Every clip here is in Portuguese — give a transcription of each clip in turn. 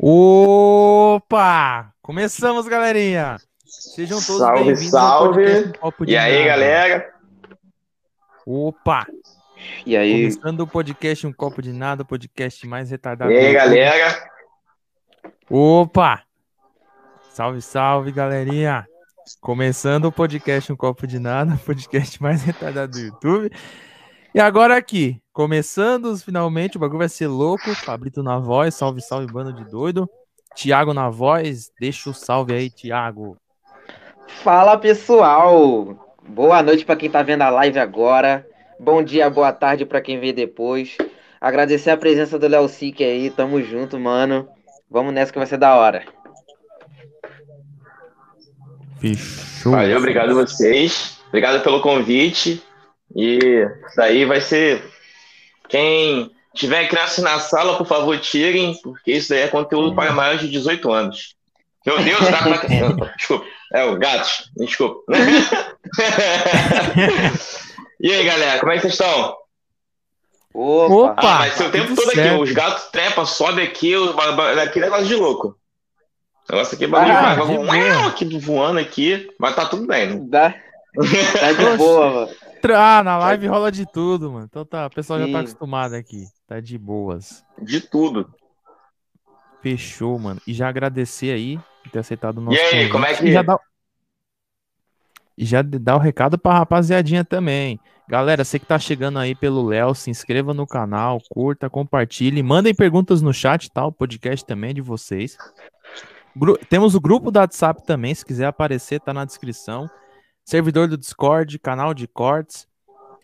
Opa! Começamos, galerinha! Sejam todos Salve, bem-vindos salve! Papo de E aí, Nada. galera? Opa! E aí, Começando o podcast Um Copo de Nada, o podcast mais retardado. E aí, galera? Opa! Salve, salve, galerinha! Começando o podcast Um Copo de Nada, podcast mais retardado do YouTube. E agora aqui, começando finalmente, o bagulho vai ser louco. Fabrito na voz, salve, salve, bando de doido. Tiago na voz, deixa o salve aí, Tiago. fala pessoal! Boa noite pra quem tá vendo a live agora. Bom dia, boa tarde pra quem vê depois. Agradecer a presença do Léo Sique aí, tamo junto, mano. Vamos nessa que vai ser da hora. Fechou. Valeu, obrigado a vocês. Obrigado pelo convite. E isso daí vai ser. Quem tiver criança na sala, por favor, tirem, porque isso daí é conteúdo para maiores de 18 anos. Meu Deus, tá pra... Desculpa. É o gatos, desculpa. e aí, galera, como é que vocês estão? Opa! Opa! Ah, mas o tempo todo aqui, certo. os gatos trepam, sobe aqui, aqui é negócio de louco. Negócio aqui, bagulho, Ah, bagulho de boa. aqui voando aqui, mas tá tudo bem, né? Dá... Tá de boa, mano. Ah, na live rola de tudo, mano. Então tá, o pessoal já tá Sim. acostumado aqui. Tá de boas. De tudo. Fechou, mano. E já agradecer aí por ter aceitado o nosso E aí, convite. como é que- E já dá... E já dá o recado pra rapaziadinha também. Galera, você que tá chegando aí pelo Léo, se inscreva no canal, curta, compartilhe, mandem perguntas no chat, tá? O podcast também é de vocês. Gru- Temos o grupo do WhatsApp também, se quiser aparecer, tá na descrição. Servidor do Discord, canal de cortes.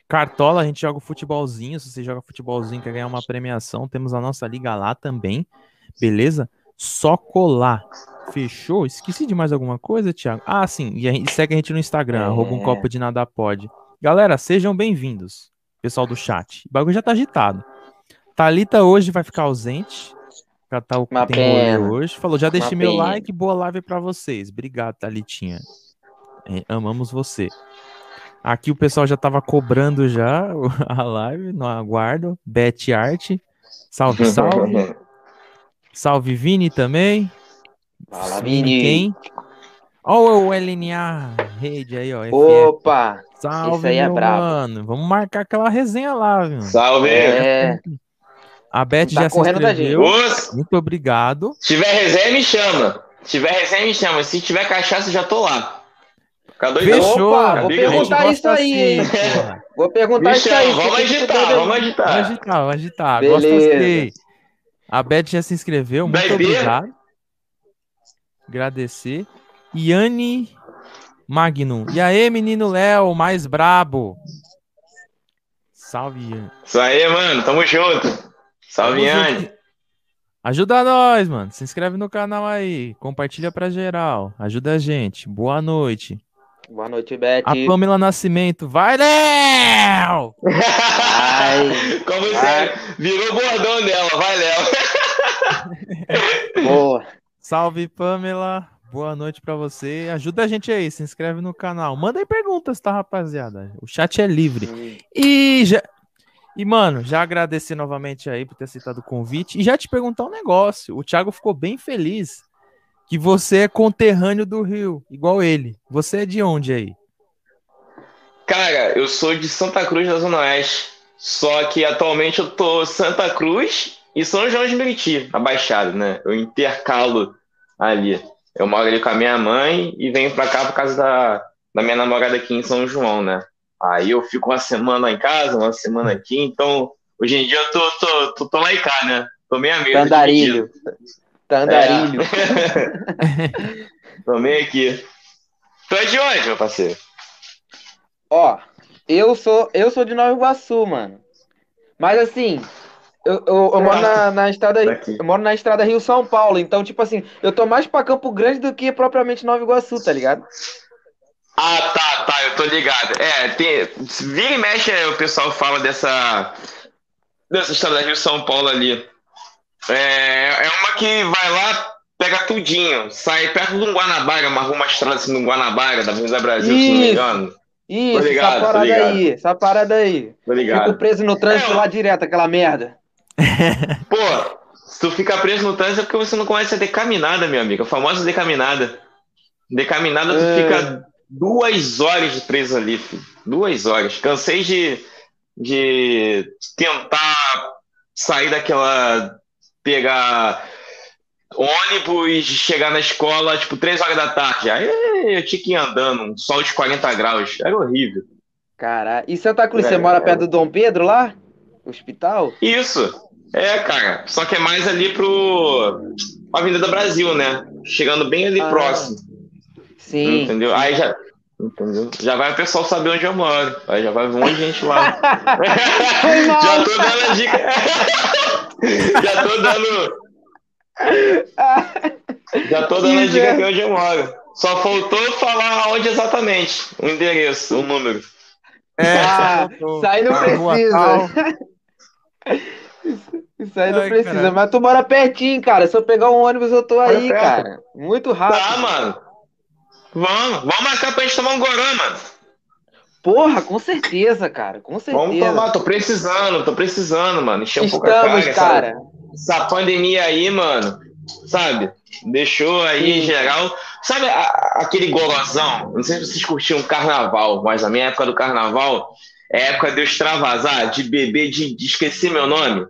Cartola, a gente joga o futebolzinho. Se você joga futebolzinho quer ganhar uma premiação, temos a nossa liga lá também. Beleza? Só colar. Fechou? Esqueci de mais alguma coisa, Thiago? Ah, sim. E gente segue a gente no Instagram, É. arroba um copo de nada pode. Galera, sejam bem-vindos, pessoal do chat. O bagulho já tá agitado. Thalita hoje vai ficar ausente. Já tá o hoje. Falou, já deixei meu like, boa live pra vocês. Obrigado, Thalitinha. É, amamos você. Aqui o pessoal já tava cobrando já a live, no aguardo. Bet Art. Salve, salve. salve, Vini também. Fala, Vini. Quem? Ó o LNA Rede aí, ó. FF. Opa! Salve, esse aí é meu brabo. mano. Vamos marcar aquela resenha lá, viu? Salve! É, A Beth Tá já se inscreveu. Muito obrigado. se tiver resenha, me chama. Se tiver resenha, me chama. Se tiver cachaça, já tô lá. Fica doidão. Fechou. Opa, vou perguntar isso aí, assim, vou perguntar isso aí. vamos fica de agitar, vamos aí. Vai agitar. agitar, vai agitar. Beleza. Gostei. A Beth já se inscreveu. Muito Vai ver. obrigado. Agradecer. Yane Magnum. E aí, menino Léo, mais brabo. Salve, Yane. Isso aí, mano. Tamo junto. Salve, Tamo junto. Ajuda nós, mano. Se inscreve no canal aí. Compartilha pra geral. Ajuda a gente. Boa noite. Boa noite, Beth. A Pamela Nascimento. Vai, Léo! Vai. Como Vai. você virou bordão dela. Vai, Léo. Boa. Salve, Pamela. Boa noite pra você. Ajuda a gente aí. Se inscreve no canal. Manda aí perguntas, tá, rapaziada? O chat é livre. E já. E, mano, já agradecer novamente aí por ter aceitado o convite. E já te perguntar um negócio. O Thiago ficou bem feliz que você é conterrâneo do Rio, igual ele. Você é de onde aí? Cara, eu sou de Santa Cruz da Zona Oeste. Só que atualmente eu tô Santa Cruz e São João de Meriti, na Baixada, né? Eu intercalo ali. Eu moro ali com a minha mãe e venho pra cá por causa da, da minha namorada aqui em São João, né? Aí eu fico uma semana lá em casa, uma semana aqui, então hoje em dia eu tô, tô, tô, tô lá e cá, né? Tô meio a meio. Tandarilho. Tandarilho. Tô meio aqui. Tu é de onde, meu parceiro? Ó, eu sou, eu sou de Nova Iguaçu, mano. Mas assim, eu, eu, eu moro na, na estrada, eu moro na estrada Rio São Paulo, então tipo assim, eu tô mais pra Campo Grande do que propriamente Nova Iguaçu, tá ligado? Ah, tá, tá, eu tô ligado. É, tem, vira e mexe, é, o pessoal fala dessa, dessa estrada Rio São Paulo ali. É, é uma que vai lá, pega tudinho, sai perto de um Guanabara, uma rua, uma estrada assim no Guanabara, da Avenida Brasil, se não me Isso. engano. Isso, ligado, essa parada aí, essa parada aí. Tô Fico preso no trânsito É, lá direto, aquela merda. Pô, Se tu fica preso no trânsito é porque você não começa a decaminada, meu amigo. A famosa decaminada. Decaminada, tu É. fica duas horas preso ali, filho. Duas horas. Cansei de, de tentar sair daquela. Pegar ônibus, chegar na escola, tipo, três horas da tarde. Aí eu tinha que ir andando, um sol de 40 graus. Era horrível. Caralho. E Santa Cruz, você É, mora é. perto do Dom Pedro lá? Hospital? Isso. É, cara. Só que é mais ali pro. Avenida Brasil, né? Chegando bem ali Ah, próximo. Sim. Entendeu? Aí já. Entendeu? Já vai o pessoal saber onde eu moro. Aí já vai um monte de gente lá. Já tô dando a dica. já tô dando. Já tô dando a dica aqui onde eu moro. Só faltou falar onde exatamente. O endereço, o número. É, Ah, isso aí não precisa. Isso aí não Ai, precisa, mas tu mora pertinho, cara. Se eu pegar um ônibus, eu tô aí, cara. Muito Tá, rápido. mano. Vamos. Vamos marcar pra gente tomar um goró, mano. Porra, com certeza, cara. Com Vamos certeza. tomar, tô precisando, tô precisando, mano. Encher um pouco a Estamos, cara. essa- cara. Essa, pandemia aí, mano, sabe? Deixou aí Sim. geral. Sabe a- aquele gorozão? Não sei se vocês curtiam carnaval, mas a minha época do carnaval é época de eu extravasar, de beber, de, de esquecer meu nome.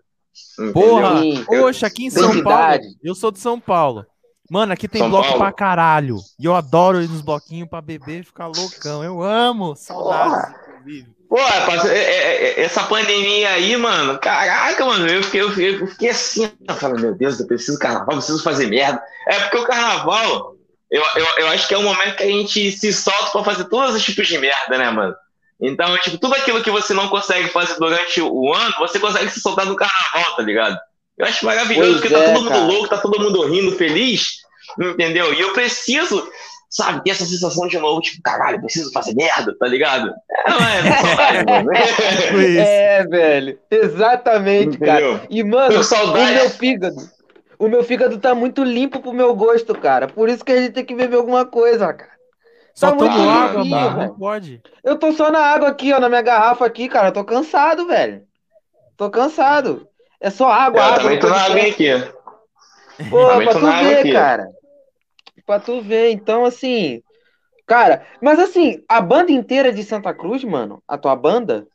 Entendeu? Porra, Sim. Poxa, aqui em São Paulo, eu sou de São Paulo. Mano, aqui tem São bloco Paulo? pra caralho. E eu adoro ir nos bloquinhos pra beber e ficar loucão. Eu amo. Saudades, inclusive. Pô, rapaz, é- é- é- essa pandemia aí, mano, caraca, mano, eu fiquei, eu fiquei, eu fiquei assim, eu falei, meu Deus, eu preciso do carnaval, eu preciso fazer merda. É porque o carnaval, eu, eu, eu acho que é o momento que a gente se solta pra fazer todos os tipos de merda, né, mano? Então, tipo, tudo aquilo que você não consegue fazer durante o ano, você consegue se soltar no carnaval, tá ligado? Eu acho maravilhoso, Pois porque é, tá todo mundo cara. louco, tá todo mundo rindo, feliz, entendeu? E eu preciso, sabe, ter essa sensação de novo, tipo, caralho, eu preciso fazer merda, tá ligado? É, não é, saudade, mano. Tipo. É, velho. Exatamente, cara. Entendeu? E, mano, o meu fígado. O meu fígado tá muito limpo pro meu gosto, cara. Por isso que a gente tem que beber alguma coisa, cara. Só Tá tomo muito água, limpinho, velho. Pode. Eu tô só na água aqui, ó, na minha garrafa aqui, cara. Eu tô cansado, velho. Tô cansado. É só água, Eu água. também tô na água aqui. Pô, Também pra tu ver, aqui. cara. Pra tu ver. Então, assim. Cara, mas assim, a banda inteira de Santa Cruz, mano, a tua banda,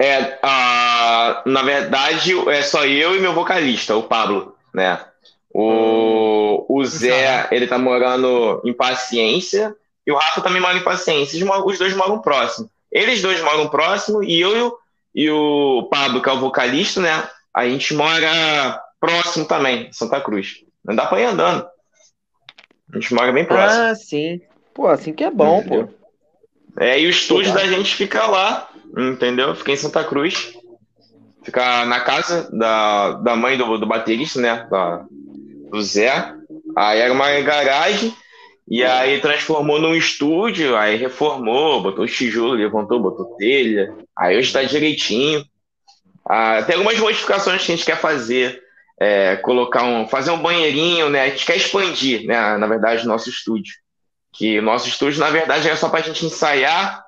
É, ah, na verdade, é só eu e meu vocalista, o Pablo, né? O, o Zé, ele tá morando em Paciência e o Rafa também mora em Paciência. Moram- Os dois moram próximo. Eles dois moram próximo e eu e o, Pablo, que é o vocalista, né? A gente mora próximo também, Santa Cruz. Não dá pra ir andando. A gente mora bem próximo. Ah, sim. Pô, assim que é bom, pô. Entendeu? É, e o estúdio Pô, da gente fica lá, entendeu? Fica em Santa Cruz. Fica na casa da, da mãe do, do baterista, né? Da, do Zé. Aí era uma garagem. E aí transformou num estúdio, aí reformou, botou tijolo, levantou, botou telha. Aí hoje tá direitinho. Ah, tem algumas modificações que a gente quer fazer. É, colocar um, fazer um banheirinho, né? A gente quer expandir, né? Na verdade, o nosso estúdio que o nosso estúdio, na verdade, era só para a gente ensaiar.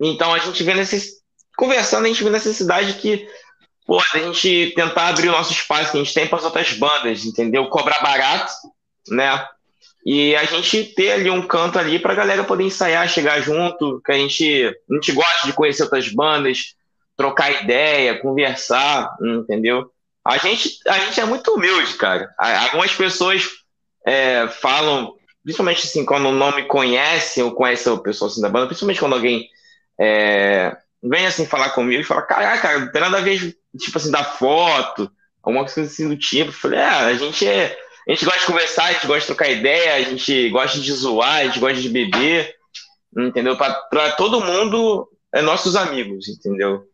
Então a gente vê necess... conversando, a gente vê necessidade que pô, a gente tentar abrir o nosso espaço que a gente tem para as outras bandas, entendeu? Cobrar barato, né? E a gente ter ali um canto ali para a galera poder ensaiar, chegar junto, que a gente, a gente gosta de conhecer outras bandas, trocar ideia, conversar, entendeu? A gente, a gente é muito humilde, cara. Algumas pessoas é, falam principalmente assim, quando não me conhece ou conhece o pessoal assim da banda, principalmente quando alguém é, vem assim falar comigo e fala, caraca, não tem nada a ver, tipo assim, da foto, alguma coisa assim do tipo. Eu falei, é, a gente é. A gente gosta de conversar, a gente gosta de trocar ideia, a gente gosta de zoar, a gente gosta de beber, entendeu? Pra todo mundo é nossos amigos, entendeu?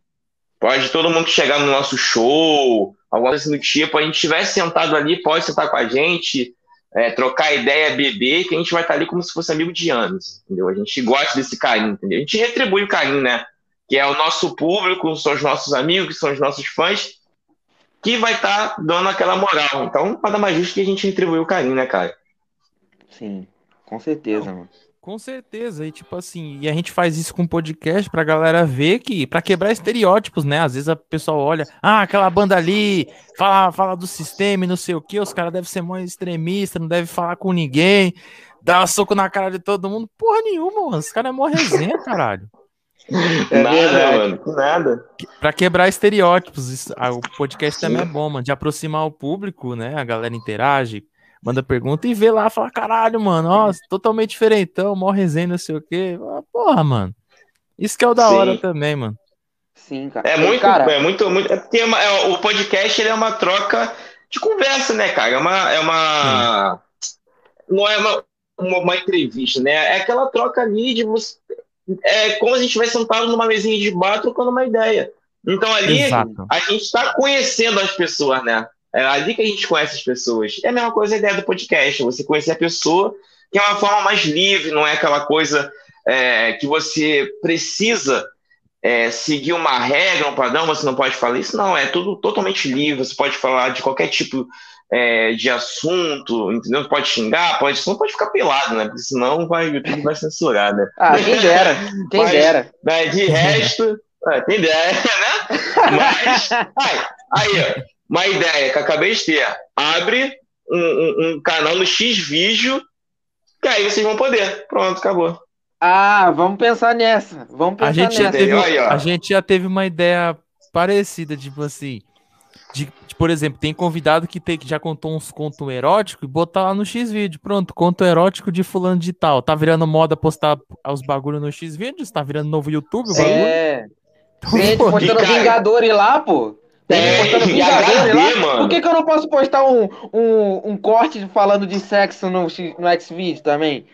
Pode todo mundo chegar no nosso show, alguma coisa assim do tipo, a gente estiver sentado ali, pode sentar com a gente, é, trocar ideia, beber, que a gente vai estar ali como se fosse amigo de anos, entendeu? A gente gosta desse carinho, entendeu? A gente retribui o carinho, né? Que é o nosso público, são os nossos amigos, são os nossos fãs, que vai estar dando aquela moral. Então, nada mais justo que a gente retribuir o carinho, né, cara? Sim, com certeza, mano. Com certeza, e tipo assim, e a gente faz isso com podcast pra galera ver que, pra quebrar estereótipos, né? Às vezes a pessoa olha, ah, aquela banda ali, fala, fala do sistema e não sei o que, os caras devem ser mais extremistas, não devem falar com ninguém, dá soco na cara de todo mundo. Porra nenhuma, mano, os caras é mó resenha, caralho. É nada, verdade. mano, nada. Pra quebrar estereótipos, isso, ah, o podcast também é bom, mano, de aproximar o público, né? A galera interage, manda pergunta e vê lá, fala, caralho, mano, ó, totalmente diferentão, mó resenha, não sei o quê. Porra, mano. Isso que é o da Sim. hora também, mano. Sim, cara. É muito, cara... é muito, muito. É, uma, é, o podcast ele é uma troca de conversa, né, cara? É uma. É uma não é uma, uma, uma, entrevista, né? É aquela troca ali de você. É como se a gente estivesse sentado numa mesinha de bar trocando uma ideia. Então ali Exato. a gente está conhecendo as pessoas, né? É ali que a gente conhece as pessoas. É a mesma coisa a ideia do podcast, você conhecer a pessoa, que é uma forma mais livre, não é aquela coisa é, que você precisa é, seguir uma regra, um padrão, você não pode falar isso, não, é tudo totalmente livre, você pode falar de qualquer tipo é, de assunto, entendeu? Pode xingar, pode, não pode ficar pelado, né? Porque senão vai, o YouTube vai censurar, né? Ah, quem dera, quem Mas, dera. Né, de resto, é, quem dera, né? Mas, aí, aí, uma ideia que eu acabei de ter. Abre um, um, um canal no X-Vídeo, que aí vocês vão poder. Pronto, acabou. Ah, vamos pensar nessa. Vamos pensar a gente nessa. Já teve, a gente já teve uma ideia parecida, tipo assim. De, de, por exemplo, tem convidado que, tem, que já contou uns contos eróticos e botar lá no X-Vídeo. Pronto, conto erótico de fulano de tal. Tá virando moda postar os bagulhos no X-Vídeos? Tá virando novo YouTube o bagulho? É. Gente, postando Vingadores lá, pô. É, HD, lá. Por que, que eu não posso postar um, um, um corte falando de sexo no, no Xvideo também?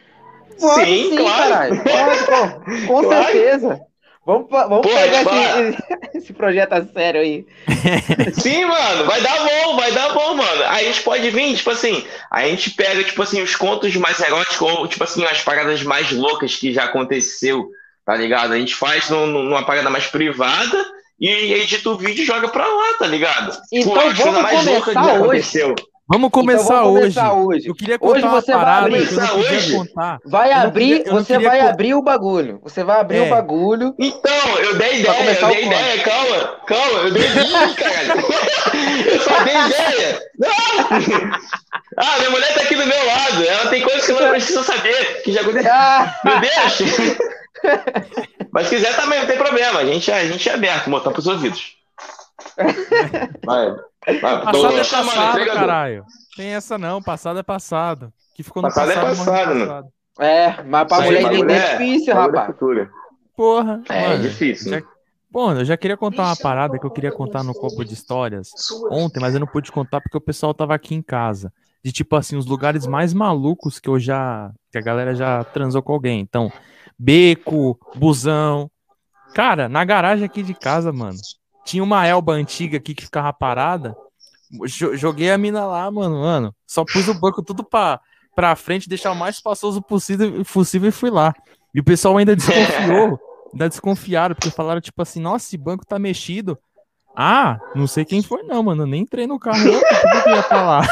Pode sim, sim claro. caralho. Pode, com claro. certeza. Vamos, vamos pegar esse, esse, projeto a sério aí. Sim, mano, vai dar bom, vai dar bom, mano. Aí a gente pode vir, tipo assim, a gente pega, tipo assim, os contos mais eróticos, ou, tipo assim, as paradas mais loucas que já aconteceu, tá ligado? A gente faz no, no, numa parada mais privada e edita o vídeo e joga pra lá, tá ligado? Então Pô, vamos começar hoje. Aconteceu. Vamos começar, então vamos começar hoje. hoje. Eu queria contar hoje você uma parada vai abrir, hoje. Contar. Vai abrir, queria, você vai abrir o bagulho. Você vai abrir é. o bagulho. Então, eu dei ideia, eu dei ideia, calma, calma, eu dei ideia, cara. eu só dei ideia. Não. Ah, minha mulher tá aqui do meu lado. Ela tem coisas que eu não preciso saber, que já aconteceu. Ah. Me deixa. Mas se quiser também, não tem problema. A gente, a gente é aberto, botar pros ouvidos. Vai. vai passado é passado, caralho. Tem essa não, passado é passado. Que ficou no passado, é passado é passado, né? É, mas pra mulher entender é difícil, é rapaz. Porra. É, mano, difícil. Já... Bom, eu já queria contar uma parada que eu queria contar no copo de histórias ontem, mas eu não pude contar porque o pessoal tava aqui em casa. De tipo assim, os lugares mais malucos que eu já. que a galera já transou com alguém. Então, beco, busão. Cara, na garagem aqui de casa, mano, tinha uma elba antiga aqui que ficava parada. Joguei a mina lá, mano, mano. Só pus o banco tudo pra, pra frente, deixar o mais espaçoso possível, possível e fui lá. E o pessoal ainda desconfiou, ainda desconfiaram, porque falaram, tipo assim, nossa, esse banco tá mexido. Ah, não sei quem foi, não, mano. Eu nem entrei no carro, não, tudo que ia falar.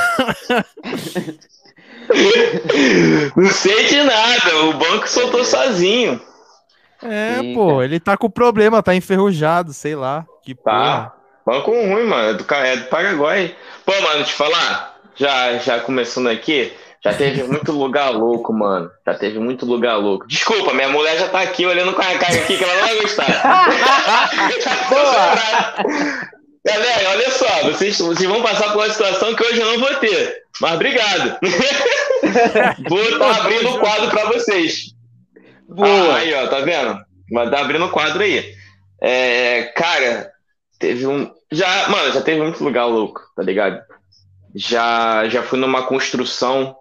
não sei de nada, o banco soltou sozinho. É, pô, ele tá com problema, tá enferrujado, sei lá. Que tá. Banco ruim, mano. É do, é do Paraguai. Pô, mano, te falar, já, já começando aqui, já teve muito lugar louco, mano. Já teve muito lugar louco. Desculpa, minha mulher já tá aqui olhando com a cara aqui que ela não vai gostar. Galera, olha só, vocês, vocês vão passar por uma situação que hoje eu não vou ter. Mas obrigado. vou estar tá abrindo o quadro para vocês. Boa. Ah, aí, ó, tá vendo? Mas tá abrindo o quadro aí. É, cara, teve um. Já, mano, já teve muito lugar louco, tá ligado? Já, já fui numa construção,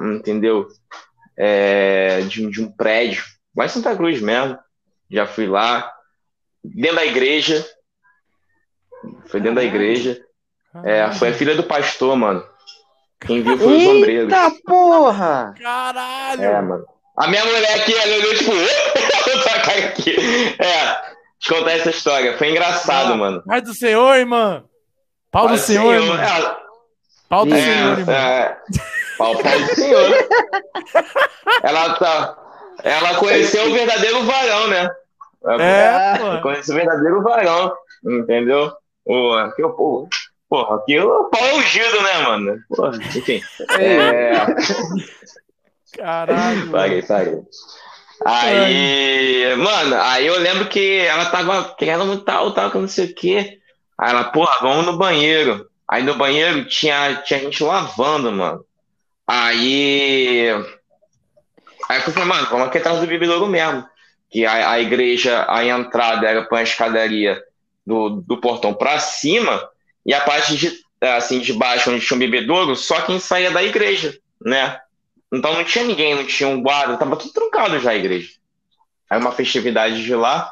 entendeu? É, de, de um prédio, lá em Santa Cruz mesmo. Já fui lá. Dentro da igreja. Foi dentro da igreja. É, foi a filha do pastor, mano. Quem viu foi os ombreiros. Eita porra! Caralho! É, mano. A minha mulher aqui, ela olhou tipo, cara aqui. É, te contar essa história. Foi engraçado, ah, mano. Pai do Senhor, irmã. Pau do Senhor. É, pau do é, Senhor, irmão. É, pau, pau do Senhor. ela tá. Ela conheceu o verdadeiro varão, né? É. Ela conheceu o verdadeiro varão, entendeu? O, aqui, pô, porra, aqui o pau é o Gildo, né, mano? Porra, enfim. É... Caralho. Paguei, paguei. Aí, mano, aí eu lembro que ela tava querendo tal, tal, que não sei o quê. Aí ela, porra, vamos no banheiro. Aí no banheiro tinha, tinha gente lavando, mano. Aí. Aí eu falei, mano, vamos aqui atrás do bebedouro mesmo. Que a, a igreja, a entrada era pra escadaria do, do portão pra cima, e a parte de, assim, de baixo, onde tinha um bebedouro, só quem saía da igreja, né? Então não tinha ninguém, não tinha um guarda, tava tudo trancado já a igreja. Aí uma festividade de lá,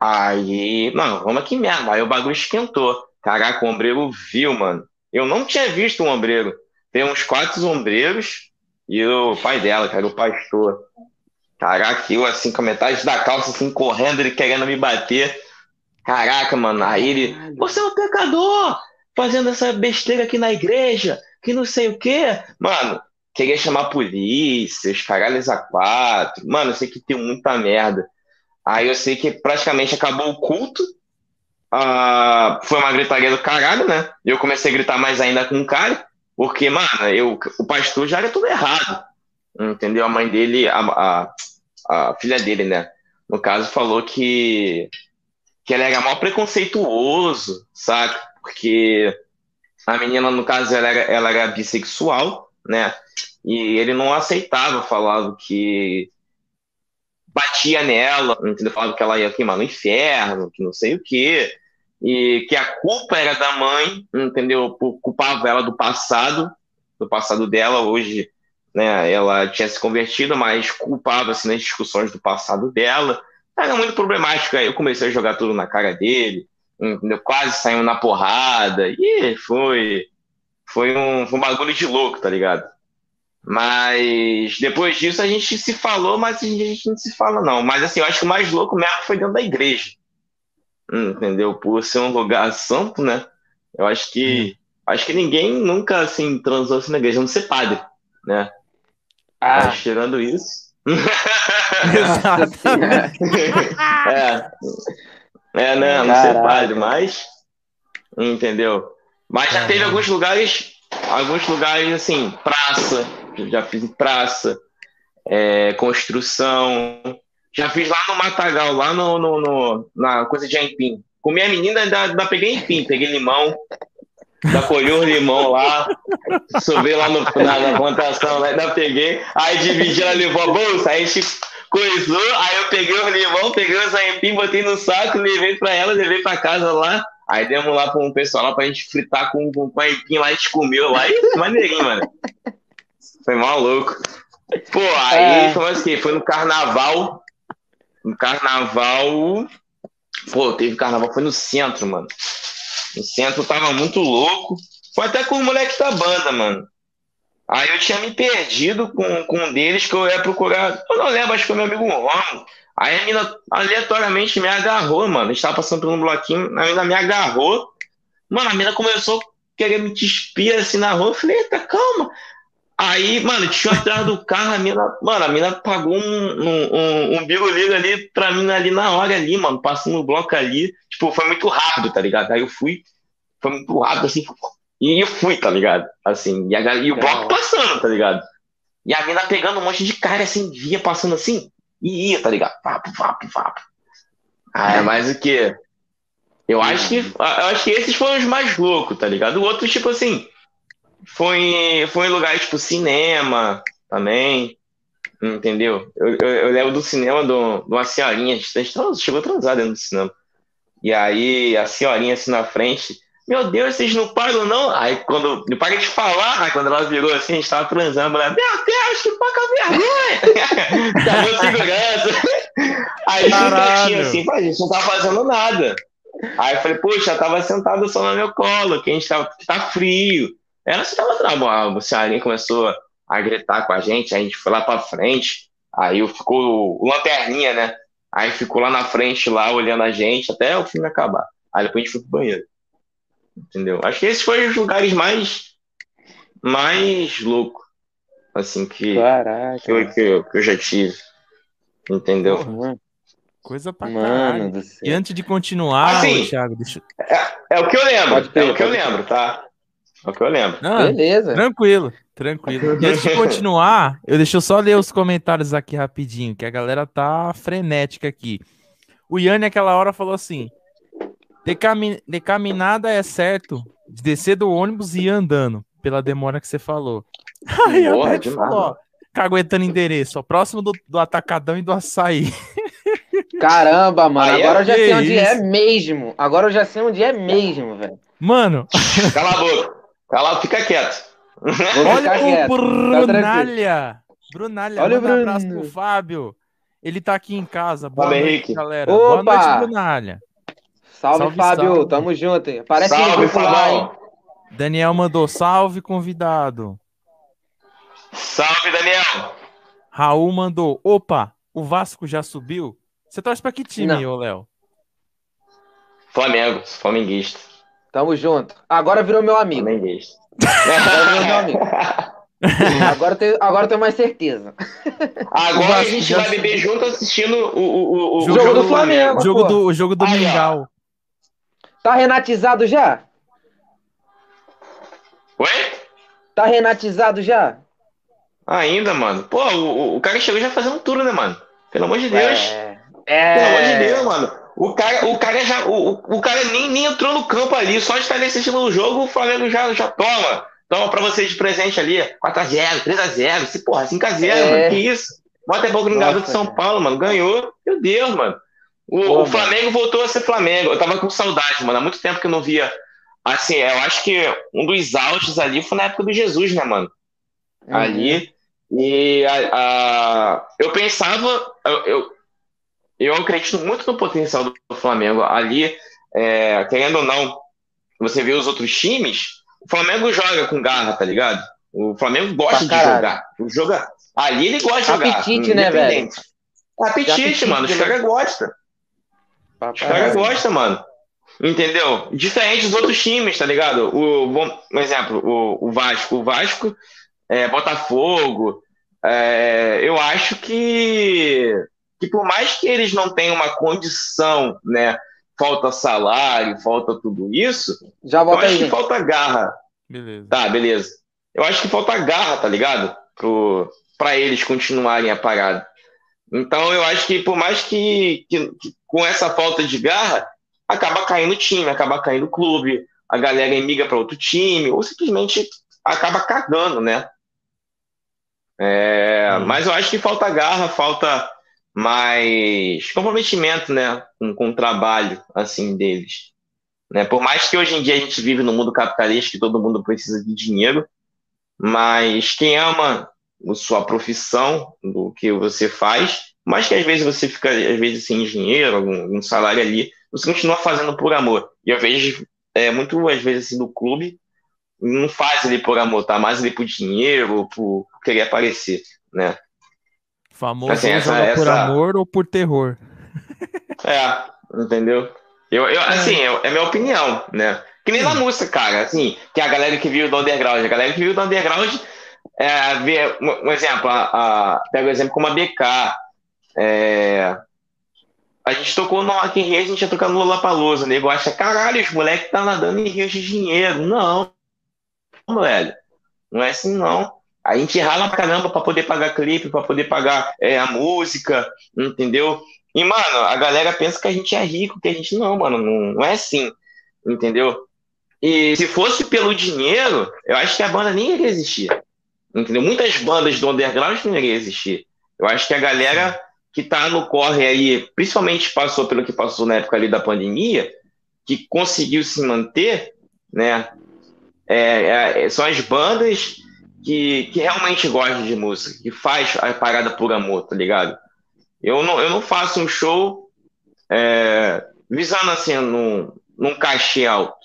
aí, mano, vamos aqui mesmo. Aí o bagulho esquentou. Caraca, o ombreiro viu, mano. Eu não tinha visto um ombreiro. Tem uns quatro ombreiros e o pai dela, cara, o pastor. Caraca, eu assim, com a metade da calça, assim, correndo, ele querendo me bater. Caraca, mano, aí ele, você é um pecador, fazendo essa besteira aqui na igreja, que não sei o quê. Mano, queria chamar a polícia, os caralhos a quatro. Mano, eu sei que tem muita merda. Aí eu sei que praticamente acabou o culto. Ah, foi uma gritaria do caralho, né? Eu comecei a gritar mais ainda com o cara, porque, mano, eu, o pastor já era tudo errado. Entendeu? A mãe dele, a, a, a filha dele, né? No caso, falou que, que ele era mal preconceituoso, saca? Porque a menina, no caso, ela era, ela era bissexual, né? E ele não aceitava, falava que batia nela, entendeu? Falava que ela ia queimar no inferno, que não sei o quê, e que a culpa era da mãe, entendeu? Culpava ela do passado, do passado dela, hoje, né, ela tinha se convertido, mas culpava assim, nas discussões do passado dela. Era muito problemático, aí eu comecei a jogar tudo na cara dele, entendeu? Quase saiu na porrada, e foi, foi, um, foi um bagulho de louco, tá ligado? Mas depois disso a gente se falou, mas a gente não se fala, não. Mas assim, eu acho que o mais louco mesmo foi dentro da igreja. Entendeu? Por ser um lugar santo, né? Eu acho que. Acho que ninguém nunca assim transou assim na igreja, não ser padre, né? Ah. Mas, tirando isso. Exato. é. É, né? Não ser padre, mas. Entendeu? Mas já teve alguns lugares. Alguns lugares, assim, praça, já fiz em praça, é, construção. Já fiz lá no Matagal, lá no, no, no na coisa de aipim. Com minha menina, ainda, ainda peguei empim, peguei limão, ainda colhi um limão lá, subi lá no, na, na plantação, ainda peguei, aí dividi, ela levou a bolsa, aí a gente coisou, aí eu peguei o limão, peguei os aipim, botei no saco, levei pra ela, levei pra casa lá, aí demos lá pra um pessoal lá pra gente fritar com, com, com aipim lá, a gente comeu lá, e maneirinho, mano. Foi maluco. Pô, aí é. foi assim, foi no carnaval. No carnaval. Pô, teve carnaval, foi no centro, mano. No centro tava muito louco. Foi até com o moleque da banda, mano. Aí eu tinha me perdido com, com um deles que eu ia procurar. Eu não lembro, acho que foi meu amigo Romo. Aí a mina aleatoriamente me agarrou, mano. A gente tava passando por um bloquinho, a mina me agarrou. Mano, a mina começou a querer me despir assim na rua. Eu falei, eita, calma. Aí, mano, tinha atrás do carro, a mina, mano, a mina pagou um, um, um, um biruliro ali pra mim ali na hora ali, mano, passando o bloco ali. Tipo, foi muito rápido, tá ligado? Aí eu fui, foi muito rápido, assim, e eu fui, tá ligado? Assim, e, a, e o bloco passando, tá ligado? E a mina pegando um monte de cara, assim, via passando assim, e ia, tá ligado? Vapo, vapo, vapo. Ah, é mais o que? Eu acho que, eu acho que esses foram os mais loucos, tá ligado? O outro, tipo assim, foi, foi em lugares tipo cinema também, entendeu? Eu, eu, eu lembro do cinema de uma senhorinha, a gente chegou atrasado dentro do cinema. E aí a senhorinha assim na frente, meu Deus, vocês não pagam não? Aí quando não paga de falar, aí quando ela virou assim, a gente tava transando, ela, meu Deus, que pouca vergonha! Tava segurança. Aí Caralho. assim, a gente não tá fazendo nada. Aí eu falei, poxa, eu tava sentado só no meu colo, que a gente tava, tá frio. Ela estava a senhorinha começou a gritar com a gente, a gente foi lá para frente, aí ficou o lanterninha, né? Aí ficou lá na frente, lá olhando a gente até o filme acabar. Aí depois a gente foi pro banheiro. Entendeu? Acho que esses foram os lugares mais mais loucos assim que, Caraca. Que, eu, que, eu, que eu já tive. Entendeu? Porra, coisa pra Mano caralho. E antes de continuar, Assim, ô, Thiago, deixa... É o que eu lembro. Crer, é o que eu lembro, tá? É o que eu lembro. Não, Beleza. Tranquilo, tranquilo. E antes de continuar, eu deixa eu só ler os comentários aqui rapidinho, que a galera tá frenética aqui. O Yanni aquela hora falou assim: de, cami de caminhada é certo, de descer do ônibus e ir andando, pela demora que você falou. Aí a Beth falou, ó, caguetando endereço, ó, próximo do, do Atacadão e do Açaí. Caramba, mano. Aí é Agora eu já sei onde é isso. mesmo. Agora eu já sei onde é mesmo, velho. Mano, Cala a boca. Cala, fica quieto. Vou olha o. Brunalha! Brunalha, Olha o manda um abraço Bruno. pro Fábio. Ele tá aqui em casa. Boa Fala, noite, Henrique. galera. Boa Opa! noite, Brunalha. Salve, Salve, Fábio. salve. Tamo junto. hein? Parece Salve, lá, hein? Daniel mandou salve, convidado. Salve, Daniel. Raul mandou, opa, o Vasco já subiu? Você torce pra que time, Não. ô Léo? Flamengo, flamenguista. Tamo junto. Agora virou meu amigo. Flamenguista. Agora virou meu amigo. Agora eu tenho, agora eu tenho mais certeza. Agora a gente vai beber junto assistindo o, o, o, o Jogo do Flamengo. O jogo do, o jogo do Aí. Mingau. Tá renatizado já? Oi? Tá renatizado já? Ainda, mano. Pô, o, o cara chegou já fazendo tudo, né, mano? Pelo amor de Deus. É. Pelo amor de É. Deus, mano. O cara, o cara já. O, o- cara nem, nem entrou no campo ali. Só de estar assistindo o jogo, o Flamengo já, já toma. Toma pra vocês de presente ali. 4x0, 3x0. Se, porra, 5x0, É. mano. Que isso? Bota a boca no garoto de São. Paulo, mano. Ganhou. Meu Deus, mano. O, Pô, o. Flamengo voltou a ser Flamengo. Eu tava com saudade, mano. Há muito tempo que eu não via. Assim, eu acho que um dos autos ali foi na época do Jesus, né, mano? Uhum. ali. E a, a- eu pensava, eu, eu, eu acredito muito no potencial do Flamengo ali, é, querendo ou não, você vê os outros times, o Flamengo joga com garra, tá ligado? O Flamengo gosta de jogar. Joga, ali ele gosta de jogar. Apetite, né, velho? Apetite, Apetite, mano. Os né? caras gostam. Pra Os caras caralho. gostam, mano. Entendeu? Diferente dos outros times, tá ligado? O, bom, um exemplo, o, o Vasco. O Vasco, é, Botafogo, é, eu acho que, que por mais que eles não tenham uma condição, né? Falta salário, falta tudo isso, Já eu acho aí, que gente. falta garra. Beleza. Tá, beleza. Eu acho que falta garra, tá ligado? Pro, pra eles continuarem a parada. Então eu acho que por mais que, que- que com essa falta de garra, acaba caindo o time, acaba caindo o clube, a galera emigra para outro time, ou simplesmente acaba cagando, né? É, Hum. Mas eu acho que falta garra, falta mais comprometimento, né? Com, com o trabalho, assim, deles. Né? Por mais que hoje em dia a gente vive no mundo capitalista, que todo mundo precisa de dinheiro, mas quem ama sua profissão, do que você faz, mais que às vezes você fica, às vezes, sem dinheiro, algum, algum salário ali, você continua fazendo por amor. E eu vejo é, muito, às vezes, assim, no clube, não faz ali por amor, tá mais ali por dinheiro, por querer aparecer, né? Famoso Assim, essa- joga por essa- amor ou por terror. É, entendeu? Eu, eu, assim, é, é minha opinião, né? Que nem na música, cara, assim, que a galera que vive do underground, a galera que vive do underground, é, um, exemplo, a, a, pega o exemplo como a BK, é, a gente tocou no Rock in Rio, a gente ia tocar no Lollapalooza, o nego acha, caralho, os moleques tá nadando em rios de dinheiro. Não, velho, não é assim não. A gente rala pra caramba pra poder pagar clipe, pra poder pagar é, a música, entendeu? E, mano, a galera pensa que a gente é rico, que a gente não, mano, não, não é assim, entendeu? E se fosse pelo dinheiro, eu acho que a banda nem iria existir, entendeu? Muitas bandas do underground não iriam existir. Eu acho que a galera que tá no corre aí, principalmente passou pelo que passou na época ali da pandemia, que conseguiu se manter, né? É, é, são as bandas que, que realmente gostam de música, que faz a parada por amor, tá ligado? Eu não, eu não faço um show é, visando assim num, num cachê alto,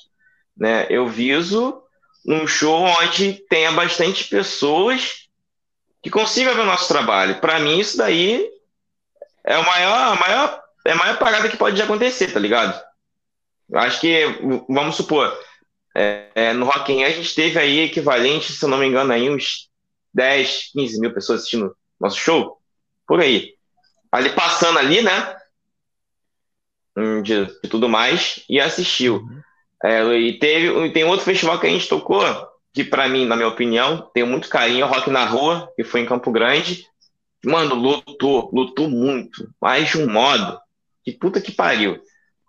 né? Eu viso um show onde tenha bastante pessoas que consigam ver o nosso trabalho. Para mim isso daí é o maior, a maior, é a maior parada que pode acontecer, tá ligado? Eu acho que, vamos supor, é, é, no Rock in Rio a gente teve aí equivalente, se eu não me engano, aí uns 10, 15 mil pessoas assistindo nosso show, por aí. ali passando ali, né? De, de tudo mais, e assistiu. É, e teve, tem outro festival que a gente tocou, que para mim, na minha opinião, tem muito carinho, Rock na Rua, que foi em Campo Grande. Mano, lutou, lutou muito, mas de um modo que puta que pariu.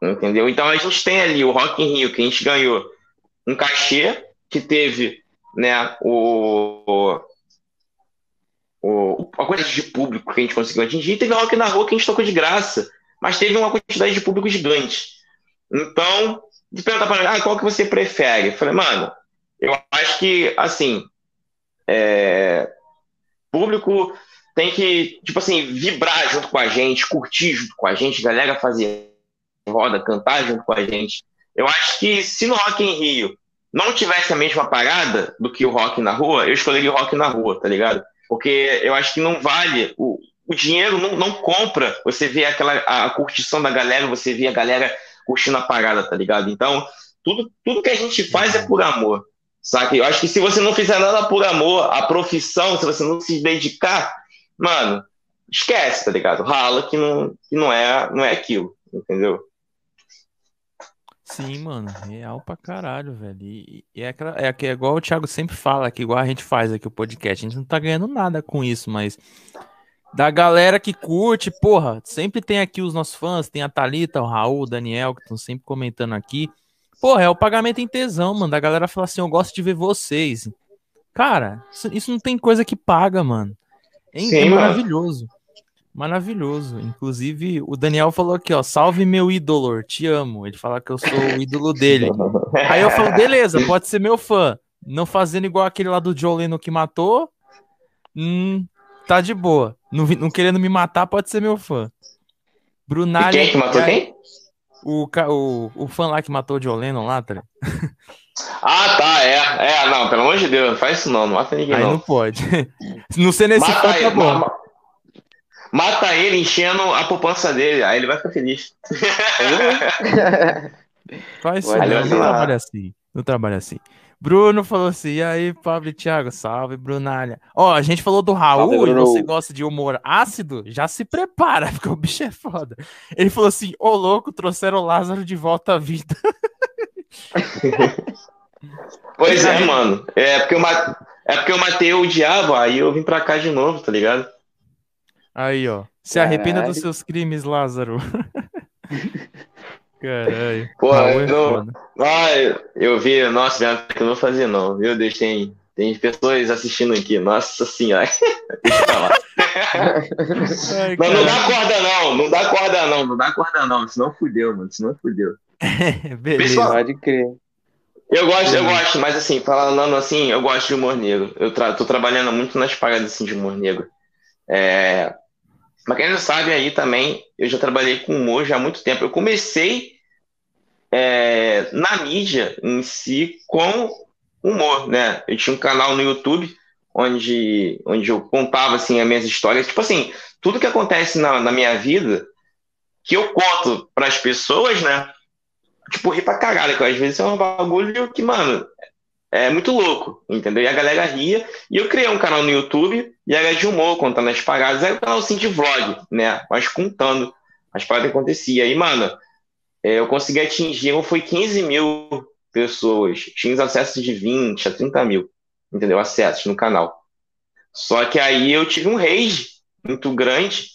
Entendeu? Então a gente tem ali o Rock in Rio, que a gente ganhou um cachê, que teve né, o, o, a quantidade de público que a gente conseguiu atingir, teve o Rock na Rua que a gente tocou de graça, mas teve uma quantidade de público gigante. Então, de perguntar para mim, ah, qual que você prefere? Eu falei, mano, eu acho que, assim, é, público tem que, tipo assim, vibrar junto com a gente, curtir junto com a gente, galera fazer roda, cantar junto com a gente. Eu acho que se no Rock em Rio não tivesse a mesma parada do que o rock na rua, eu escolheria o rock na rua, tá ligado? Porque eu acho que não vale, o, o dinheiro não, não compra você vê aquela a curtição da galera, você vê a galera curtindo a parada, tá ligado? Então, tudo, tudo que a gente faz é por amor, sabe? Eu acho que se você não fizer nada por amor, a profissão, se você não se dedicar, mano, esquece, tá ligado? Rala que não, que não, é, não é aquilo, entendeu? Sim, mano, real pra caralho, velho. E, e é, aquela, é, é igual o Thiago sempre fala, que igual a gente faz aqui o podcast, a gente não tá ganhando nada com isso, mas da galera que curte, porra, sempre tem aqui os nossos fãs, tem a Thalita, o Raul, o Daniel, que estão sempre comentando aqui. Porra, é o pagamento em tesão, mano. Da galera fala assim, eu gosto de ver vocês. Cara, isso, isso não tem coisa que paga, mano. É, Sim, é maravilhoso. Mano. Maravilhoso. Inclusive, o Daniel falou aqui, ó, salve meu ídolo, te amo. Ele fala que eu sou o ídolo dele. Aí eu falo, beleza, pode ser meu fã. Não fazendo igual aquele lá do Joe Leno que matou, hum, tá de boa. Não, não, querendo me matar, pode ser meu fã. Brunalha. E quem que matou quem? O, o, o fã lá que matou o Joe Leno lá, tá Ah, tá, é. É, não, pelo amor de Deus, não faz isso não, não mata ninguém Aí não. não pode. não sei nesse mata fã, tá bom. Mata ele enchendo a poupança dele, aí ele vai ficar feliz. Faz isso, não, não trabalha assim. Não trabalha assim. Bruno falou assim: e aí, Pablo e Thiago, salve, Brunalha. Ó, a gente falou do Raul salve, e você gosta de humor ácido, já se prepara, porque o bicho é foda. Ele falou assim: ô louco, trouxeram o Lázaro de volta à vida. pois é, mano. É porque, eu mate... é porque eu matei o diabo, aí eu vim pra cá de novo, tá ligado? Aí, ó. Se arrependa Caralho. dos seus crimes, Lázaro. Caralho. Porra, é eu, ah, eu vi, nossa, que eu não fazia não, viu? Deus, tem, pessoas assistindo aqui, nossa senhora. Deixa eu falar. Ai, não, não dá corda não, não dá corda não, não dá corda não, senão fudeu, mano, senão fudeu. Beleza, Pessoal, pode crer. Eu gosto, eu gosto, mas assim, falando assim, eu gosto de humor negro. Eu tra tô trabalhando muito nas paradas assim, de humor negro. É, Pra quem não sabe aí também, eu já trabalhei com humor já há muito tempo. Eu comecei é, na mídia em si com humor, né? Eu tinha um canal no YouTube onde, onde eu contava assim as minhas histórias. Tipo assim, tudo que acontece na, na minha vida que eu conto para as pessoas, né? Tipo, rir pra caralho, que às vezes é um bagulho que, mano, é muito louco, entendeu? E a galera ria. E eu criei um canal no YouTube e era de humor, contando as paradas. Era um canal assim de vlog, né? Mas contando as paradas que acontecia. E, mano, é, eu consegui atingir, foi 15 mil pessoas. Tinha acessos de 20 a 30 mil, entendeu? Acessos no canal. Só que aí eu tive um rage muito grande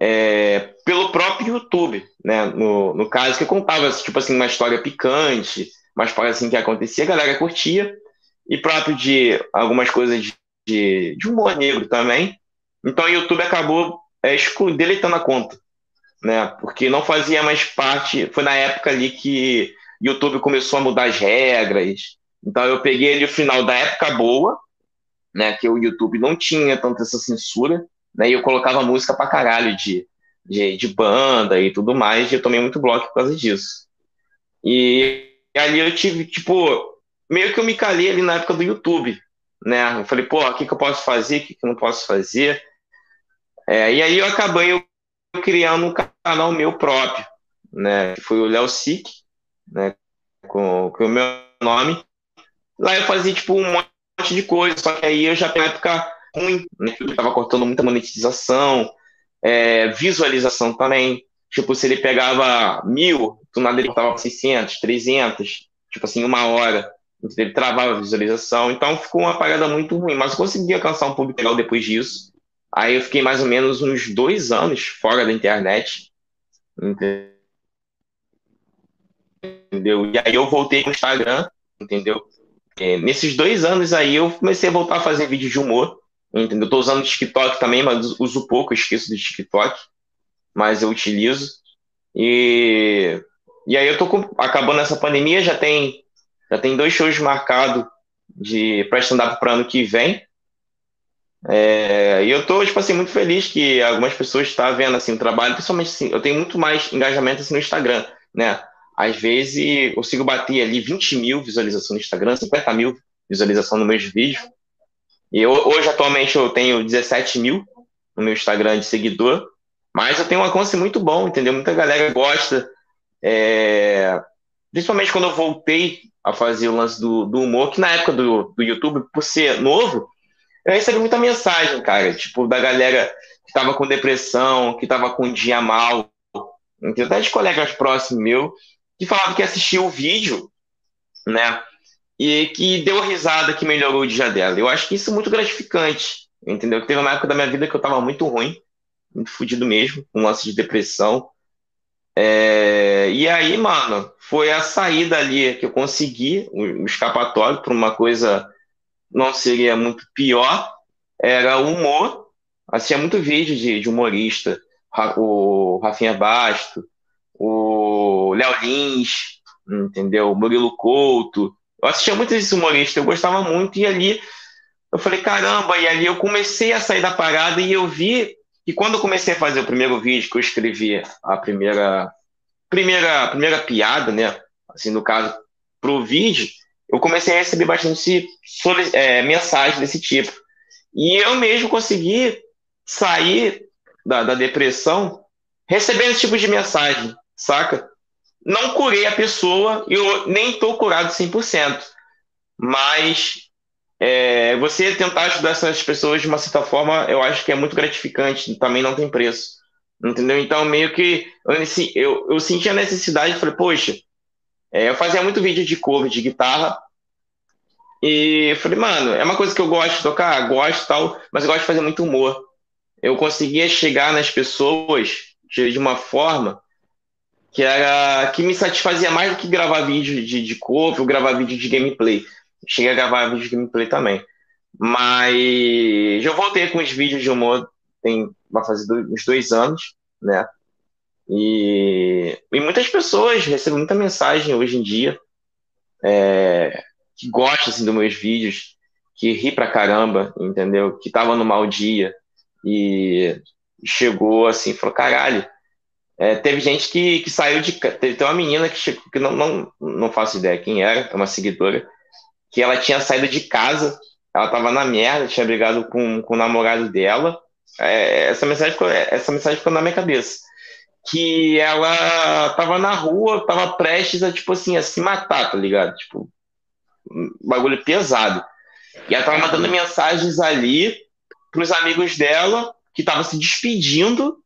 é, pelo próprio YouTube, né? No, no caso que eu contava, tipo assim, uma história picante, mas parece assim que acontecia, a galera curtia, e próprio de algumas coisas de, de, de humor negro também. Então o YouTube acabou é, deletando a conta, né? Porque não fazia mais parte. Foi na época ali que YouTube começou a mudar as regras. Então eu peguei ali o final da época boa, né? Que o YouTube não tinha tanta essa censura, né? E eu colocava música pra caralho de, de, de banda e tudo mais, e eu tomei muito bloco por causa disso. E e ali eu tive, tipo, meio que eu me calei ali na época do YouTube, né? Eu falei, pô, o que, que eu posso fazer, o que, que eu não posso fazer? É, e aí eu acabei eu, criando um canal meu próprio, né? Que foi o Léo Sick, né? Com, com o meu nome. Lá eu fazia, tipo, um monte de coisa, só que aí eu já na época ruim, né? Eu tava cortando muita monetização, é, visualização também. Tipo, se ele pegava mil, do nada ele botava 600, 300, tipo assim, uma hora. Ele travava a visualização. Então ficou uma parada muito ruim. Mas eu consegui alcançar um público legal depois disso. Aí eu fiquei mais ou menos uns dois anos fora da internet. Entendeu? E aí eu voltei no Instagram, entendeu? É, nesses dois anos aí eu comecei a voltar a fazer vídeo de humor. Entendeu? Eu tô usando TikTok também, mas uso pouco, esqueço do TikTok. Mas eu utilizo. E, e aí eu tô com, acabando essa pandemia, já tem, já tem dois shows marcados de stand-up para ano que vem. É, e eu tô, tipo assim, muito feliz que algumas pessoas estão tá vendo, assim, o trabalho, principalmente, assim, eu tenho muito mais engajamento, assim, no Instagram, né? Às vezes eu consigo bater ali 20 mil visualizações no Instagram, 50 mil visualizações nos meus vídeos. E eu, hoje, atualmente, eu tenho 17 mil no meu Instagram de seguidor, mas eu tenho um alcance muito bom, entendeu? Muita galera gosta. É... Principalmente quando eu voltei a fazer o lance do, do humor, que na época do, do YouTube, por ser novo, eu recebi muita mensagem, cara, tipo, da galera que tava com depressão, que tava com um dia mal, até de colegas próximos meu, que falavam que assistiu o vídeo, né, e que deu risada, que melhorou o dia dela. Eu acho que isso é muito gratificante, entendeu? Teve uma época da minha vida que eu tava muito ruim, muito fodido mesmo, com um lance de depressão. É... E aí, mano, foi a saída ali que eu consegui, o escapatório para uma coisa não seria muito pior, era o humor. Assistia muito vídeo de, de humorista, o Rafinha Basto, o Léo Lins, entendeu? O Murilo Couto. Eu assistia muito esses humoristas, eu gostava muito, e ali eu falei, caramba, e ali eu comecei a sair da parada e eu vi que quando eu comecei a fazer o primeiro vídeo que eu escrevi a primeira primeira primeira piada, né, assim no caso pro vídeo, eu comecei a receber bastante é, mensagens desse tipo. E eu mesmo consegui sair da, da depressão recebendo esse tipo de mensagem, saca? Não curei a pessoa, eu nem estou curado 100%, mas é, você tentar ajudar essas pessoas de uma certa forma, eu acho que é muito gratificante, também não tem preço, entendeu? Então, meio que eu, eu, eu senti a necessidade, falei, poxa, é, eu fazia muito vídeo de cover de guitarra. E eu falei, mano, é uma coisa que eu gosto de tocar, gosto tal, mas eu gosto de fazer muito humor. Eu conseguia chegar nas pessoas de, uma forma que era que me satisfazia mais do que gravar vídeo de, de cover ou gravar vídeo de gameplay. Cheguei a gravar vídeo de gameplay também. Mas eu voltei com os vídeos de humor tem vai fazer dois, uns dois anos, né? E, e muitas pessoas recebem muita mensagem hoje em dia é, que gostam assim, dos meus vídeos, que ri pra caramba, entendeu? Que tava no mau dia e chegou assim falou: caralho. É, teve gente que, que saiu de. Teve uma menina que chegou, que não, não, não faço ideia quem era, é uma seguidora, que ela tinha saído de casa, ela tava na merda, tinha brigado com, com o namorado dela. É, essa, mensagem ficou, essa mensagem ficou na minha cabeça que ela tava na rua, tava prestes a, tipo assim, a se matar, tá ligado? Tipo, um bagulho pesado. E ela tava mandando mensagens ali pros amigos dela, que estavam se despedindo,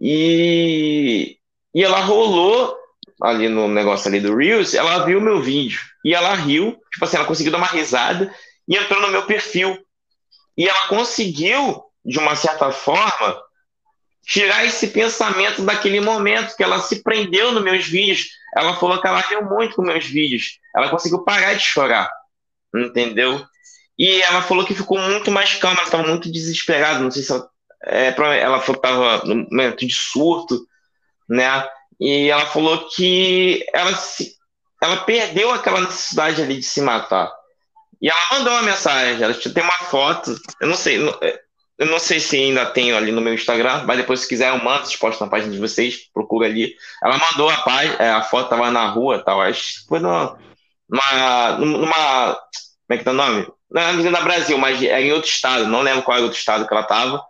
e, e ela rolou ali no negócio ali do Reels, ela viu meu vídeo, e ela riu, tipo assim, ela conseguiu dar uma risada, e entrou no meu perfil. E ela conseguiu, de uma certa forma, tirar esse pensamento daquele momento que ela se prendeu nos meus vídeos. Ela falou que ela riu muito com meus vídeos. Ela conseguiu parar de chorar, entendeu? E ela falou que ficou muito mais calma, ela estava muito desesperada. Não sei se ela, é, ela estava no momento de surto, né? E ela falou que ela, se, ela perdeu aquela necessidade ali de se matar. E ela mandou uma mensagem, ela tem uma foto, eu não sei, eu não sei se ainda tenho ali no meu Instagram, mas depois, se quiser, eu mando, vocês na página de vocês, procura ali. Ela mandou a, página, é, a foto, tava na rua tal. Acho que foi numa, numa, numa. Como é que tá o nome? Não era na Brasil, mas era em outro estado, não lembro qual era o outro estado que ela tava.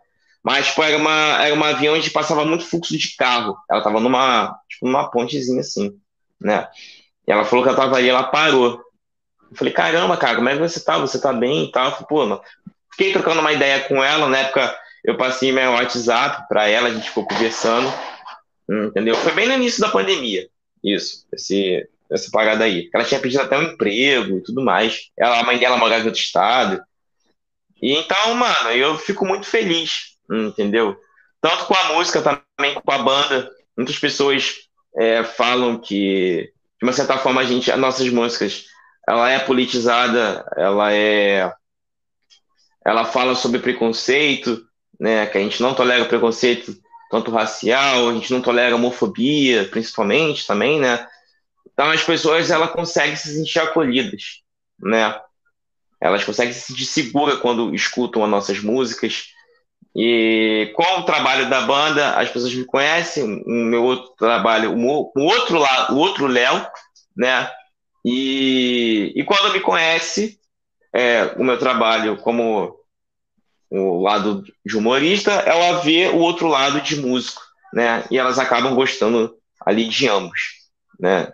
Mas tipo, era, uma, era uma avião onde passava muito fluxo de carro. Ela tava numa, tipo, numa pontezinha assim, né? E ela falou que ela tava ali, ela parou. Eu falei, caramba, cara, como é que você tá? Você tá bem e tal? Falei, pô, Fiquei trocando uma ideia com ela, na época eu passei meu WhatsApp para ela, a gente ficou conversando, entendeu? Foi bem no início da pandemia, isso, esse, essa parada aí. Ela tinha pedido até um emprego e tudo mais. Ela, a mãe dela morava em outro estado. E então, mano, eu fico muito feliz, entendeu? Tanto com a música, também com a banda. Muitas pessoas é, falam que, de uma certa forma, a gente, as nossas músicas, ela é politizada, ela é, ela fala sobre preconceito, né? Que a gente não tolera preconceito tanto racial, a gente não tolera homofobia, principalmente também, né? Então as pessoas ela conseguem se sentir acolhidas, né? Elas conseguem se sentir seguras quando escutam as nossas músicas. E com o trabalho da banda, as pessoas me conhecem, o meu outro trabalho, o outro lado, o outro Léo, né? E, e quando me conhece, é, o meu trabalho como o lado de humorista, ela vê o outro lado de músico, né? E elas acabam gostando ali de ambos, né?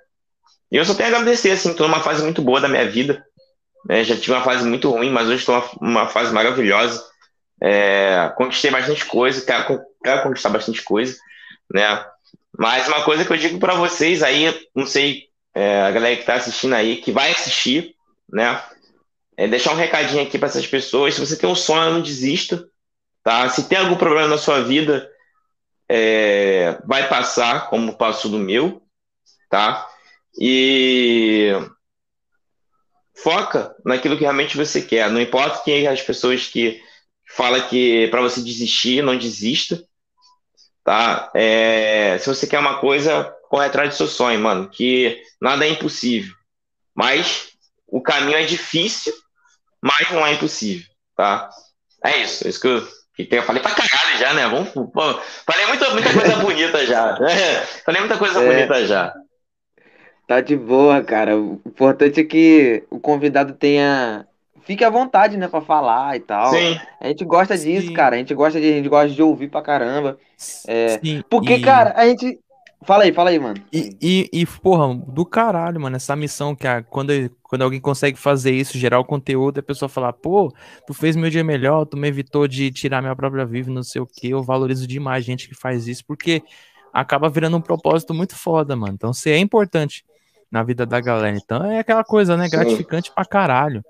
E eu só tenho a agradecer, assim, estou numa fase muito boa da minha vida. Né? Já tive uma fase muito ruim, mas hoje estou numa fase maravilhosa. É, conquistei bastante coisa, quero, quero conquistar bastante coisa, né? Mas uma coisa que eu digo para vocês aí, não sei, é, a galera que está assistindo aí, que vai assistir, né? É deixar um recadinho aqui para essas pessoas. Se você tem um sonho, não desista, tá? Se tem algum problema na sua vida, é, vai passar, como passou do meu, tá? E foca naquilo que realmente você quer. Não importa quem as pessoas que falam que para você desistir, não desista. Tá? É, se você quer uma coisa, corre atrás do seu sonho, mano. Que nada é impossível. Mas o caminho é difícil, mas não é impossível. Tá? É isso. É isso que eu, que eu falei pra caralho já, né? Vamos, pô, falei muita, muita coisa bonita já. falei muita coisa é. bonita já. Tá de boa, cara. O importante é que o convidado tenha. Fique à vontade, né, pra falar e tal. Sim. A gente gosta Sim. disso, cara. A gente gosta de, a gente gosta de ouvir pra caramba. É... Sim. Porque, E- cara, a gente. Fala aí, fala aí, mano. E, e, e, porra, do caralho, mano, essa missão que a, quando, quando alguém consegue fazer isso, gerar o conteúdo, a pessoa falar, pô, tu fez meu dia melhor, tu me evitou de tirar minha própria vida, não sei o que, eu valorizo demais gente que faz isso, porque acaba virando um propósito muito foda, mano. Então, você é importante na vida da galera. Então, é aquela coisa, né, Sim. gratificante pra caralho.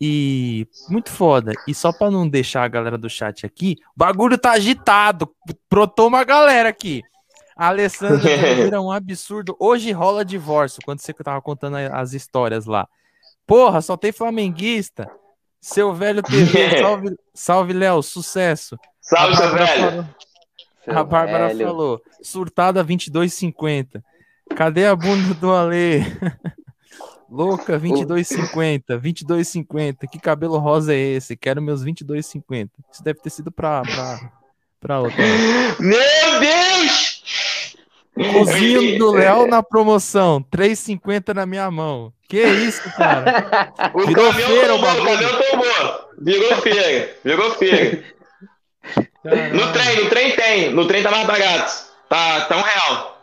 E muito foda. E só pra não deixar a galera do chat aqui, o bagulho tá agitado. Brotou uma galera aqui. A Alessandra vira um absurdo. Hoje rola divórcio, quando você tava contando as histórias lá. Porra, só tem flamenguista. Seu velho TV, salve, salve Léo, sucesso. Salve, A seu velho. falou- Seu a Bárbara velho. falou, surtada 22,50. Cadê a bunda do Ale? Louca, 22,50. 22,50. Que cabelo rosa é esse? Quero meus 22,50. Isso deve ter sido pra, pra, pra outra. Meu Deus! Cozinho do Léo na promoção. 3,50 na minha mão. Que isso, cara? O Virou caminhão feira o tomou, o caminhão tomou. Virou feira, virou feira. No trem, no trem tem. No trem tá mais barato. Tá, tá um real.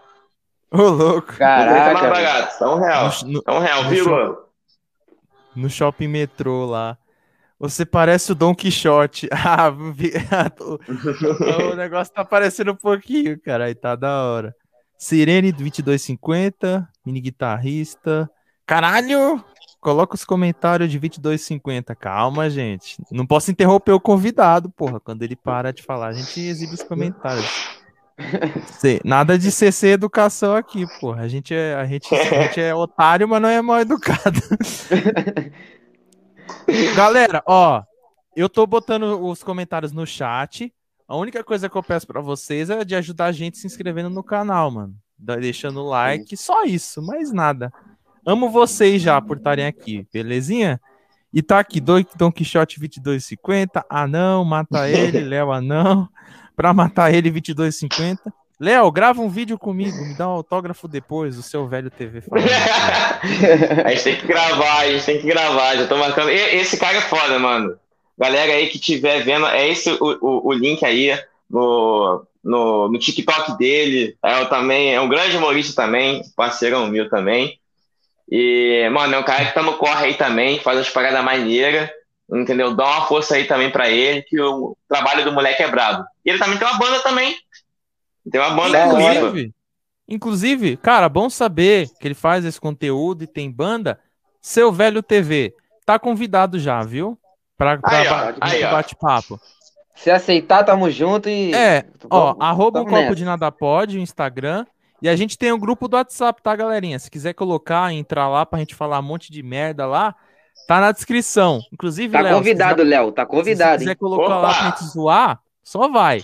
Ô, louco. No trem tá mais Caraca. barato. Tá um real. No, no- Tá um real, virou. no shopping metrô lá. Você parece o Dom Quixote. Ah, vi- o negócio tá parecendo um pouquinho, cara. Aí tá da hora. Sirene do 2250, mini guitarrista. Caralho! Coloca os comentários de 2250. Calma, gente. Não posso interromper o convidado, porra. Quando ele para de falar, a gente exibe os comentários. Nada de CC educação aqui, porra. A gente é, a gente, a gente é otário, mas não é mal educado. Galera, ó, eu tô botando os comentários no chat. A única coisa que eu peço pra vocês é de ajudar a gente se inscrevendo no canal, mano. Deixando o like, só isso, mais nada. Amo vocês já por estarem aqui, belezinha? E tá aqui, Don, Don Quixote 2250, anão, mata ele, Léo anão. Pra matar ele, 2250. Léo, grava um vídeo comigo, me dá um autógrafo depois, o seu velho TV. A gente tem que gravar, a gente tem que gravar. Já tô marcando. Esse cara é foda, mano. Galera aí que estiver vendo, é esse o, o, o link aí no, no, no TikTok dele. É, também, é um grande humorista também, parceirão meu também. E, mano, é um cara que tá no corre aí também, faz as paradas maneiras. Entendeu? Dá uma força aí também pra ele, que o trabalho do moleque é brabo. E ele também tem uma banda também. Tem uma banda inclusive, inclusive, cara, bom saber que ele faz esse conteúdo e tem banda. Seu Velho TV, tá convidado já, viu? Ó. bate-papo. Se aceitar, tamo junto e. É, ó, Vamos- arroba o Copo nessa. de Nada Pode, o Instagram. E a gente tem o grupo do WhatsApp, tá, galerinha? Se quiser colocar, entrar lá pra gente falar um monte de merda lá, tá na descrição. Inclusive, Tá Léo, convidado, Léo. Tá quiser- Se convidado, quiser hein? colocar Opa! lá pra gente zoar, só vai.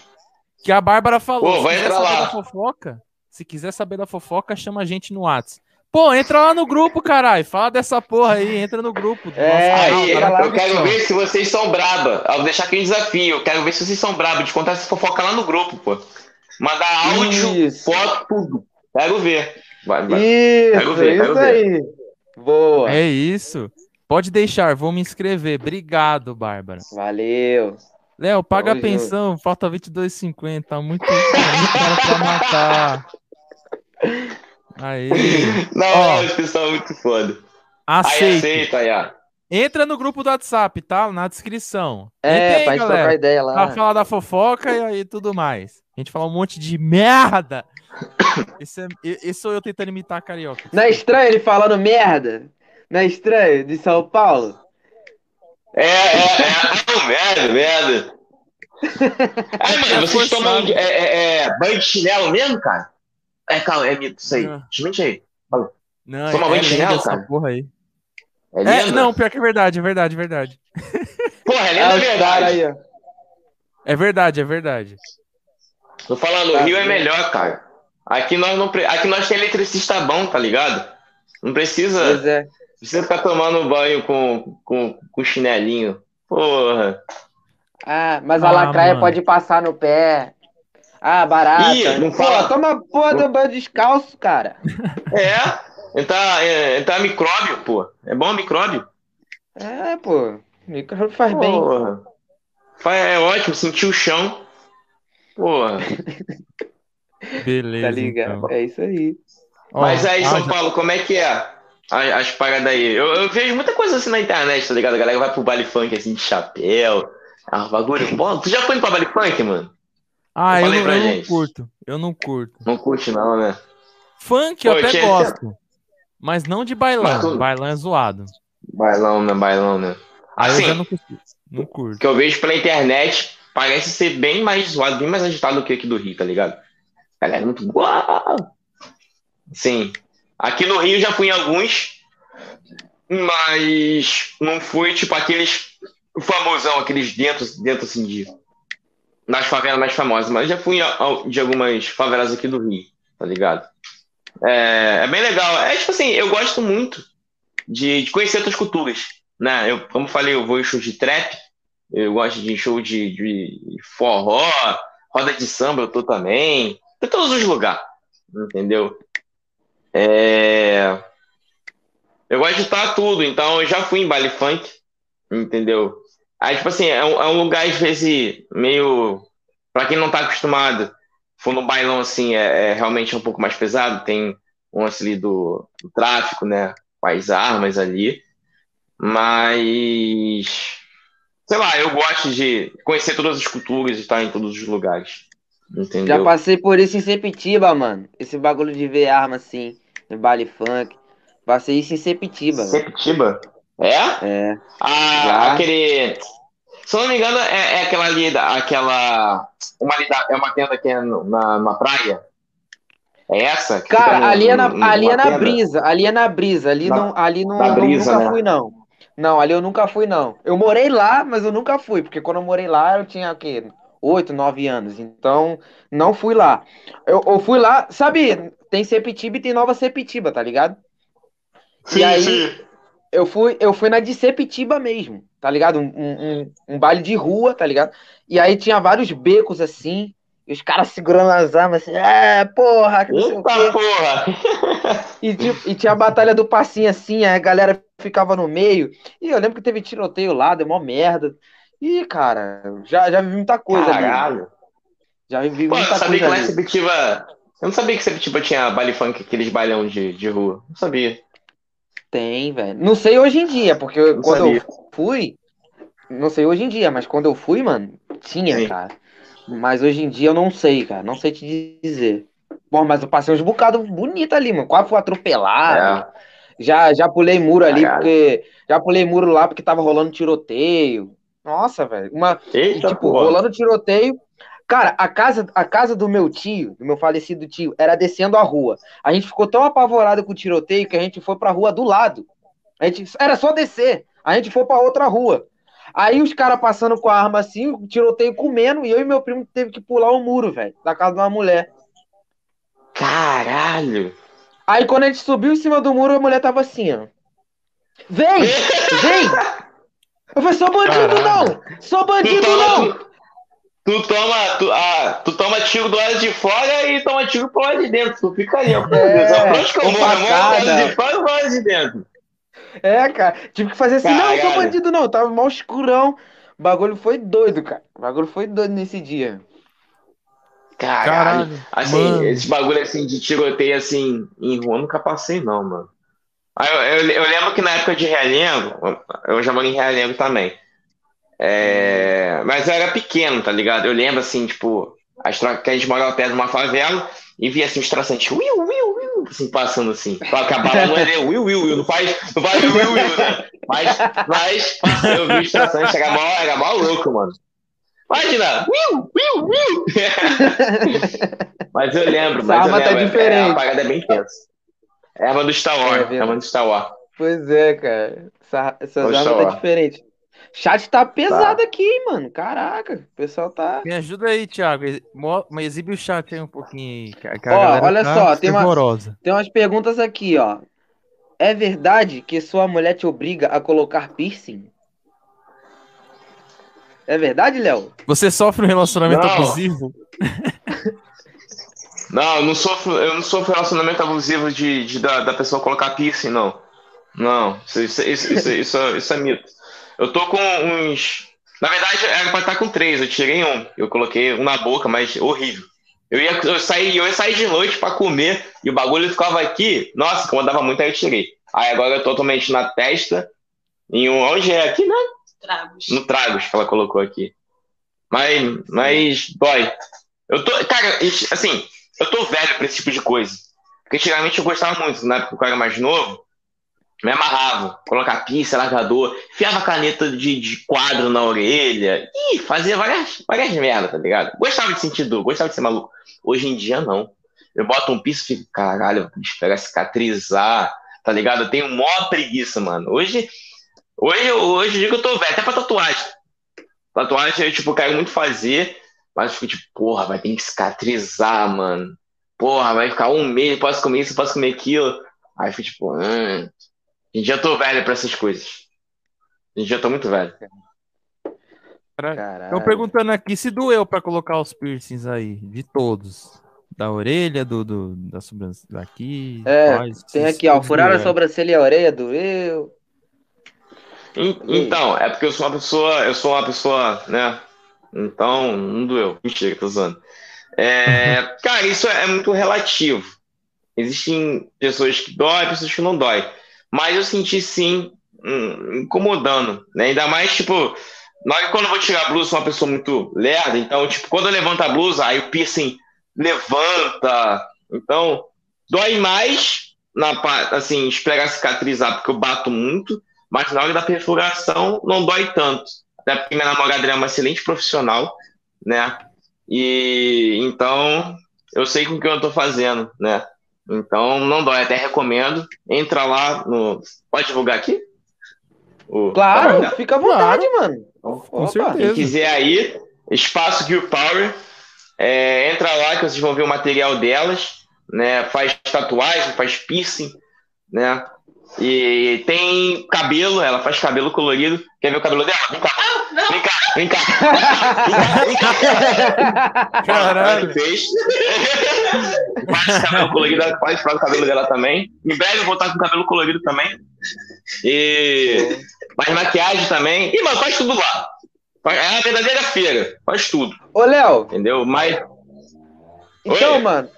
Que a Bárbara falou, Pô, se vai quiser entrar saber lá. da fofoca, se quiser saber da fofoca, chama a gente no WhatsApp. Pô, entra lá no grupo, caralho. Fala dessa porra aí, entra no grupo. É, nosso canal, Aí, na lá, eu quero ver se vocês são braba. Eu vou deixar aqui um desafio. Eu quero ver se vocês são braba de contar essa fofoca lá no grupo, pô. Mandar áudio, Isso. foto, tudo. Quero ver. Vai, vai. Isso, Quero ver, isso quero ver. aí. Boa. É isso. Pode deixar, vou me inscrever. Obrigado, Bárbara. Valeu. Léo, paga a pensão, falta 22,50. Tá muito, muito caro pra matar. Aí. Não, Ó. esse pessoal é muito foda. Aí aceita, aí. Entra no grupo do WhatsApp, tá? Na descrição. É, Entra aí, pra gente trocar ideia lá. Pra falar da fofoca e aí tudo mais. A gente fala um monte de merda. Esse, é, esse sou eu tentando imitar a carioca. Não é estranho ele falando merda? Não é estranho? De São Paulo? É, é, é. Não, merda, merda. Aí, mano, É vocês tomam é, é, é, banho de chinelo mesmo, cara? É, calma, é mito isso aí. Não. Desmente aí. Não, Toma é, banho é de chinelo, cara? porra aí. É É, lenda? não, pior que é verdade, é verdade, é verdade. Porra, é lenda é verdade. aí, ó. É verdade, é verdade. Tô falando, Tá o Rio é melhor, cara. Aqui nós não pre- aqui nós tem eletricista bom, tá ligado? Não precisa, Pois é. precisa ficar tomando banho com, com, com chinelinho. Porra. Ah, mas a Ah, lacraia mano. pode passar no pé. Ah, barata. Ih, não Pô, fala. toma porra do banho descalço, cara. É, entrar, é, entrar micróbio, pô. É bom micróbio? É, pô. Micróbio faz bem. Porra. Fa- É ótimo, sentir o chão. Porra. Beleza. Tá ligado? então. É isso aí. Mas aí, ah, São já- Paulo, como é que é? As, as paradas aí. Eu, eu vejo muita coisa assim na internet, tá ligado? A galera vai pro baile funk assim de chapéu. Ah, bagulho. Pô, tu já foi pra baile funk, mano? Ah, eu, aí não, eu não curto. Eu não curto. Não curte, não, né? Funk eu Pô, até gosto. Mas não de bailão. Tu- Bailão é zoado. Bailão, né? Bailão, né? Aí Assim, eu já não curto. Não curto. que eu vejo pela internet, parece ser bem mais zoado, bem mais agitado do que aqui do Rio, tá ligado? Galera, muito. Uau! Sim. Aqui no Rio já fui em alguns, mas não fui tipo aqueles famosão, aqueles dentro, dentro assim de. Nas favelas mais famosas, mas já fui de algumas favelas aqui do Rio, tá ligado? É, é bem legal. É tipo assim, eu gosto muito de, de conhecer outras culturas, né? Eu, como falei, eu vou em show de trap, eu gosto de show de, de forró, roda de samba, eu tô também. Em todos os lugares, entendeu? É... Eu gosto de estar tudo, então eu já fui em baile funk, entendeu? Aí, tipo assim, é um, é um lugar, às vezes, meio. Pra quem não tá acostumado, for no bailão assim, é, é realmente um pouco mais pesado, tem um lance ali do, do tráfico, né? Com as armas ali. Mas. Sei lá, eu gosto de conhecer todas as culturas e estar em todos os lugares. Já Entendeu? passei por isso em Sepitiba, mano. Esse bagulho de ver arma assim, no baile funk. Passei isso em Sepitiba. velho. É? É. Ah, Já. aquele. Se eu não me engano, é, é aquela ali, aquela. Uma ali da- é uma tenda que é na, na praia? É essa? Cara, no- ali é na, no- ali é na tenda? brisa, ali é na brisa, ali Na- não, ali não, na não- brisa, nunca né? fui não. Não, ali eu nunca fui não. Eu morei lá, mas eu nunca fui, porque quando eu morei lá eu tinha o quê? Oito, nove anos, então não fui lá. Eu, eu fui lá, sabe, tem Sepitiba e tem Nova Sepitiba, tá ligado? Sim, E aí- sim. Eu fui, eu fui na de Sepitiba mesmo, tá ligado? Um, um, um- baile de rua, tá ligado? E aí tinha vários becos assim, e os caras segurando as armas assim, é, porra, que não sei o quê. Eita porra! E, tipo, e tinha a batalha do passinho assim, aí a galera ficava no meio. E eu lembro que teve tiroteio lá, deu mó merda. E, cara, já, já vivi muita coisa ali. Caralho. Já vivi Pô, muita sabia que coisa lá em ali. Eu não sabia que Sepetiba tinha baile funk, aqueles bailão de, de rua. Não sabia. Tem, velho. Não sei hoje em dia, porque eu- quando sabia. eu fui, Não sei hoje em dia, mas quando eu fui, mano, tinha, Sim. cara. Mas hoje em dia eu não sei, cara. Não sei te dizer. Bom, mas eu passei uns bocados bonitos ali, mano. Quase fui atropelado. É. Já, já pulei muro ali, Caralho. porque. Já pulei muro lá porque tava rolando tiroteio. Nossa, velho. Uma, Eita, tipo, porra. rolando tiroteio. Cara, a casa, a casa do meu tio, do meu falecido tio, era descendo a rua. A gente ficou tão apavorado com o tiroteio que a gente foi pra rua do lado. A gente, era só descer. A gente foi pra outra rua. Aí os caras passando com a arma assim, o tiroteio comendo, e eu e meu primo teve que pular o muro, velho, da casa de uma mulher. Caralho. Aí quando a gente subiu em cima do muro, a mulher tava assim, ó. Vem! Vem! Eu falei, sou bandido Caralho. não! Sou bandido não! Tu, toma, tu, ah, tu toma tiro do lado de fora e toma tiro pro lado de dentro. Tu fica ali, ó. É, eu? Eu vou pro facada. lado de fora ou pro lado de dentro? É, cara, tive que fazer assim, não, sou Caralho. bandido não, tava mal escurão. O bagulho foi doido, cara. O bagulho foi doido nesse dia. Caralho. Caralho. Assim, mano. esse bagulho assim de tiroteio assim em rua eu nunca passei, não, mano. Ah, eu, eu- eu lembro que na época de Realengo, eu já morei em Realengo também. É, mas eu era pequeno, tá ligado? Eu lembro assim, tipo, tro- que a gente morava perto de uma favela e via assim os traçantes, will, will, will, assim, passando assim. Claro que a bala não é não faz, não faz will, will, will, né? Mas, mas eu vi os traçantes, era mó, era mó louco, mano. Imagina, will, will, will. Mas eu lembro, mas eu arma tá lembro, é- diferente. É, a parada é bem tensa. É a arma do Star É Wars, verdade. é a arma do Star Wars. Pois é, cara. Essa, essas armas tá diferente. Chat tá pesado aqui, hein, mano. Caraca, o pessoal tá. Me ajuda aí, Thiago. Mas exibe o chat aí um pouquinho. aí, que- que a Ó, olha tá só, tem uma-. Tem umas perguntas aqui, ó. É verdade que sua mulher te obriga a colocar piercing? É verdade, Léo? Você sofre um relacionamento Não. abusivo? Não, eu não sofro, eu não sofro relacionamento abusivo de, de- da, da pessoa colocar piercing, não. Não, isso, isso, isso, isso, isso, é- isso é mito. Eu tô com uns. Na verdade, era pra estar com três, eu tirei um. Eu coloquei um na boca, mas horrível. Eu ia, eu saí, eu ia sair de noite pra comer e o bagulho ficava aqui. Nossa, incomodava muito, aí eu tirei. Aí agora eu tô totalmente na testa. Em um. Onde é? Aqui, né? Tragos. No Tragos que ela colocou aqui. Mas, mas dói. Eu tô, cara, assim, eu tô velho pra esse tipo de coisa. Porque antigamente eu gostava muito, na época que eu era mais novo, me amarrava, colocar pista, largador, enfiava caneta de, de quadro na orelha, e fazia várias, várias merdas, tá ligado? Gostava de sentir dor, gostava de ser maluco. Hoje em dia, não. Eu boto um piso e fico, caralho, vou esperar cicatrizar, tá ligado? Eu tenho mó preguiça, mano. Hoje, hoje, hoje eu digo que eu tô velho, até pra tatuagem. Tatuagem eu, tipo, quero muito fazer, mas eu fico tipo, porra, vai ter que cicatrizar, mano. Porra, vai ficar um mês, posso comer isso, posso comer aquilo. Aí eu fico tipo, hum. Dia eu tô velho pra essas coisas. Dia eu tô muito velho. Estão perguntando aqui se doeu pra colocar os piercings aí, de todos. Da orelha, do, do da sobrancelha daqui. É, quais, Tem aqui, ó. Furaram a sobrancelha e a orelha, doeu. En- Então, é porque eu sou uma pessoa, eu sou uma pessoa, né? Então, não doeu. Mentira, tô usando. É, cara, isso é muito relativo. Existem pessoas que dói, pessoas que não dói. Mas eu senti sim hum, incomodando, né? Ainda mais, tipo, na hora que quando eu vou tirar a blusa, sou uma pessoa muito lerda, então, tipo, quando eu levanto a blusa, aí o piercing levanta. Então, dói mais na assim, esperar cicatrizar, porque eu bato muito, mas na hora da perfuração não dói tanto. Até porque minha namorada é uma excelente profissional, né? E então eu sei com o que eu tô fazendo, né? Então não dói, até recomendo. Entra lá no. Pode divulgar aqui? O- Claro, Tá fica à vontade, mano. Com Opa. certeza. quem quiser aí, Espaço Gear Power, é, entra lá que vocês vão ver o material delas, né? Faz tatuagem, faz piercing, né? E tem cabelo, ela faz cabelo colorido. Quer ver o cabelo dela? Vem cá, Não, vem cá, vem cá. Vem cá, vem cá. Caralho. Fez. Faz cabelo colorido, ela faz faz o cabelo dela também. Em breve eu vou estar com cabelo colorido também. E faz maquiagem também. E, mano, faz tudo lá. É uma verdadeira feira. Faz tudo, Ô, Léo, entendeu? Mas. então, Oi. mano.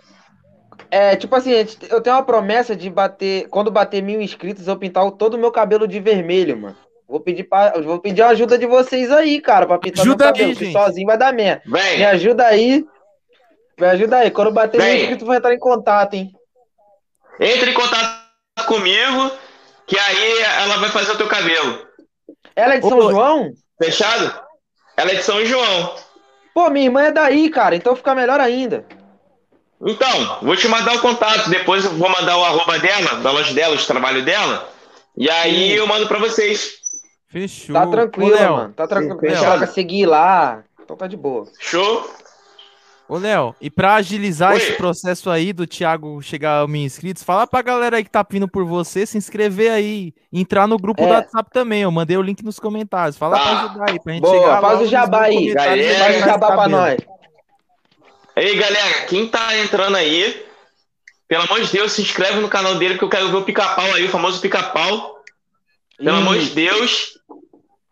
É, tipo assim, eu tenho uma promessa de bater. Quando bater mil inscritos, eu pintar o- todo o meu cabelo de vermelho, mano. Vou pedir, pra, vou pedir a ajuda de vocês aí, cara, pra pintar Ajuda meu cabelo, aí, que gente. sozinho vai dar merda. Me Vem, ajuda aí. Me ajuda aí. Quando bater mil Vem. inscritos, vou entrar em contato, hein? entre em contato comigo, que aí ela vai fazer o teu cabelo. Ela é de São Ô, João? Fechado? Ela é de São João. Pô, minha irmã é daí, cara, então fica melhor ainda. Então, vou te mandar o contato. Depois eu vou mandar o arroba dela, da loja dela, os trabalhos dela. E aí Sim. eu mando pra vocês. Fechou. Tá Ô, tranquilo, Léo, mano. Tá tranquilo. Deixa ela seguir lá. Então tá de boa. Show? Ô, Léo, e pra agilizar Oi. esse processo aí do Thiago chegar a mil inscritos, fala pra galera aí que tá vindo por você se inscrever aí, entrar no grupo É. do WhatsApp também. Eu mandei o link nos comentários. Fala Tá. pra ajudar aí, pra gente Boa, chegar faz logo o jabá nos aí. comentários e Galera, Faz o jabá pra nós. Ei, galera, quem tá entrando aí, pelo amor de Deus, se inscreve no canal dele, que eu quero ver o pica-pau aí, o famoso pica-pau. Pelo amor de Deus,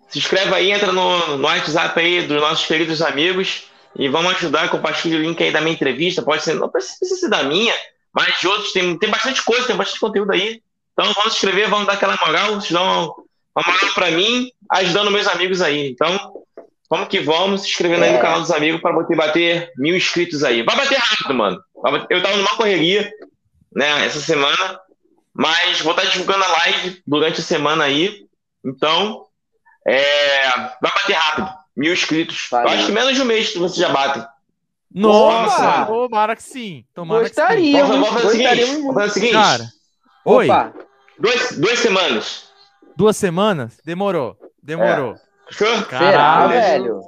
se inscreve aí, entra no, no WhatsApp aí dos nossos queridos amigos e vamos ajudar. Compartilha o link aí da minha entrevista. Pode ser, não precisa ser da minha, mas de outros. Tem, tem bastante coisa, tem bastante conteúdo aí. Então vamos se inscrever, vamos dar aquela moral, se dá uma, uma moral pra mim, ajudando meus amigos aí. Então, vamos que vamos, se inscrevendo aí no É. canal dos amigos para bater, bater mil inscritos aí. Vai bater rápido, mano. Eu tava numa correria, né, essa semana. Mas vou estar divulgando a live durante a semana aí. Então, é, vai bater rápido. Mil inscritos. Valeu. Eu acho que menos de um mês que vocês já batem. Nossa, tomara que sim. Tomara que sim. Gostaria, Vamos, fazer o seguinte. Vamos fazer o seguinte. Cara, oi, Opa, Duas, duas semanas. duas semanas? Demorou, demorou. Fechou? será, Caralho. velho?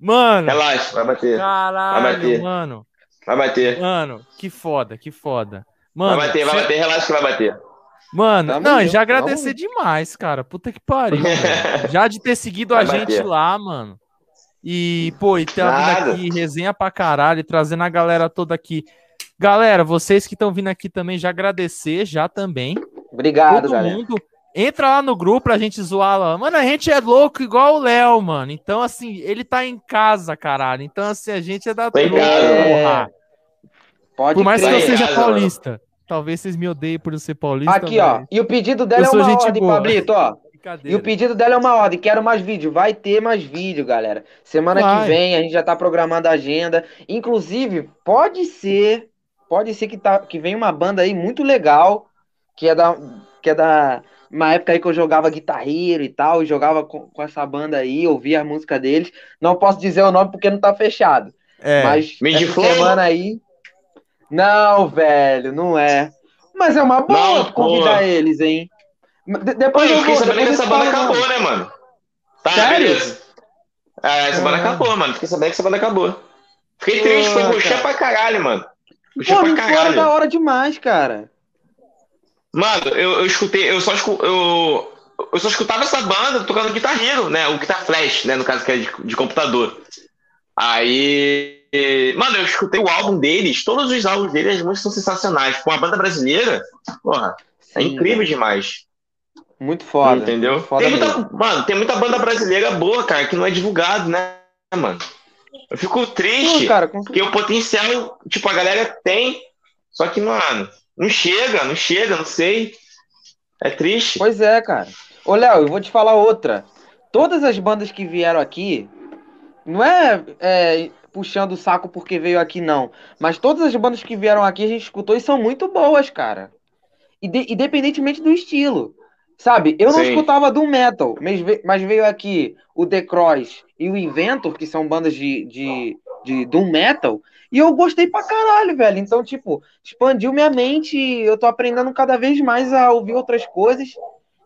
Mano, Relaxa, vai bater. caralho, bater. mano. Vai bater. Mano, que foda, que foda. Vai Mano, bater, vai bater. Relaxa que vai bater. Mano, Tamo não, e junto, já agradecer demais, cara. Puta que pariu. Já de ter seguido a Vai gente bater. lá, mano. E, pô, e ter Nada. vindo aqui, resenha pra caralho, trazendo a galera toda aqui. Galera, vocês que estão vindo aqui também, já agradecer, já também. Obrigado, Todo galera. mundo. Entra lá no grupo pra gente zoar lá. Mano, a gente é louco igual o Léo, mano. Então, assim, ele tá em casa, caralho. Então, assim, a gente é da. Pode Por mais que eu seja casa, paulista. Talvez vocês me odeiem por eu ser paulista. Aqui, ó. E o pedido dela Eu é uma gente ordem, boa. Pablito, ó. E o pedido dela é uma ordem. Quero mais vídeo. Vai ter mais vídeo, galera. Semana Vai. que vem a gente já tá programando a agenda. Inclusive, pode ser, pode ser que, tá, que venha uma banda aí muito legal, que é da, que é da uma época aí que eu jogava guitarreiro e tal, e jogava com, com essa banda aí, ouvia a música deles. Não posso dizer o nome porque não tá fechado. É. Mas Mid essa Flow? semana aí. Não, velho, não é. Mas é uma boa Não, convidar eles, hein? De- Depois eu eu fiquei sabendo que essa banda acabou, não. né, mano? Tá, Sério? beleza. É, essa banda acabou, mano. Fiquei sabendo que essa banda acabou. Fiquei triste, foi puxar pra caralho, mano. Pô, pra caralho. da hora demais, cara. Mano, eu, eu escutei, eu só, escu- eu, eu só escutava essa banda tocando Guitar Hero, né? O Guitar Flash, né? No caso que é de, de computador. Aí. Mano, eu escutei o álbum deles, todos os álbuns deles, as músicas são sensacionais. Com uma banda brasileira, porra, é Sim, incrível demais. Muito foda. entendeu? muito foda Tem muita, mesmo. mano, tem muita banda brasileira boa, cara, que não é divulgado, né, mano? Eu fico triste. Pô, cara, com Porque o potencial, tipo, a galera tem, só que, mano, não chega, não chega, não sei. É triste. Pois é, cara. Ô, Léo, eu vou te falar outra. Todas as bandas que vieram aqui, não é, é, puxando o saco porque veio aqui, não. Mas todas as bandas que vieram aqui a gente escutou e são muito boas, cara. Inde- independentemente do estilo. Sabe, eu não Sim. escutava do metal, mas veio aqui o The Cross e o Inventor, que são bandas de, de, de doom metal, e eu gostei pra caralho, velho. Então, tipo, expandiu minha mente, eu tô aprendendo cada vez mais a ouvir outras coisas.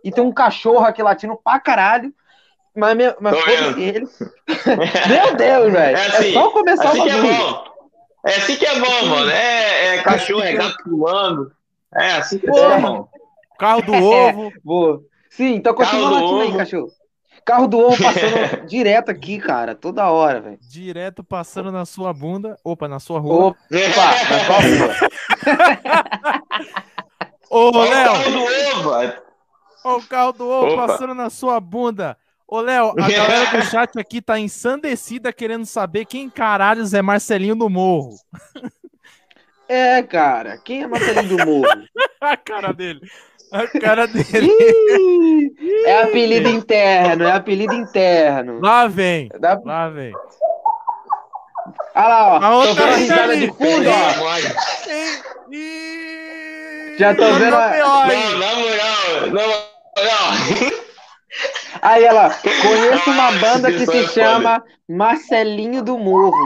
E tem um cachorro aqui latindo pra caralho. Mas, me- mas ele. Meu Deus, velho. É É, assim, só começar Assim o que é bom. É assim que é bom, mano. É, é cachorro, é gato pulando. É assim que é bom. Carro do ovo. Boa. Sim, então continua latindo aí, cachorro. Carro do ovo passando direto aqui, cara, toda hora, velho. Direto passando na sua bunda. Opa, na sua rua. Opa, na sua rua. Ô, Olha o Léo! carro do ovo. Ó, o carro do ovo Opa. passando na sua bunda. Ô, Léo, a galera do chat aqui tá ensandecida querendo saber quem caralhos é Marcelinho do Morro. É, cara, quem é Marcelinho do Morro? A cara dele. A cara dele. Ih, é é apelido interno, é apelido interno. Lá vem, Dá- lá vem. Olha lá, ó. A Tô outra vendo a risada de fundo, ó. Já tô vendo a-. Não, na moral, na moral. Aí ela, conheço uma Ah, banda que se é chama Marcelinho do Morro.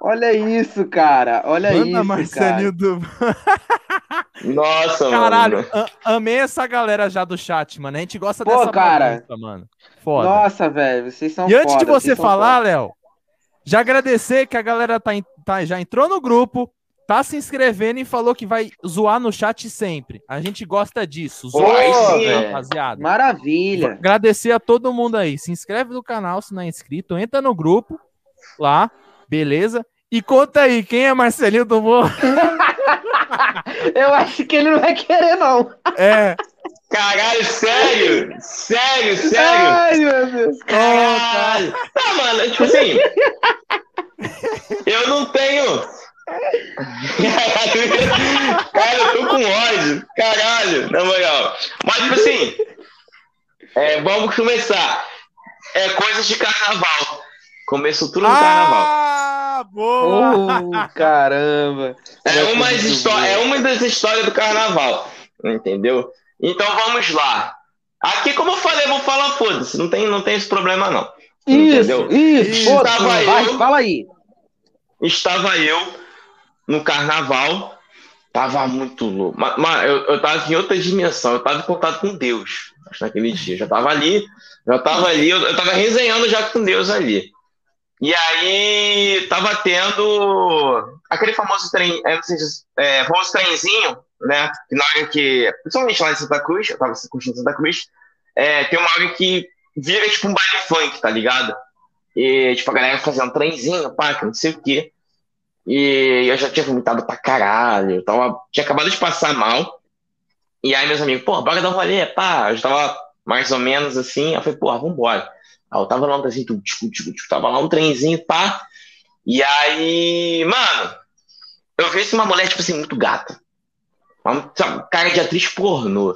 Olha isso, cara. Olha Manda isso, Marcelinho do. Nossa, Caralho, mano. amei essa galera já do chat, mano. A gente gosta Pô, dessa cara. bagunça, mano. cara. Foda. Nossa, velho, vocês são E antes de você falar. Léo, já agradecer que a galera tá, tá- já entrou no grupo, tá se inscrevendo e falou que vai zoar no chat sempre. A gente gosta disso. Pô, Zoar, sim, velho. rapaziada. Maravilha. Agradecer a todo mundo aí. Se inscreve no canal se não é inscrito, entra no grupo lá, beleza? E conta aí, quem é Marcelinho do Morro? Eu acho que ele não vai querer, não. É, Caralho, sério? Sério, sério? Ai, meu Deus. Caralho. Tá, mano, tipo assim. Eu não tenho. Caralho, cara, eu tô com ódio. Caralho, na moral. Mas, tipo assim. é, vamos começar. É coisas de carnaval. Começou tudo no carnaval. Ah, boa! Oh, caramba. É uma, é uma das histórias do carnaval. Entendeu? Então vamos lá. Aqui, como eu falei, eu vou falar foda-se. Não tem, não tem esse problema, não. Isso, Entendeu? isso. Isso, Pô, tava vai, eu. fala aí. estava eu no carnaval, tava muito louco. Mas, mas eu, eu tava em outra dimensão, eu tava em contato com Deus acho, naquele dia. Já tava ali, já tava ali, eu, eu tava resenhando já com Deus ali. E aí tava tendo aquele famoso trem, é, famoso trenzinho, né? Que na hora que, principalmente lá em Santa Cruz, eu tava curtindo Santa Cruz, é, tem uma hora que vira tipo um baile funk, tá ligado? E tipo a galera fazendo trenzinho, pá, que não sei o quê. E eu já tinha vomitado pra caralho. Tava, tinha acabado de passar mal. E aí meus amigos, pô, bora dar um rolê, pá. Eu já tava mais ou menos assim. Eu falei, porra, vambora. Aí eu tava lá, tu, tchu, tchu, tchu, tava lá um trenzinho, pá. E aí, mano, eu vi assim, uma mulher, tipo assim, muito gata. Uma, sabe, cara de atriz pornô.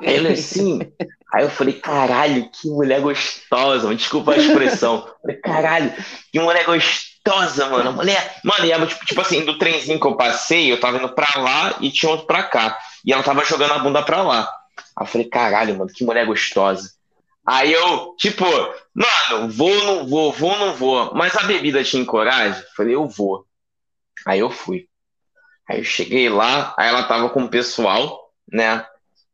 Aí ele assim. Aí eu falei, caralho, que mulher gostosa, mano. Desculpa a expressão. Eu falei, caralho, que mulher gostosa, mano. A Mulher. Mano, e ela, tipo, tipo assim, do trenzinho que eu passei, eu tava indo pra lá e tinha outro pra cá. E ela tava jogando a bunda pra lá. Aí eu falei, caralho, mano, que mulher gostosa. Aí eu, tipo, mano, vou, não vou, vou, não vou. Mas a bebida coragem? Eu falei, eu vou. Aí eu fui. Aí eu cheguei lá, aí ela tava com o pessoal, né?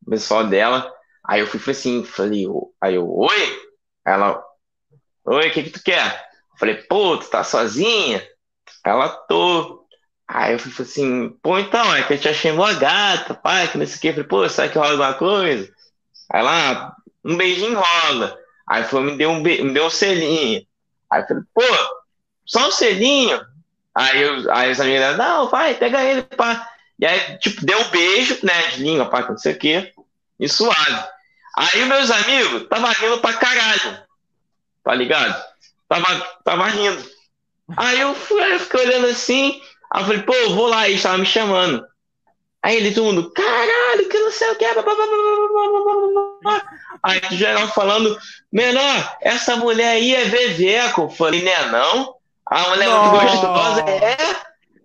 O pessoal dela. Aí eu fui falei assim, falei, aí eu, oi? Ela, oi, o que que tu quer? Falei, pô, tu tá sozinha? Ela, tô. Aí eu fui falei assim, pô, então, é que eu te achei mó gata, pai, que não sei o que. Falei, pô, será que rola alguma coisa? Aí ela, um beijinho rola. Aí foi, me deu um, be... me deu um selinho. Aí falei, pô, só um selinho? Aí, eu, aí os amigos não, vai, pega ele, pá. E aí, tipo, deu um beijo, né, de língua, pá, não sei o que, e suave. Aí meus amigos tava rindo pra caralho, tá ligado? Tava, tava rindo. Aí eu, fui, eu fiquei olhando assim, aí eu falei, pô, eu vou lá, eles estavam me chamando. Aí ele, todo mundo, caralho, que não sei o que. Blá, blá, blá, aí geral falando, menor, essa mulher aí é Veveco. Eu falei, né não? A mulher não. muito gostosa é.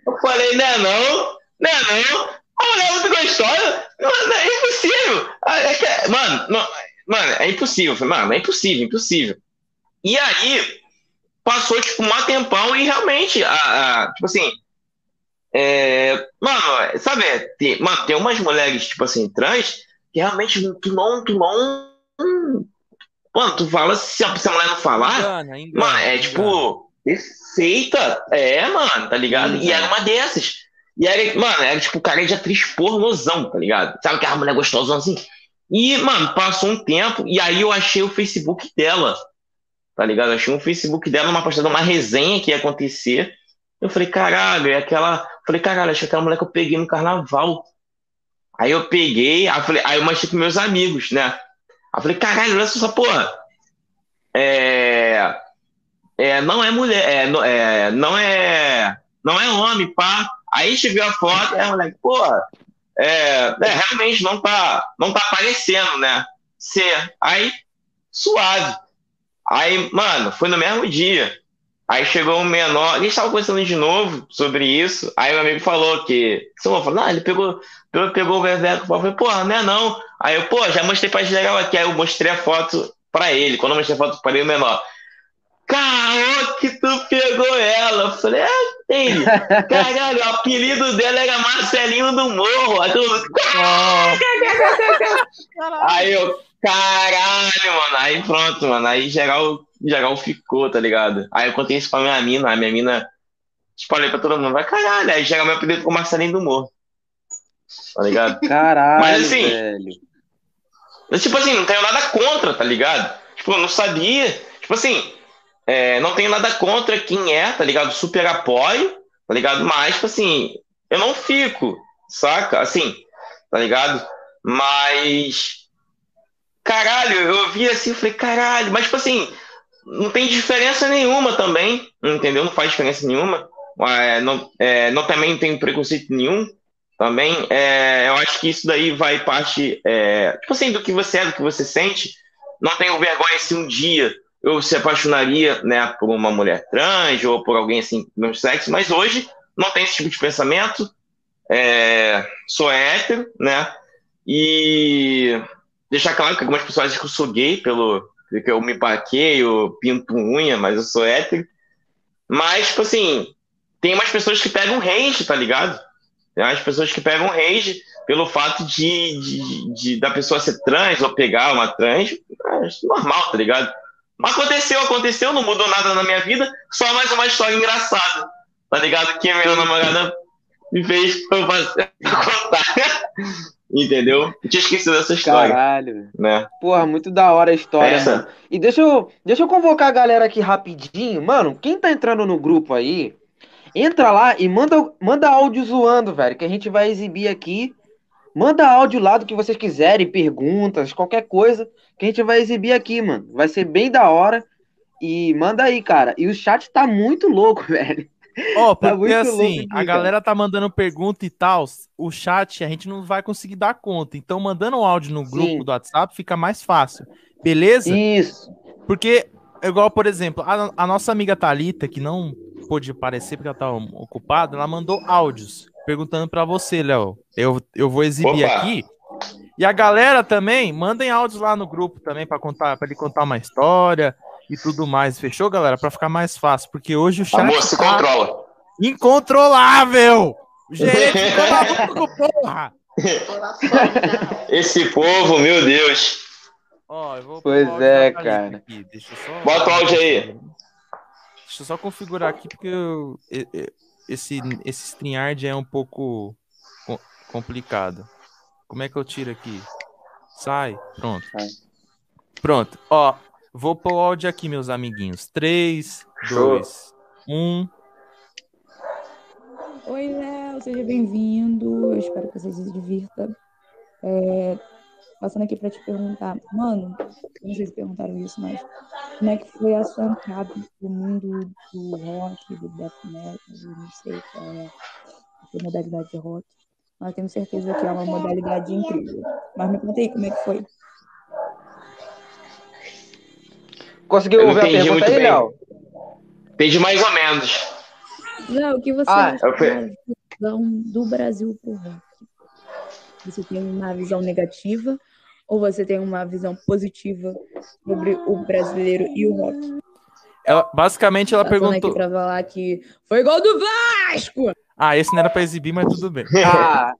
Eu falei, né não? Né não? A mulher muito gostosa? Mano, é impossível. Ah, é que, mano, não, mano, é impossível. Mano, é impossível, impossível. E aí, passou, tipo, um tempão e realmente, a, a tipo assim é, mano, sabe, tem, mano, tem umas mulheres, tipo assim, trans, que realmente tu não, tu não. Mano, tu fala, se a, se a mulher não falar, Engana, engana, mano, é engana. tipo, perfeita. É, mano, tá ligado? E era uma dessas. E era, mano, era tipo cara de atriz pornozão, tá ligado? Sabe aquela mulher gostosão assim? E, mano, passou um tempo e aí eu achei o Facebook dela, tá ligado? Eu achei um Facebook dela, uma postada, uma resenha que ia acontecer. Eu falei, caralho, é aquela. Falei, caralho, acho que aquela mulher que eu peguei no carnaval. Aí eu peguei, aí eu, falei, aí eu mostrei pros meus amigos, né? Aí eu falei, caralho, olha essa porra. É. É, não é mulher, é, não- é, não é. Não é homem, pá. Aí viu a foto, é, moleque, porra. É, é, realmente não tá, não tá aparecendo, né? C. Aí, suave. Aí, mano, foi no mesmo dia. Aí chegou um menor, a gente tava conversando de novo sobre isso. Aí meu amigo falou que. Você falou, ah, ele pegou, pegou, pegou o Veveco. Eu falei, porra, não é não. Aí eu, pô, já mostrei pra geral aqui. Aí eu mostrei a foto pra ele. Quando eu mostrei a foto pra ele, o menor. Caramba, que tu pegou ela. Eu falei, é, ele. Caralho, o apelido dela era Marcelinho do Morro. Aí eu, caralho, mano. Aí pronto, mano. Aí geral, geral ficou, tá ligado? Aí eu contei isso pra minha mina. A minha mina espalhei pra todo mundo. Vai caralho. Aí geral meu apelido com Marcelinho do Morro. Tá ligado? Caralho, Mas assim. velho. Tipo assim, não tenho nada contra, tá ligado? Tipo, eu não sabia. Tipo assim, é, não tenho nada contra quem é, tá ligado? Super apoio, tá ligado? Mas, tipo assim, eu não fico, saca? Assim, tá ligado? Mas. Caralho, eu vi assim falei, caralho, mas, tipo assim, não tem diferença nenhuma também, entendeu? Não faz diferença nenhuma. É, não, é, não também tem preconceito nenhum também. É, eu acho que isso daí vai parte, é, tipo assim, do que você é, do que você sente. Não tenho vergonha se um dia eu se apaixonaria né, por uma mulher trans ou por alguém assim do mesmo sexo, mas hoje não tem esse tipo de pensamento. É, sou hétero, né? E deixar claro que algumas pessoas acham que eu sou gay pelo que eu me paqueio, pinto unha, mas eu sou hétero. Mas, tipo assim, tem umas pessoas que pegam rage, tá ligado? Tem umas pessoas que pegam rage pelo fato de, de, de da pessoa ser trans ou pegar uma trans. Normal, tá ligado? Aconteceu, aconteceu, não mudou nada na minha vida, só mais uma história engraçada, tá ligado? Que a minha namorada me fez eu contar. Entendeu? Eu tinha esquecido dessa história. Caralho. Né? Porra, muito da hora a história, Essa. mano. E deixa eu, deixa eu convocar a galera aqui rapidinho. Mano, quem tá entrando no grupo aí, entra lá e manda, manda áudio zoando, velho, que a gente vai exibir aqui. Manda áudio lá do que vocês quiserem, perguntas, qualquer coisa, que a gente vai exibir aqui, mano. Vai ser bem da hora. E manda aí, cara. E o chat tá muito louco, velho. Ó, Tá porque muito assim, aqui, a galera tá mandando pergunta e tal, o chat a gente não vai conseguir dar conta. Então, mandando um áudio no grupo Sim. do WhatsApp fica mais fácil. Beleza? Isso. Porque, igual, por exemplo, a, a nossa amiga Thalita, que não pôde aparecer porque ela tá ocupada, ela mandou áudios perguntando pra você, Léo. Eu, eu vou exibir Opa. aqui. E a galera também, mandem áudios lá no grupo também pra contar, para ele contar uma história e tudo mais. Fechou, galera? Pra ficar mais fácil, porque hoje o chat Amor, se tá controla. incontrolável. O gerente ficou maluco, porra. Esse povo, meu Deus. Ó, eu vou Pois é, cara. aqui. Deixa eu só... Bota o áudio aí. Deixa eu só configurar aqui, porque eu- esse, esse StreamYard é um pouco co- complicado. Como é que eu tiro aqui? Sai. Pronto. Pronto. Ó, vou pôr o áudio aqui, meus amiguinhos. 3, Show. 2, 1. Oi, Léo, seja bem-vindo. Eu espero que você se divirta. É, passando aqui para te perguntar, mano, não sei se perguntaram isso, mas como é que foi a sua entrada no mundo do rock, do death metal, não sei qual é a modalidade de rock, mas tenho certeza que é uma modalidade incrível. Mas me conta aí como é que foi. Conseguiu Eu ouvir a pergunta muito aí, bem. Léo? Entendi mais ou menos. Léo, o que você Ah, acha da visão do Brasil pro rock? Você tem uma visão negativa ou você tem uma visão positiva sobre o brasileiro e o rock? Ela, basicamente, ela Passando perguntou. aqui pra falar que foi igual do Vasco! Ah, esse não era pra exibir, mas tudo bem. Ah,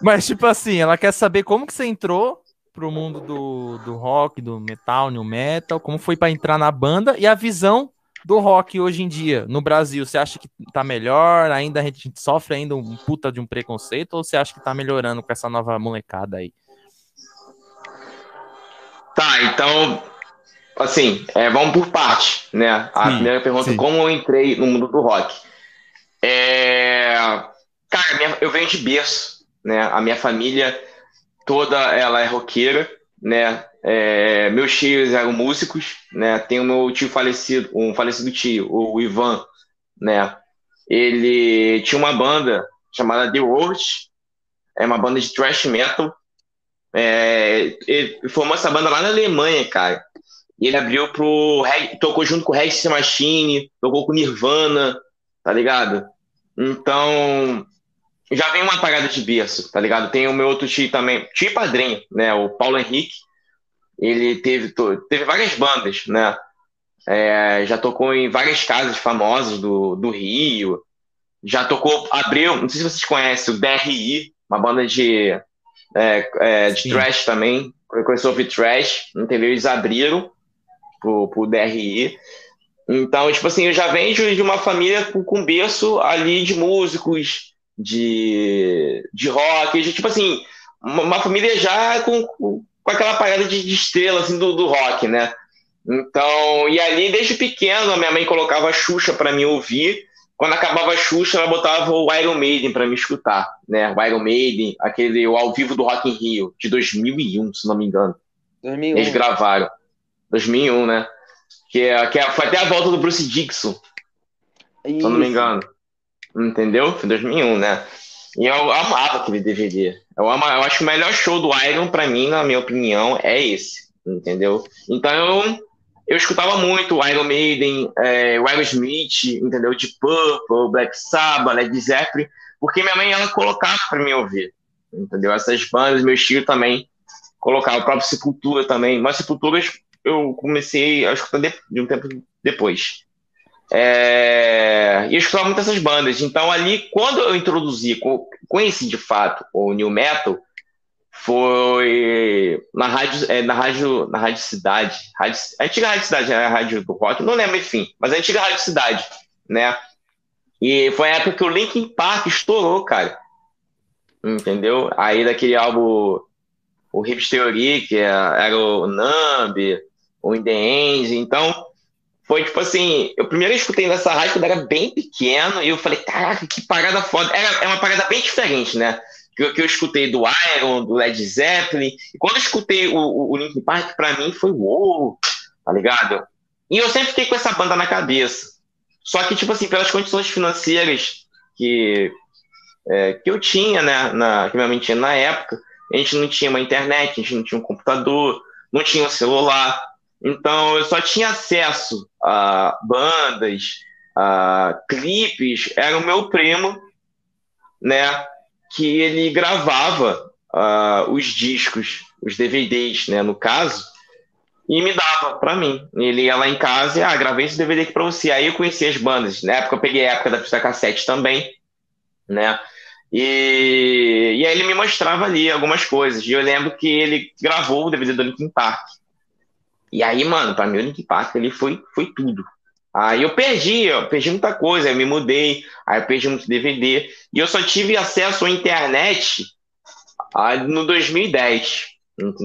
Mas, tipo assim, ela quer saber como que você entrou pro mundo do, do rock, do metal, new metal, como foi pra entrar na banda e a visão do rock hoje em dia no Brasil. Você acha que tá melhor? Ainda a gente sofre ainda um puta de um preconceito ou você acha que tá melhorando com essa nova molecada aí? Tá, então, assim, é, vamos por parte, né? A Sim, primeira pergunta, sim. como eu entrei no mundo do rock? É, cara, eu venho de berço, né? A minha família toda, ela é roqueira, né? É, meus tios eram músicos, né? Tem o meu tio falecido, um falecido tio, o Ivan, né? Ele tinha uma banda chamada The Road, é uma banda de thrash metal, É, ele formou essa banda lá na Alemanha, cara. E ele abriu pro. Tocou junto com o Rex Machine, tocou com Nirvana, tá ligado? Então. Já vem uma parada de berço, tá ligado? Tem o meu outro tio também, tio padrinho, né? O Paulo Henrique. Ele teve, teve várias bandas, né? É, já tocou em várias casas famosas do, do Rio. Já tocou, abriu, não sei se vocês conhecem, o DRI, uma banda de, é, é, de trash também. Começou a ouvir trash, entendeu? Eles abriram pro, pro DRI. Então, tipo assim, eu já venho de uma família com, com berço ali de músicos, de, de rock, de, tipo assim, uma, uma família já com, com, aquela parada de, de estrela assim, do, do rock, né? Então, e ali desde pequeno a minha mãe colocava a Xuxa para me ouvir. Quando acabava a Xuxa, ela botava o Iron Maiden para me escutar, né? O Iron Maiden, aquele o ao vivo do Rock in Rio de 2001, se não me engano. 2001. Eles gravaram. 2001, né? Que, é, que é, foi até a volta do Bruce Dixon. Isso. Se eu não me engano. Entendeu? Foi 2001, né? E eu amava aquele DVD. Eu, eu acho que o melhor show do Iron, para mim, na minha opinião, é esse. Entendeu? Então eu, eu escutava muito Iron Maiden, é, o Aerosmith, entendeu? De Purple, Black Sabbath, Led Zeppelin, porque minha mãe ela colocava para me ouvir. Entendeu? Essas bandas, meu estilo também colocava, o próprio Sepultura também. Mas Sepulturas eu comecei a escutar de, de um tempo depois. É, e eu escutava muito essas bandas. Então, ali, quando eu introduzi, conheci de fato o New Metal, foi na rádio, é, na rádio, na rádio Cidade, rádio, a antiga Rádio Cidade, era a rádio do rock, não lembro, enfim, mas a antiga Rádio Cidade, né? E foi a época que o Linkin Park estourou, cara. Entendeu? Aí daquele álbum, o Hips Theory, que era, era o Numb, o In The End, então foi tipo assim, eu primeiro escutei nessa rádio quando era bem pequeno e eu falei, caraca, que parada foda. Era, é uma parada bem diferente, né? Que, que eu escutei do Iron, do Led Zeppelin. E quando eu escutei o, o, o Linkin Park, pra mim foi uou, tá ligado? E eu sempre fiquei com essa banda na cabeça. Só que, tipo assim, pelas condições financeiras que, é, que eu tinha, né, na, que minha mãe tinha na época, a gente não tinha uma internet, a gente não tinha um computador, não tinha um celular. Então, eu só tinha acesso a bandas, a clipes. Era o meu primo, né? Que ele gravava uh, os discos, os DVDs, né? No caso, e me dava para mim. Ele ia lá em casa e, ah, gravei esse DVD aqui para você. Aí eu conheci as bandas. Na época eu peguei a época da fita cassete também, né? E, e aí ele me mostrava ali algumas coisas. E eu lembro que ele gravou o DVD do Linkin Park. E aí, mano, pra mim o Link Park ali foi, foi tudo. Aí eu perdi, eu perdi muita coisa, eu me mudei, aí eu perdi muito DVD. E eu só tive acesso à internet no 2010.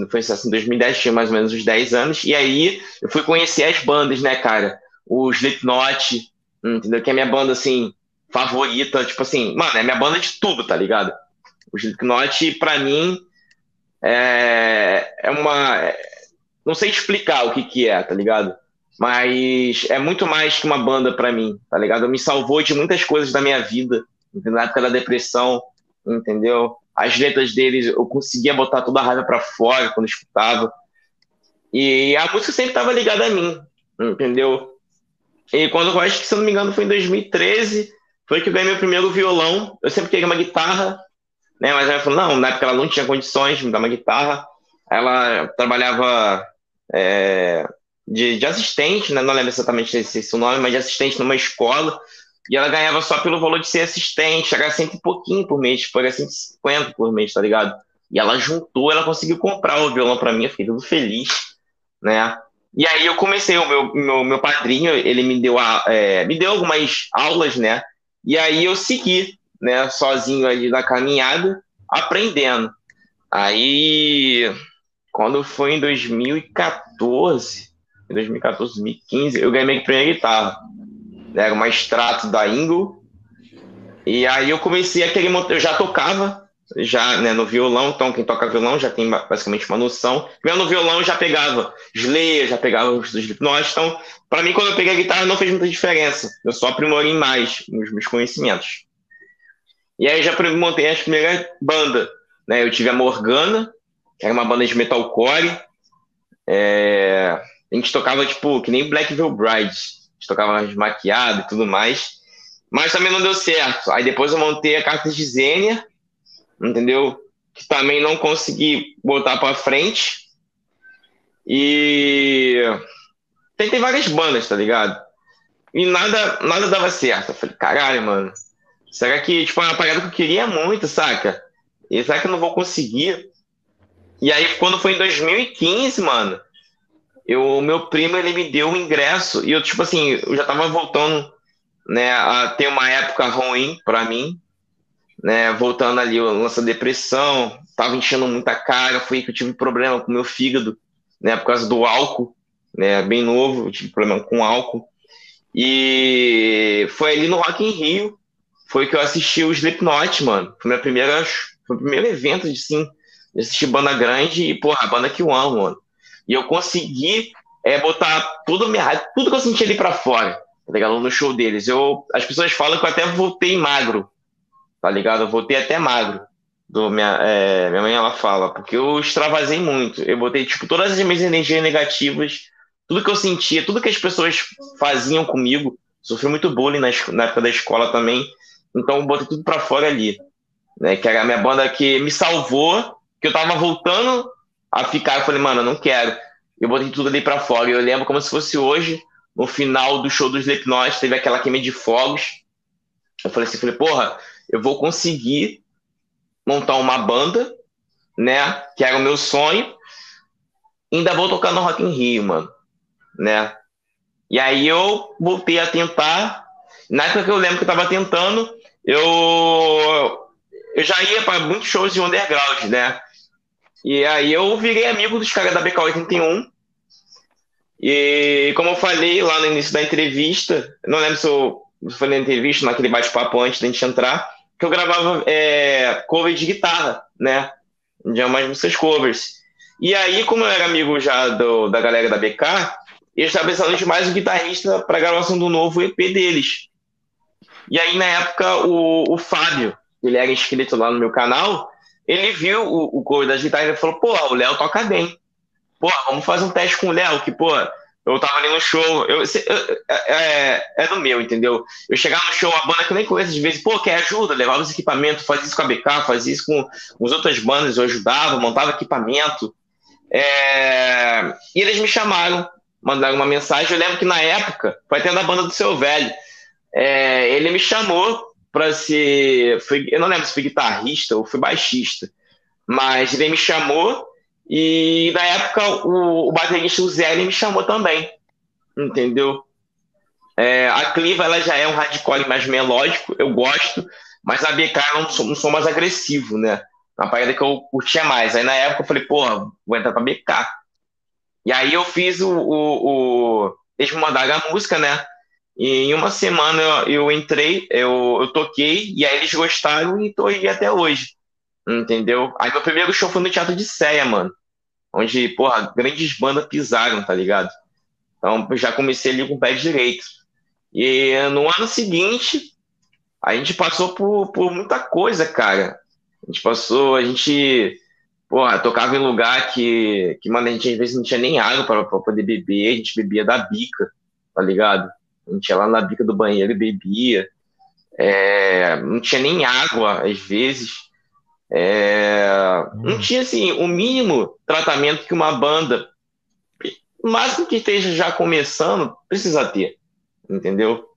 Foi assim, em 2010, tinha mais ou menos uns 10 anos. E aí eu fui conhecer as bandas, né, cara? O Slipknot, entendeu? Que é minha banda, assim, favorita. Tipo assim, mano, é minha banda de tudo, tá ligado? O Slipknot, pra mim, é, é uma não sei explicar o que que é, tá ligado? Mas é muito mais que uma banda para mim, tá ligado? Me salvou de muitas coisas da minha vida, na época da depressão, entendeu? As letras deles, eu conseguia botar toda a raiva para fora quando escutava. E a música sempre estava ligada a mim, entendeu? E quando eu acho que, se não me engano, foi em 2013, foi que eu ganhei meu primeiro violão. Eu sempre queria uma guitarra, né? Mas ela falou, não, na época ela não tinha condições de me dar uma guitarra. Ela trabalhava é, de, de, assistente, né? não lembro exatamente se é o nome, mas de assistente numa escola, e ela ganhava só pelo valor de ser assistente, era cento e pouquinho por mês, tipo, era 150 por mês, tá ligado? E ela juntou, ela conseguiu comprar o violão para mim, eu fiquei feliz, né? E aí eu comecei, o meu, meu, meu padrinho, ele me deu, a, é, me deu algumas aulas, né? E aí eu segui, né, sozinho ali na caminhada, aprendendo. Aí quando foi em 2014, 2014, 2015, eu ganhei minha primeira guitarra. Era uma extrato da Ingo. E aí eu comecei aquele eu já tocava já né, no violão, então quem toca violão já tem basicamente uma noção. Mesmo no violão eu já pegava Slayer, já pegava os Slipknot, então para mim quando eu peguei a guitarra não fez muita diferença. Eu só aprimorei mais nos meus conhecimentos. E aí já montei as primeiras bandas, né? Eu tive a Morgana, era uma banda de metalcore. É, a gente tocava, tipo, que nem Black Veil Bride. A gente tocava maquiado e tudo mais. Mas também não deu certo. Aí depois eu montei a carta de Zênia, entendeu? Que também não consegui botar pra frente. E tentei várias bandas, tá ligado? E nada, nada dava certo. Eu falei, caralho, mano. Será que, tipo, é uma parada que eu queria muito, saca? E será que eu não vou conseguir? E aí, quando foi em 2015, mano, o meu primo, ele me deu um ingresso. E eu, tipo assim, eu já tava voltando, né, a ter uma época ruim para mim, né, voltando ali, eu lança depressão, tava enchendo muita cara, foi que eu tive problema com meu fígado, né, por causa do álcool, né, bem novo, eu tive problema com álcool. E foi ali no Rock in Rio, foi que eu assisti o Slipknot, mano. Foi, minha primeira, foi o primeiro evento de, sim, de assistir banda grande e, porra, a banda que eu amo, mano. E eu consegui é, botar tudo, minha, tudo que eu senti ali pra fora, tá ligado? No show deles. Eu, as pessoas falam que eu até voltei magro, tá ligado? Eu voltei até magro. Do minha, é, minha mãe ela fala, porque eu extravasei muito. Eu botei, tipo, todas as minhas energias negativas tudo que eu sentia, tudo que as pessoas faziam comigo, sofri muito bullying na, na época da escola também, então eu botei tudo para fora ali, né, que era a minha banda que me salvou, que eu tava voltando a ficar, eu falei, mano, eu não quero, eu botei tudo ali para fora, eu lembro como se fosse hoje, no final do show dos Slipknot, teve aquela queima de fogos, eu falei assim, falei, porra, eu vou conseguir montar uma banda, né, que era o meu sonho, ainda vou tocar no Rock in Rio, mano né? E aí eu voltei a tentar. Na época que eu lembro que eu tava tentando, eu, eu já ia para muitos shows de underground, né? E aí eu virei amigo dos caras da BK81. E como eu falei lá no início da entrevista, não lembro se eu falei na entrevista, naquele bate-papo antes da gente entrar, que eu gravava é, cover de guitarra, né? De umas músicas covers. E aí, como eu era amigo já do, da galera da BK, e eles estavam precisando de mais um guitarrista para a gravação do novo EP deles. E aí, na época, o, o Fábio, ele era inscrito lá no meu canal, ele viu o, o coro das guitarras e falou: pô, o Léo toca bem. Pô, vamos fazer um teste com o Léo, que, pô, eu tava ali no show, eu, eu, é, é, é do meu, entendeu? Eu chegava no show, a banda que eu nem conheço, de vez, pô, quer ajuda? Levava os equipamentos, fazia isso com a BK, fazia isso com, com as outras bandas, eu ajudava, montava equipamento. É... E eles me chamaram mandaram uma mensagem. Eu lembro que na época, foi até da banda do seu velho, é, ele me chamou para ser. Foi, eu não lembro se foi guitarrista ou foi baixista, mas ele me chamou e na época o, o baterista o Zé me chamou também, entendeu? É, a Cliva ela já é um hardcore mais melódico, eu gosto, mas a BK eu não sou, não sou mais agressivo, né? Uma parada que eu curtia mais. Aí na época eu falei, porra, vou entrar pra BK. E aí eu fiz o. o, o... Eles me mandaram a música, né? E em uma semana eu, eu entrei, eu, eu toquei, e aí eles gostaram e tô aí até hoje. Entendeu? Aí meu primeiro show foi no Teatro de Séia, mano. Onde, porra, grandes bandas pisaram, tá ligado? Então já comecei ali com o pé direito. E no ano seguinte, a gente passou por, por muita coisa, cara. A gente passou, a gente Porra, tocava em lugar que, que mano, a gente às vezes não tinha nem água para poder beber, a gente bebia da bica, tá ligado? A gente ia lá na bica do banheiro e bebia. É, não tinha nem água, às vezes. É, não tinha, assim, o mínimo tratamento que uma banda, máximo que esteja já começando, precisa ter, entendeu?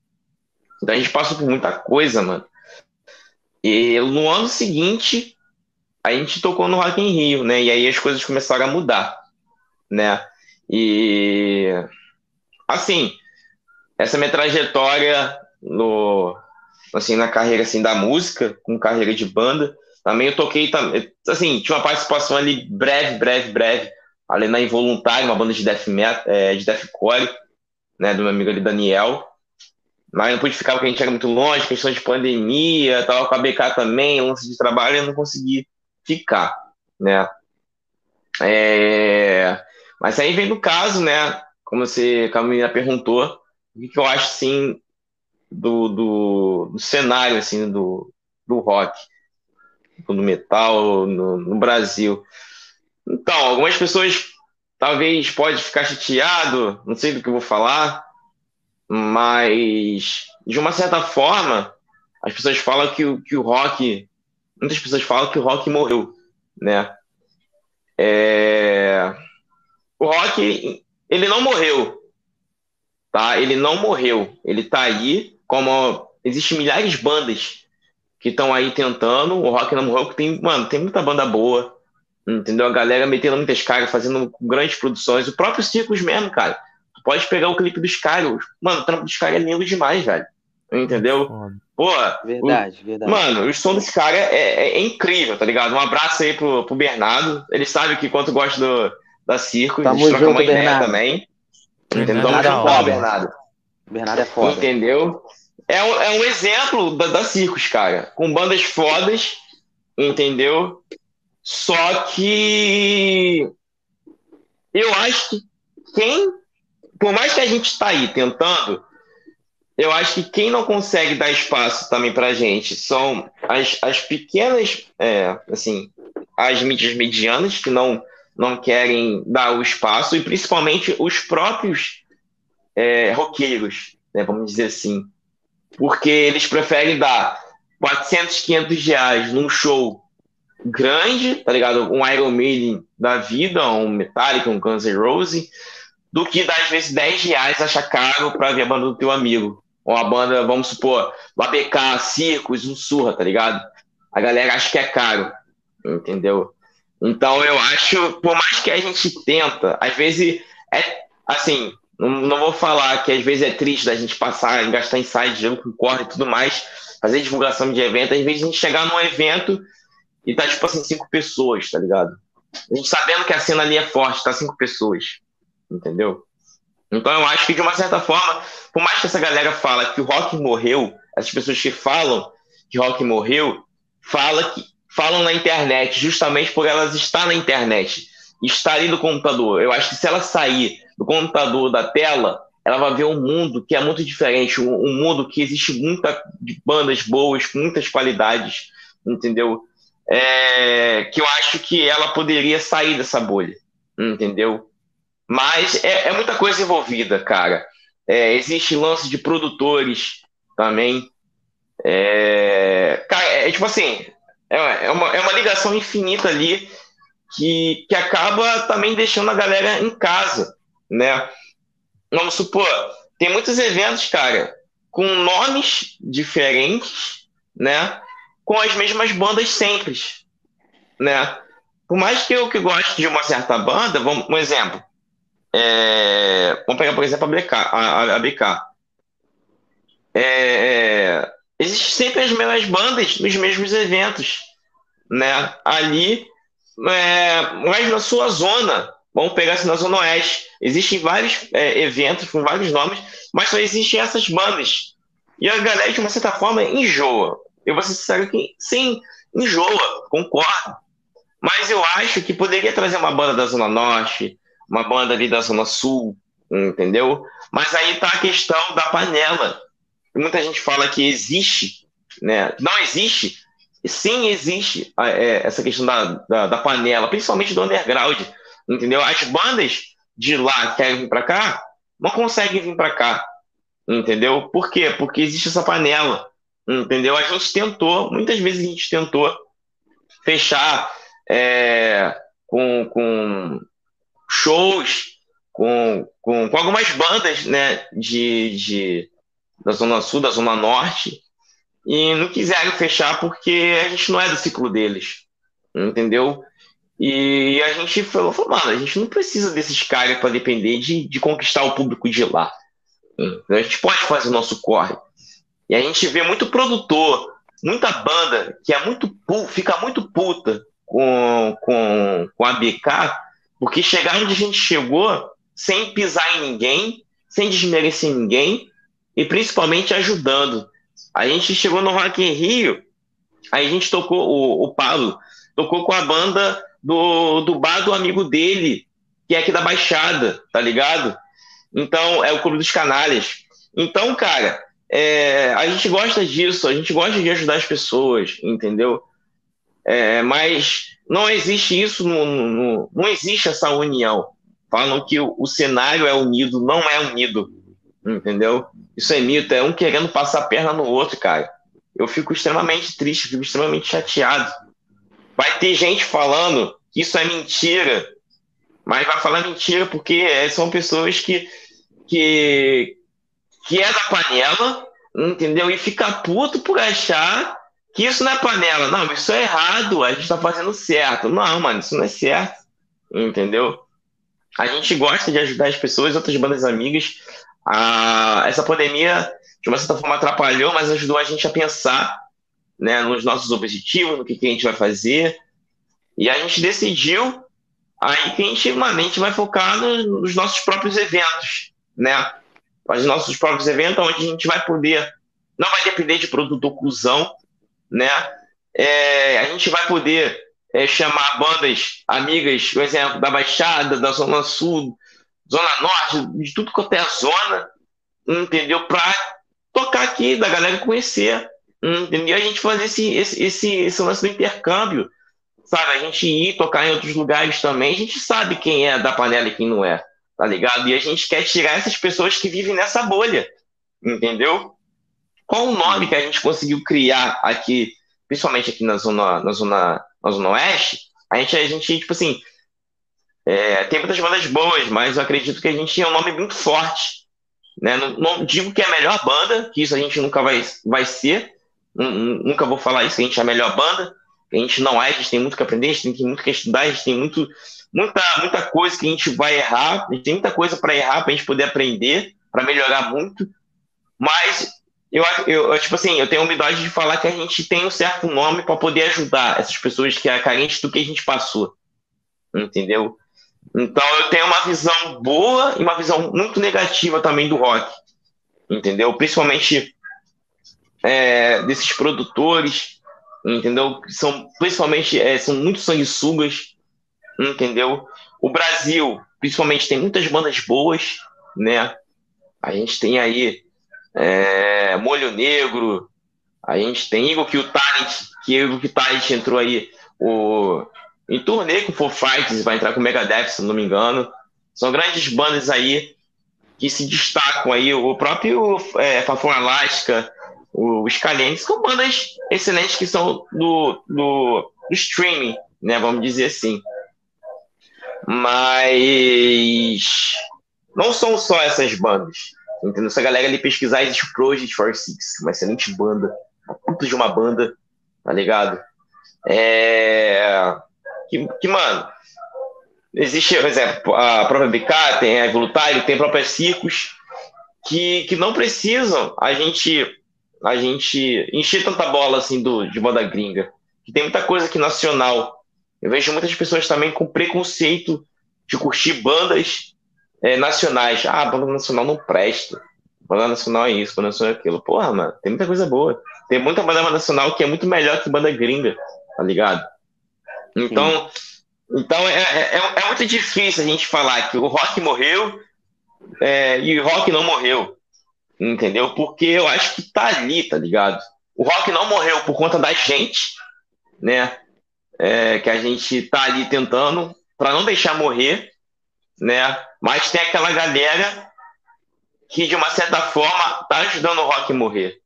Então a gente passou por muita coisa, mano. E no ano seguinte, a gente tocou no Rock in Rio, né? E aí as coisas começaram a mudar, né? E assim, essa minha trajetória no assim na carreira assim da música, com carreira de banda, também eu toquei assim, tinha uma participação ali breve, breve, breve, ali na Involuntária, uma banda de death metal, é, de deathcore, né, do meu amigo ali Daniel. Mas não pude ficar porque a gente era muito longe, questão de pandemia, tava com a BK também, lance de trabalho, eu não consegui ficar, né? É... Mas aí vem do caso, né? Como você, como a menina perguntou, o que, eu acho, assim, do, do, do, cenário, assim, do, do rock, do metal no, no Brasil. Então, algumas pessoas talvez pode ficar chateado, não sei do que eu vou falar, mas de uma certa forma, as pessoas falam que, o, que o rock, muitas pessoas falam que o rock morreu, né? É... O rock, ele não morreu, tá? Ele não morreu, ele tá aí, como existem milhares de bandas que estão aí tentando, o rock não morreu, tem, mano, tem muita banda boa, Entendeu? A galera metendo muitas caras, fazendo grandes produções. O próprio Circus mesmo, cara. Tu pode pegar o clipe dos caras. Mano, o trampo dos caras é lindo demais, velho. Entendeu? Pô, verdade, o, verdade. Mano, o som dos caras é, é, é, incrível, tá ligado? Um abraço aí pro, pro Bernardo. Ele sabe que quanto gosta do, da Circus. Tamo junto, uma Bernardo. também. Entendeu? Tamo junto, Bernardo. Bernardo é foda. Entendeu? É um, é um exemplo da, da Circus, cara. Com bandas fodas, entendeu? Só que eu acho que quem, por mais que a gente está aí tentando, eu acho que quem não consegue dar espaço também para a gente são as, as pequenas, é, assim, as mídias medianas que não, não querem dar o espaço e principalmente os próprios é, roqueiros, né, vamos dizer assim, porque eles preferem dar 400, 500 reais num show grande, tá ligado? Um Iron Maiden da vida, um Metallica, um Guns N' Roses, do que dar às vezes 10 reais achar caro pra ver a banda do teu amigo. Ou a banda, vamos supor, o ABK, Circus, um Surra, tá ligado? A galera acha que é caro, entendeu? Então eu acho, por mais que a gente tenta, às vezes é assim, não, vou falar que às vezes é triste da gente passar, gastar em site, jogo com corre e tudo mais, fazer divulgação de evento, às vezes a gente chegar num evento e tá, tipo assim, cinco pessoas, tá ligado? A gente sabendo que a cena ali é forte, tá cinco pessoas. Entendeu? Então eu acho que, de uma certa forma, por mais que essa galera fala que o rock morreu, as pessoas que falam que rock morreu, fala que, falam na internet, justamente por elas estar na internet, estar ali no computador. Eu acho que se ela sair do computador, da tela, ela vai ver um mundo que é muito diferente, um, um mundo que existe muitas bandas boas, muitas qualidades, entendeu? é, que eu acho que ela poderia sair dessa bolha, entendeu? Mas é, é muita coisa envolvida, cara. É, existe lance de produtores também. É, cara, é tipo assim, é, é, uma, é uma ligação infinita ali que, que acaba também deixando a galera em casa, né? Vamos supor, tem muitos eventos, cara, com nomes diferentes, né? com as mesmas bandas sempre, né? Por mais que eu que goste de uma certa banda, vamos, um exemplo, é, vamos pegar, por exemplo, a BK. A, a BK. É, é, Existem sempre as mesmas bandas nos mesmos eventos, né? Ali, é, mas na sua zona, vamos pegar assim, na Zona Oeste, existem vários é, eventos com vários nomes, mas só existem essas bandas. E a galera, de uma certa forma, enjoa. Eu vou ser sincero que sim, enjoa, concordo. Mas eu acho que poderia trazer uma banda da Zona Norte, uma banda ali da Zona Sul, entendeu? Mas aí tá a questão da panela. Muita gente fala que existe, né? Não existe. Sim, existe é, essa questão da, da, da, panela, principalmente do underground, entendeu? As bandas de lá que querem vir para cá, não conseguem vir para cá, entendeu? Por quê? Porque existe essa panela. Entendeu? A gente tentou, muitas vezes a gente tentou fechar é, com, com shows, com, com, com, algumas bandas né, de, de, da Zona Sul, da Zona Norte, e não quiseram fechar porque a gente não é do ciclo deles, entendeu? E a gente falou, falou mano, a gente não precisa desses caras para depender de, de conquistar o público de lá. A gente pode fazer o nosso corre. E a gente vê muito produtor, muita banda que é muito fica muito puta com, com, com a BK, porque chegar onde a gente chegou sem pisar em ninguém, sem desmerecer ninguém e principalmente ajudando. A gente chegou no Rock in Rio, aí a gente tocou, o, o Paulo tocou com a banda do, do bar do amigo dele, que é aqui da Baixada, tá ligado? Então, é o Clube dos Canalhas. Então, cara, é, a gente gosta disso, a gente gosta de ajudar as pessoas, entendeu? É, mas não existe isso, no, no, não existe essa união. Falam que o, o, cenário é unido, não é unido. Entendeu? Isso é mito, é um querendo passar a perna no outro, cara. Eu fico extremamente triste, fico extremamente chateado. Vai ter gente falando que isso é mentira, mas vai falar mentira porque é, são pessoas que, que, que é da panela, entendeu? E fica puto por achar que isso não é panela. Não, isso é errado, a gente tá fazendo certo. Não, mano, isso não é certo, entendeu? A gente gosta de ajudar as pessoas, outras bandas amigas. Ah, essa pandemia, de uma certa forma, atrapalhou, mas ajudou a gente a pensar né, nos nossos objetivos, no que, que a gente vai fazer. E a gente decidiu aí que a gente, mano, a gente vai focar nos nossos próprios eventos, né? Os nossos próprios eventos, onde a gente vai poder, não vai depender de produtor cuzão, né? É, a gente vai poder é, chamar bandas amigas, por exemplo, da Baixada, da Zona Sul, Zona Norte, de tudo quanto é zona, entendeu? Para tocar aqui, da galera conhecer, entendeu? A gente fazer esse, esse, esse, esse lance do intercâmbio, sabe? A gente ir tocar em outros lugares também, a gente sabe quem é da panela e quem não é, tá ligado? E a gente quer tirar essas pessoas que vivem nessa bolha, entendeu? Qual o nome que a gente conseguiu criar aqui, principalmente aqui na zona, na zona, na zona oeste? A gente, a gente tipo assim, é, tem muitas bandas boas, mas eu acredito que a gente tinha um nome muito forte. Né? Não, não, digo que é a melhor banda, que isso a gente nunca vai, vai ser. Nunca vou falar isso, que a gente é a melhor banda. A gente não é, a gente tem muito que aprender, a gente tem muito que estudar, a gente tem muito, muita, muita coisa que a gente vai errar, a gente tem muita coisa para errar, para a gente poder aprender, para melhorar muito. Mas eu, eu, tipo assim, eu tenho a humildade de falar que a gente tem um certo nome para poder ajudar essas pessoas que é carentes do que a gente passou. Entendeu? Então eu tenho uma visão boa e uma visão muito negativa também do rock. Entendeu? Principalmente é, desses produtores, entendeu? São principalmente é, são muito sanguessugas, entendeu? O Brasil, principalmente, tem muitas bandas boas, né? A gente tem aí é, Molho Negro, a gente tem Igor que o Talent, que Igor que Talent entrou aí o, em turnê com Four Fighters, vai entrar com Megadeth, se não me engano. São grandes bandas aí que se destacam aí, o próprio é, Fafon Alaska, o Scalene, são bandas excelentes que são do, do, do streaming, né, vamos dizer assim. Mas não são só essas bandas. Entendeu? Se a galera ali pesquisar, existe o Project 46, uma excelente banda, uma puta de uma banda, tá ligado? É... Que, que, mano, existe, por exemplo, a própria BK, tem a Evolutário, tem a própria Circos, que, que não precisam a gente a gente encher tanta bola assim do, de banda gringa. Que tem muita coisa aqui nacional. Eu vejo muitas pessoas também com preconceito de curtir bandas é, nacionais. Ah, banda nacional não presta. Banda nacional é isso, banda nacional é aquilo. Porra, mano, tem muita coisa boa. Tem muita banda nacional que é muito melhor que banda gringa, tá ligado? Então, então é, é, é, muito difícil a gente falar que o rock morreu é, e o rock não morreu. Entendeu? Porque eu acho que tá ali, tá ligado? O rock não morreu por conta da gente, né? É, que a gente tá ali tentando para não deixar morrer, né? Mas tem aquela galera que, de uma certa forma, tá ajudando o rock a morrer.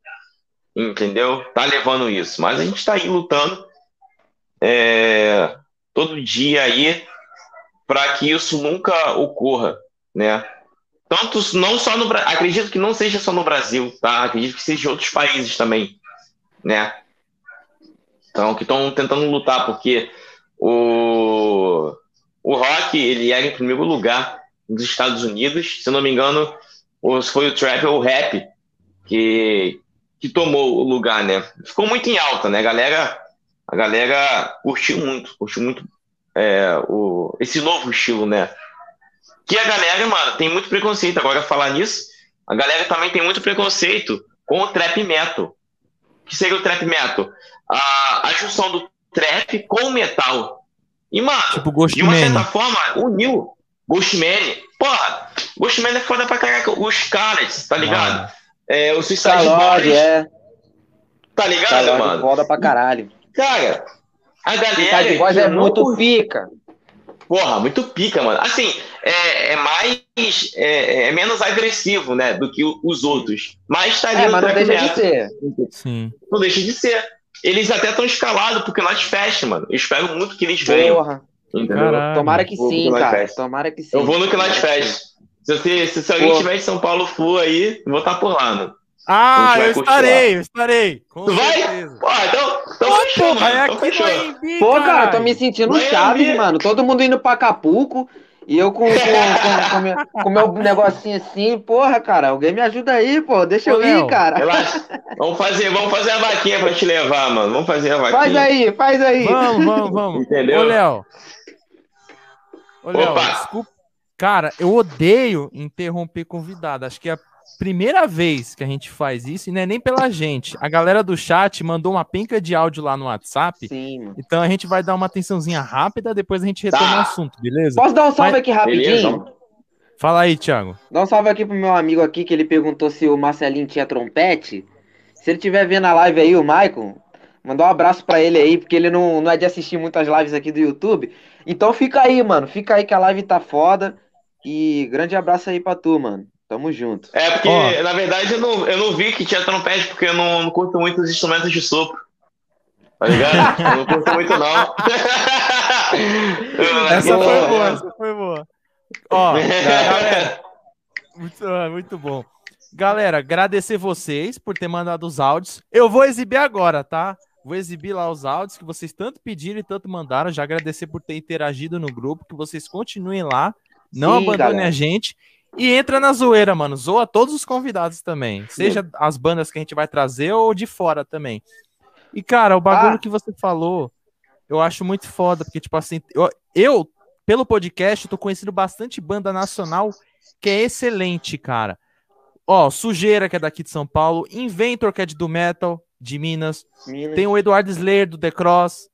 Entendeu? Tá levando isso. Mas a gente tá aí lutando é, todo dia aí para que isso nunca ocorra, né? Tanto não só no acredito que não seja só no Brasil, tá? Acredito que seja em outros países também, né? Então, que estão tentando lutar, porque o, o rock, ele era em primeiro lugar nos Estados Unidos. Se não me engano, foi o trap ou o rap que, que tomou o lugar, né? Ficou muito em alta, né? Galera, a galera curtiu muito, curtiu muito é, o, esse novo estilo, né? Que a galera, mano, tem muito preconceito. Agora, falar nisso, a galera também tem muito preconceito com o trap metal. O que seria o trap metal? A, a junção do trap com o metal. E, mano, tipo Ghost de uma Man. certa forma, uniu Ghostman. Porra, Ghostman é foda pra caraca. Os caras, tá ligado? Ah. É, o Suicide Boys. é. Tá ligado, Calode, mano? foda pra caralho. Cara, A galera. De voz é muito curte- pica. Porra, muito pica, mano. Assim, é, é mais. É, é menos agressivo, né? Do que os outros. Mas tá ali É, no mas não deixa de ser. Sim. Não deixa de ser. Eles até estão escalados porque nós fecha, mano. Eu espero muito que eles venham. Porra. Entendeu? Tomara que sim, cara. Fest. Tomara que sim. Eu vou no que nós Tomara que fecha. Se, você- se, se alguém tiver em São Paulo Flu aí, vou estar por lá, mano. Ah, vai eu estarei, eu estarei. Com Tu vai? certeza. Pô, então, então Ô, fechou, porra, é Então fechou. AMB, Pô, cara, eu tô me sentindo Vai Chaves, mano. Todo mundo indo pra Acapulco. E eu com, com, com, com, meu, com meu negocinho assim, porra, cara, alguém me ajuda aí, pô, deixa Ô, eu Léo, ir, cara. Relaxa. Vamos fazer, vamos fazer a vaquinha pra te levar, mano. Vamos fazer a vaquinha. Faz aí, faz aí. Vamos, vamos, vamos. Entendeu? Ô, Léo. Ô, Léo, desculpa. Cara, eu odeio interromper convidado. Acho que é a primeira vez que a gente faz isso, e não é nem pela gente. A galera do chat mandou uma penca de áudio lá no WhatsApp. Sim, mano. Então a gente vai dar uma atençãozinha rápida, depois a gente retoma Tá. o assunto, beleza? Posso dar um salve Mas- aqui rapidinho? Beleza. Fala aí, Thiago. Dá um salve aqui pro meu amigo aqui, que ele perguntou se o Marcelinho tinha trompete. Se ele estiver vendo a live aí, o Maicon, mandar um abraço pra ele aí, porque ele não, não é de assistir muitas lives aqui do YouTube. Então fica aí, mano. Fica aí que a live tá foda. E grande abraço aí pra tu, mano. Tamo junto. É, porque, Ó. na verdade, eu não, eu não vi que tinha trompete, porque eu não, não curto muito os instrumentos de sopro. Tá ligado? eu não curto muito, não. Essa boa, foi boa. essa foi boa. Ó, galera, muito, ah, muito bom. Galera, agradecer vocês por ter mandado os áudios. Eu vou exibir agora, tá? Vou exibir lá os áudios que vocês tanto pediram e tanto mandaram. Já agradecer por ter interagido no grupo, que vocês continuem lá. Não Sim, abandonem galera. a gente. E entra na zoeira, mano. Zoa todos os convidados também. Seja as bandas que a gente vai trazer ou de fora também. E, cara, o bagulho Ah. que você falou, eu acho muito foda, porque, tipo assim, eu, eu pelo podcast, tô conhecendo bastante banda nacional que é excelente, cara. Ó, Sujeira, que é daqui de São Paulo, Inventor, que é de do Metal, de Minas. Minas. Tem o Eduardo Slayer, do The Cross.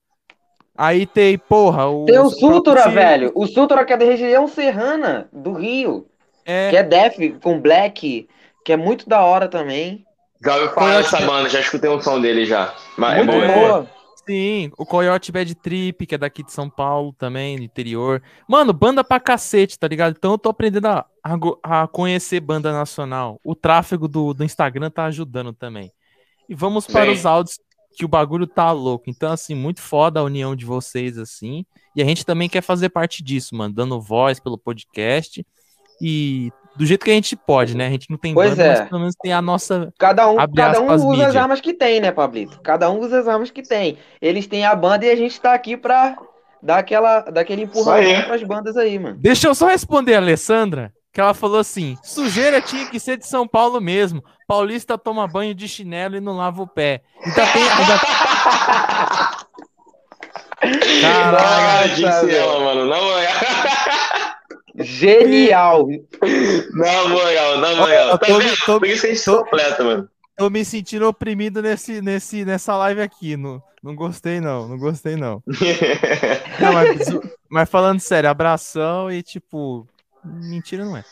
Aí tem, porra, o. Tem o Sultura, velho. O Sultura que é da região serrana, do Rio. É, Que é Def com Black, que é muito da hora também. Já ouvi falar dessa banda, já escutei um som dele já. Mas Muito é boa. boa. sim. O Coyote Bad Trip, que é daqui de São Paulo também, do interior. Mano, banda pra cacete, tá ligado? Então eu tô aprendendo a, a conhecer banda nacional. O tráfego do, do Instagram tá ajudando também. E vamos para Sim. os áudios, que o bagulho tá louco. Então, assim, muito foda a união de vocês, assim. E a gente também quer fazer parte disso, mano, dando voz pelo podcast. E do jeito que a gente pode, né? A gente não tem Pois banda, é. mas pelo menos tem a nossa. Cada um, Abre cada um usa as mídia. armas que tem, né, Pablito? Cada um usa as armas que tem. Eles têm a banda e a gente tá aqui pra dar, aquela, dar aquele empurrão pras bandas aí, mano. Deixa eu só responder a Alessandra, que ela falou assim: sujeira tinha que ser de São Paulo mesmo. Paulista toma banho de chinelo e não lava o pé. Ainda tem. Ainda... Caralho, disse ela, mano. Na moral. Genial! Na moral, na eu moral. Tá tô- vendo? tô- Por isso que a gente tô- completa, mano. tô me sentindo oprimido nesse, nesse, nessa live aqui. Não, não gostei, não. Não gostei, não. Não, mas, mas falando sério, abração e tipo. Mentira, não é.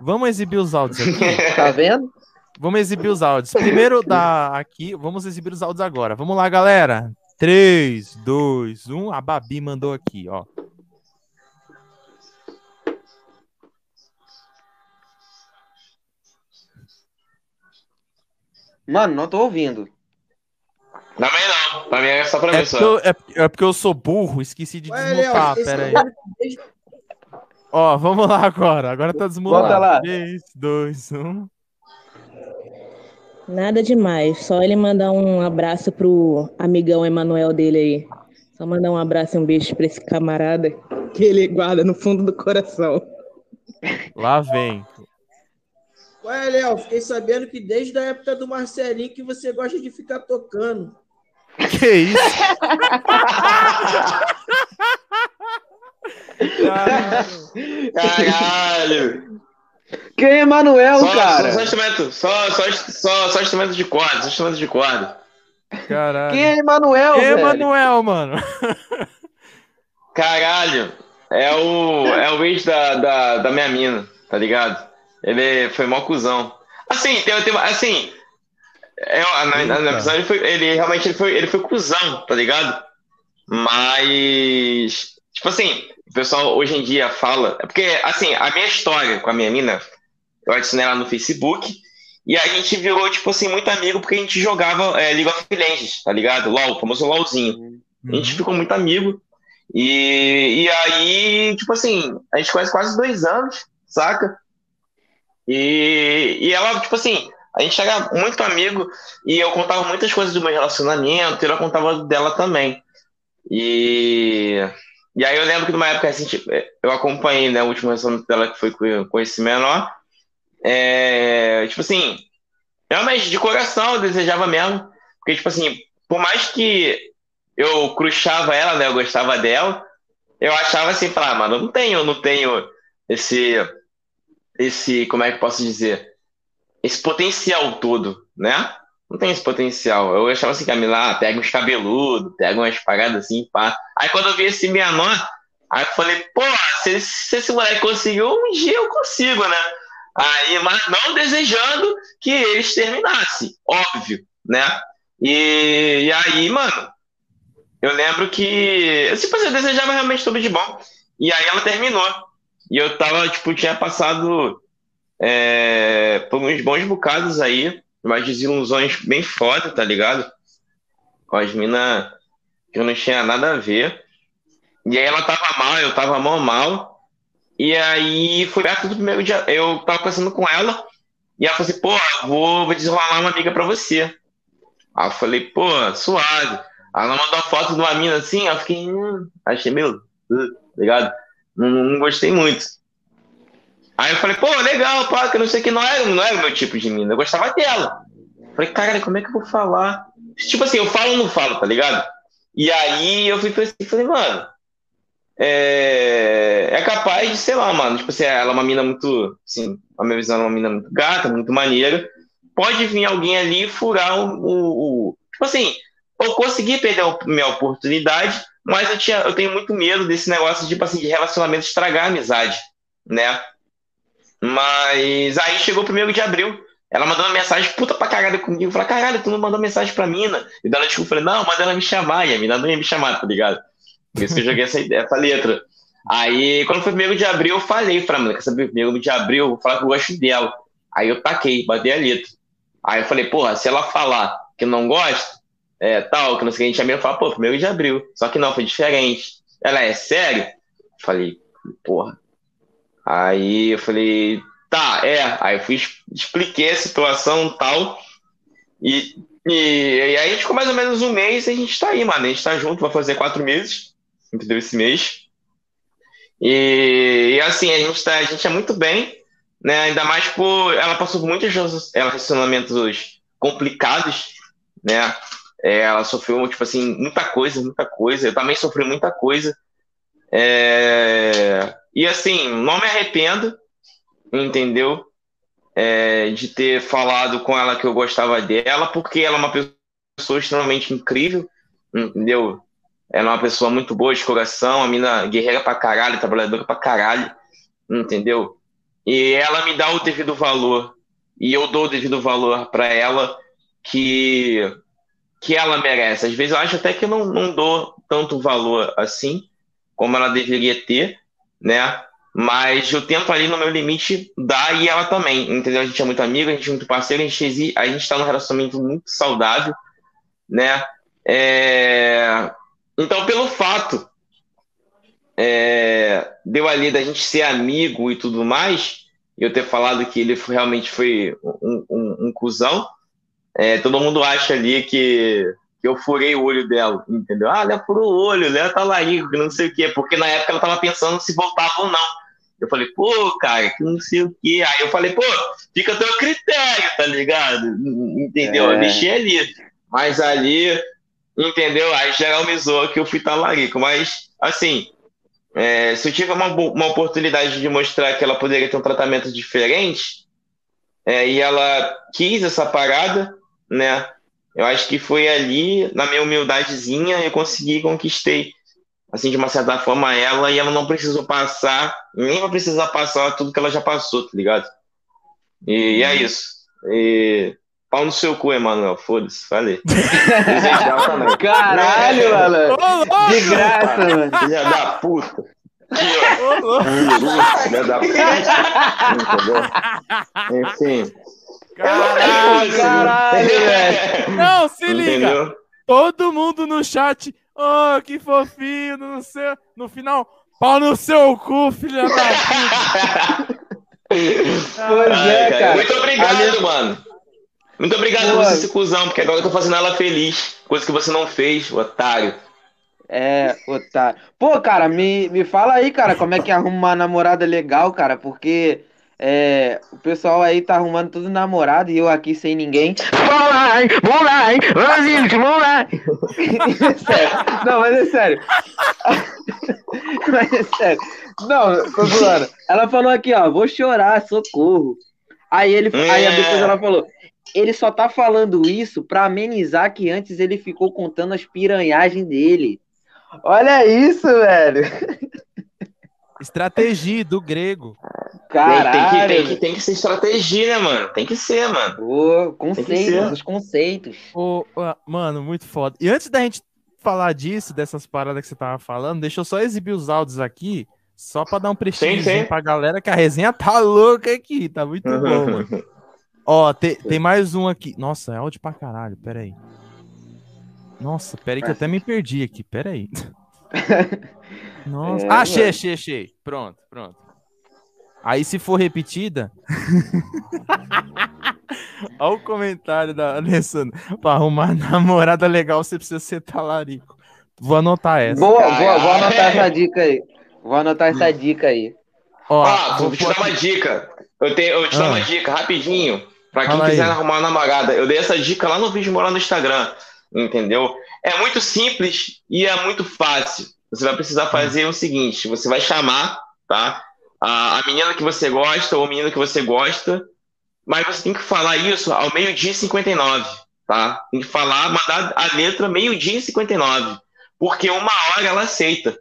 Vamos exibir os áudios aqui. Tá vendo? Vamos exibir os áudios. Primeiro da aqui, vamos exibir os áudios agora. Vamos lá, galera. 3, 2, 1. A Babi mandou aqui, ó. Mano, não tô ouvindo. Também não. Pra mim é só pra É mim porque, só. eu, é, é porque eu sou burro, esqueci de Ué, desmutar. Léo, Pera aí. Ó, vamos lá agora. Agora tá desmutado. Lá. 3, 2, 1. Nada demais, só ele mandar um abraço pro amigão Emanuel dele aí. Só mandar um abraço e um beijo pra esse camarada que ele guarda no fundo do coração. Lá vem. Ué, Léo, fiquei sabendo que desde a época do Marcelinho que você gosta de ficar tocando. Que isso? Caralho. Caralho. Quem é Emanuel, Só, cara? só, só instrumento. Só, só, só, só instrumento de corda. Só instrumento de corda. Caralho. Quem é Emanuel, Quem é velho? Manuel, mano? Caralho. É o, é o ex da, da, da minha mina, tá ligado? Ele foi mó cuzão. Assim, tem, tem, assim, é, na, na, na visão ele, foi, ele realmente ele foi, ele foi cuzão, tá ligado? Mas, tipo assim, o pessoal hoje em dia fala. É porque, assim, a minha história com a minha mina, eu adicionei ela no Facebook. E a gente virou, tipo assim, muito amigo porque a gente jogava é, League of Legends, tá ligado? LOL, o famoso LOLzinho. Uhum. A gente ficou muito amigo. E, e aí, tipo assim, a gente conhece quase dois anos, saca? E, e ela, tipo assim, a gente era muito amigo e eu contava muitas coisas do meu relacionamento e ela contava dela também. E, e aí eu lembro que numa época assim, tipo, eu acompanhei né, o último relacionamento dela que foi com, com esse menor. É, tipo assim, realmente de coração eu desejava mesmo. Porque, tipo assim, por mais que eu cruxava ela, né? Eu gostava dela, eu achava assim, falar, ah, mano, eu não tenho, eu não tenho esse. Esse, como é que posso dizer? esse potencial todo, né? Não tem esse potencial. Eu achava assim, Camila, ah, pega uns cabeludos, pega umas paradas assim, pá. Aí quando eu vi esse menor, aí eu falei, pô, se, se esse moleque conseguiu, um dia eu consigo, né? Aí, mas não desejando que eles terminassem, óbvio, né? E, e aí, mano, eu lembro que, tipo assim, eu desejava realmente tudo de bom. E aí ela terminou. E eu tava, tipo, tinha passado é, por uns bons bocados aí, umas desilusões bem foda, tá ligado? Com as minas que eu não tinha nada a ver. E aí ela tava mal, eu tava mal, mal. E aí foi perto do primeiro dia. Eu tava conversando com ela. E ela falou assim, pô, vou, vou desenrolar uma amiga pra você. Aí eu falei, pô, suave. Aí ela mandou a foto de uma mina assim, eu fiquei, hum, achei meio, uh, ligado? Não, não gostei muito. Aí eu falei, pô, legal, pá, que não sei que, não era, não era o meu tipo de mina, eu gostava dela. Falei, cara, como é que eu vou falar? Tipo assim, eu falo ou não falo, tá ligado? E aí eu fui assim, falei, mano, é... é capaz de, sei lá, mano, tipo assim, ela é uma mina muito, assim, a minha visão é uma mina muito gata, muito maneira. Pode vir alguém ali furar o, o, o... Tipo assim, eu consegui perder a minha oportunidade, mas eu, tinha, eu tenho muito medo desse negócio, tipo assim, de relacionamento estragar a amizade, né? Mas aí chegou o primeiro de abril. Ela mandou uma mensagem puta pra cagada comigo. Falei, caralho, tu não mandou mensagem pra mina. E dela desculpa, falei, não, manda ela me chamar. E a mina não ia me chamar, tá ligado? Por isso que eu joguei essa, essa letra. Aí, quando foi primeiro de abril, eu falei pra mina, quer saber, primeiro de abril, eu vou falar que eu gosto dela. Aí eu taquei, batei a letra. Aí eu falei, porra, se ela falar que não gosta, é, tal, que não sei o que, a gente mesmo falar, pô, primeiro de abril. Só que não, foi diferente. Ela é sério? Falei, porra, Aí eu falei, tá, é. Aí eu fui, expliquei a situação tal. E, e, e, aí a gente ficou mais ou menos um mês e a gente tá aí, mano. A gente tá junto, vai fazer quatro meses, entendeu? Esse mês. E, e assim, a gente, tá, a gente é muito bem, né? Ainda mais por. Ela passou por muitos relacionamentos complicados, né? É, ela sofreu, tipo assim, muita coisa, muita coisa. Eu também sofri muita coisa. É... E assim, não me arrependo, entendeu? É, de ter falado com ela que eu gostava dela, porque ela é uma pessoa extremamente incrível, entendeu? Ela é uma pessoa muito boa de coração, a mina guerreira pra caralho, trabalhadora pra caralho, entendeu? E ela me dá o devido valor, e eu dou o devido valor para ela que que ela merece. Às vezes eu acho até que não, não dou tanto valor assim, como ela deveria ter, né? Mas eu tento ali no meu limite dar e ela também, entendeu? A gente é muito amigo, a gente é muito parceiro, a gente a gente está num relacionamento muito saudável, né? É... Então, pelo fato é... deu ali da gente ser amigo e tudo mais, eu ter falado que ele realmente foi um, um, um cuzão, é, todo mundo acha ali que que eu furei o olho dela, entendeu? Ah, ela furou o olho, ela tá lá aí, não sei o quê, porque na época ela tava pensando se voltava ou não. Eu falei, pô, cara, que não sei o quê. Aí eu falei, pô, fica a teu critério, tá ligado? Entendeu? É. Eu mexi ali. Mas ali, entendeu? Aí geral me zoou que eu fui talarico. Mas, assim, é, se eu tive uma, uma oportunidade de mostrar que ela poderia ter um tratamento diferente, é, e ela quis essa parada, né? Eu acho que foi ali, na minha humildadezinha, eu consegui, conquistei, assim, de uma certa forma, ela, e ela não precisou passar, nem vai precisar passar tudo que ela já passou, tá ligado? E, e é uhum. isso. E Pau no seu cu, Emanuel. Foda-se, falei. Caralho, mano. De graça, mano. Filha da puta. Filha da puta. Entendeu? Enfim. Caralho! Caralho, velho. Não, se liga! Entendeu? Todo mundo no chat. Oh, que fofinho, não sei. No final, pau no seu cu, filha da puta. Pois Ai, é, cara. Muito obrigado, Ali- mano. Muito obrigado Pô. por você, esse cuzão, porque agora eu tô fazendo ela feliz. Coisa que você não fez, otário. É, otário. Pô, cara, me, me fala aí, cara, como é que arruma uma namorada legal, cara, porque é, o pessoal aí tá arrumando tudo namorado e eu aqui sem ninguém. Vamos lá, hein? vamos lá, hein? Vamos, gente, vamos lá. sério. Não, mas é sério. mas é sério. Não, tô zoando. Ela falou aqui, ó, vou chorar, socorro. Aí ele, aí É. depois ela falou, ele só tá falando isso pra amenizar que antes ele ficou contando as piranhagens dele. Olha isso, velho. Estratégia do grego. Tem, tem, que, Caralho. tem, que, tem que ser estratégia, né, mano? Tem que ser, mano. Pô, conceitos, ser. os conceitos. Mano, muito foda. E antes da gente falar disso, dessas paradas que você tava falando, deixa eu só exibir os áudios aqui, só pra dar um prestígio pra galera, que a resenha tá louca aqui, tá muito bom, mano. Ó, tem, tem mais um aqui. Nossa, é áudio pra caralho, pera aí. Nossa, pera aí que eu até me perdi aqui, pera aí. Nossa. É, ah, achei, achei, achei. Pronto, pronto. Aí se for repetida... Olha o comentário da Alessandra. Pra arrumar namorada legal, você precisa ser talarico. Vou anotar essa. Boa, vou, vou anotar essa dica aí. Vou anotar essa dica aí. Ó, Ó, vou te dar uma dica. Eu, tenho, eu te dar Ah. uma dica rapidinho. Pra quem Fala aí. quiser arrumar uma namorada. Eu dei essa dica lá no vídeo morar no Instagram. Entendeu? É muito simples e é muito fácil. Você vai precisar fazer o seguinte: você vai chamar, tá? A, a menina que você gosta ou o menino que você gosta. Mas você tem que falar isso ao meio-dia e 59, tá? Tem que falar, mandar a letra meio-dia e 59. Porque uma hora ela aceita.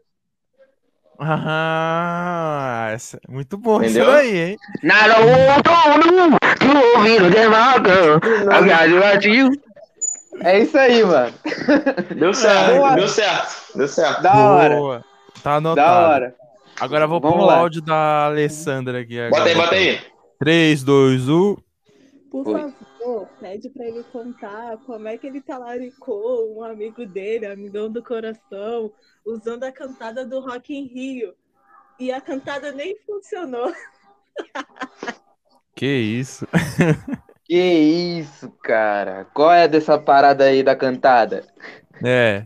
Ah, essa... é muito bom Entendeu? isso daí, hein? Nada outono que ouvido de vaca, a viagem latiu. É isso aí, mano. Deu certo, Boa. deu certo, deu certo. Da hora, Boa. Tá anotado. da hora. Agora eu vou Vamos pôr o áudio da Alessandra aqui. Bota aí, agora. bota aí. 3, 2, 1. Por Oi. favor, pede pra ele contar como é que ele talaricou um amigo dele, amigão do coração, usando a cantada do Rock in Rio. E a cantada nem funcionou. Que isso? Que isso, cara. Qual é dessa parada aí da cantada? É.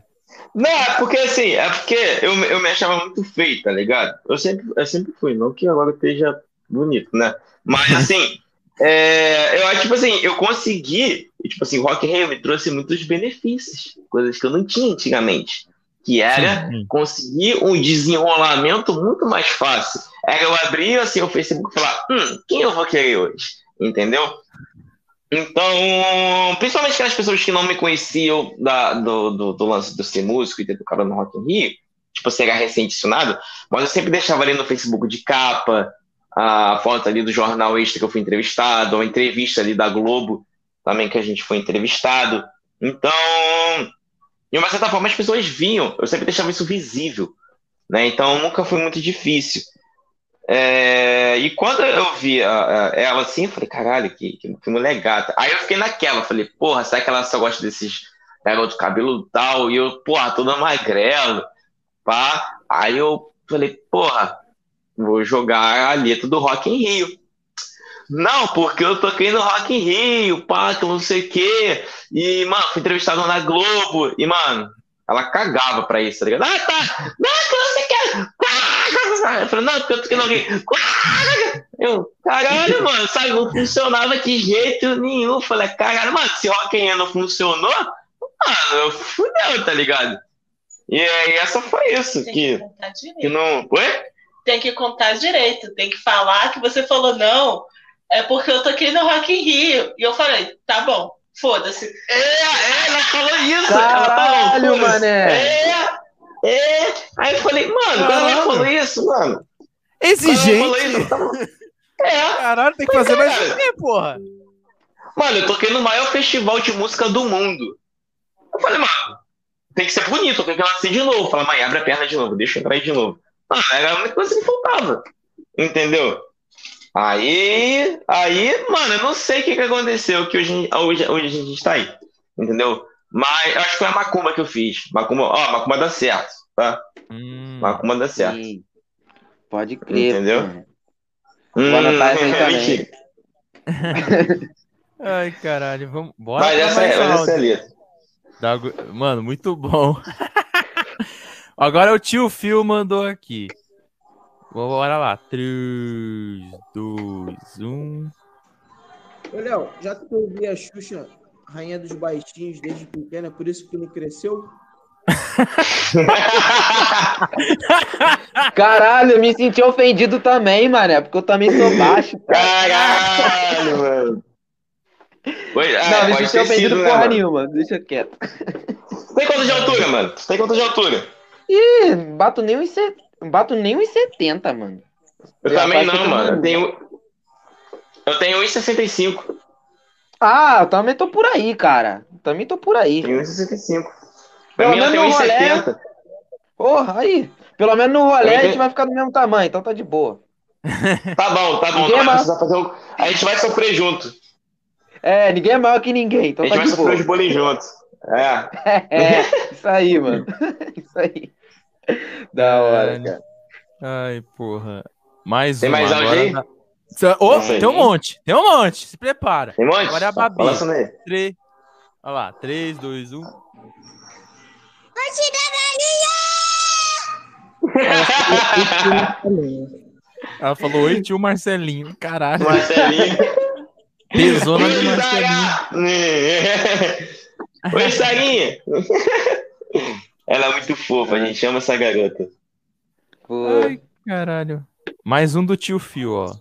Não, é porque assim, é porque eu, eu me achava muito feio, tá ligado? Eu sempre, eu sempre fui, não que agora esteja bonito, né? Mas assim, é, eu acho, tipo assim, eu consegui, tipo assim, o Rock Rio me trouxe muitos benefícios, coisas que eu não tinha antigamente. Que era Sim. conseguir um desenrolamento muito mais fácil. Era eu abrir assim o Facebook e falar, hum, quem eu vou querer hoje? Entendeu? Então, principalmente aquelas pessoas que não me conheciam da, do, do, do lance de ser músico e ter tocado no Rock in Rio, tipo, ser recém-adicionado, mas eu sempre deixava ali no Facebook de capa a foto ali do jornal extra que eu fui entrevistado, a entrevista ali da Globo também que a gente foi entrevistado. Então, de uma certa forma, as pessoas viam, eu sempre deixava isso visível, né? Então, nunca foi muito difícil. É, e quando eu vi ela assim, eu falei, caralho, que, que, que mulher gata. Aí eu fiquei naquela, falei, porra, será que ela só gosta desses garotos cabelo tal? E eu, porra, toda magrelo, pá. Aí eu falei, porra, vou jogar a letra do Rock in Rio. Não, porque eu toquei no Rock in Rio, pá, que não sei o quê. E, mano, fui entrevistado na Globo. E, mano, ela cagava pra isso, tá ligado? Ah, tá! Não, que não sei o quê! Eu falei, não, porque eu Rock in Rio. Eu, caralho, mano, sabe? Não funcionava de jeito nenhum. Eu falei, caralho, mano, se Rock in Rio não funcionou, mano, eu fudeu, tá ligado? E aí, essa foi isso, Tem que que, contar que direito. não. Oi? Tem que contar direito. Tem que falar que você falou não. É porque eu toquei no Rock in Rio. E eu falei, tá bom, foda-se. É, é, ela falou isso. ela Caralho, falou, "Foda-se." mané. É, é. Aí eu falei, mano, quando ela Caralho. falou isso, mano. Exigente. isso, tava- É. Caralho, tem que fazer é, mais cara. o quê, porra? Mano, eu toquei no maior festival de música do mundo. Eu falei, mano, tem que ser bonito, eu tenho que nascer de novo. Fala, mãe, abre a perna de novo, deixa eu entrar aí de novo. Mano, era a única coisa que faltava. Entendeu? Aí, aí, mano, eu não sei o que, que aconteceu que hoje, hoje, hoje a gente tá aí. Entendeu? Mas eu acho que foi a macumba que eu fiz. Macumba, ó, macumba dá certo, tá? Hum, Macumba dá certo. Sim. Pode crer. Entendeu? Vou anotar essa aí. Hum, mentira. Ai, caralho. Vamos, bora Mas essa, mais mas essa é áudio. a letra. Da Mano, muito bom. Agora o tio Phil mandou aqui. Bora lá. 3, 2, 1. Ô, Léo, já que tu ouvia a Xuxa, rainha dos baixinhos, desde pequena, por isso que não cresceu? Caralho, eu me senti ofendido também, mané, porque eu também sou baixo. cara. Caralho, mano. Oi, ah, não, me pode senti ofendido sido, né, porra mano? nenhuma, deixa quieto. Tem quanto de altura, mano? Tem quanto de altura? Ih, bato nem uns, set... bato nem uns 70, mano. Eu Eu também não, eu mano. Eu tenho- tenho. Eu tenho 1,65. Ah, eu também tô por aí, cara. Também tô por aí. Tenho 1,65. Pra Pelo menos no rolê- 1,70. Porra, aí. Pelo menos no rolê a gente vai ficar do mesmo tamanho, então tá de boa. Tá bom, tá bom. Ninguém Não vai mais- precisar fazer o... A gente vai sofrer junto. É, ninguém é maior que ninguém, A então gente tá vai de sofrer boa. os bullying juntos. É. É, isso aí, mano. Isso aí. Da hora, cara. Ai, porra. Mais Tem uma. mais áudio aí? Sei. tem um monte. Tem um monte. Se prepara. Tem um monte? Agora é a Babi. Fala isso aí. 3. Olha lá. um. 3, 2, 1. Ela falou: Oi, tio Marcelinho. Caralho. Marcelinho. Pesona do Marcelinho. Oi, Sarinha. Ela é muito fofa, a gente ama essa garota. Ai, caralho. Mais um do tio Fio, ó.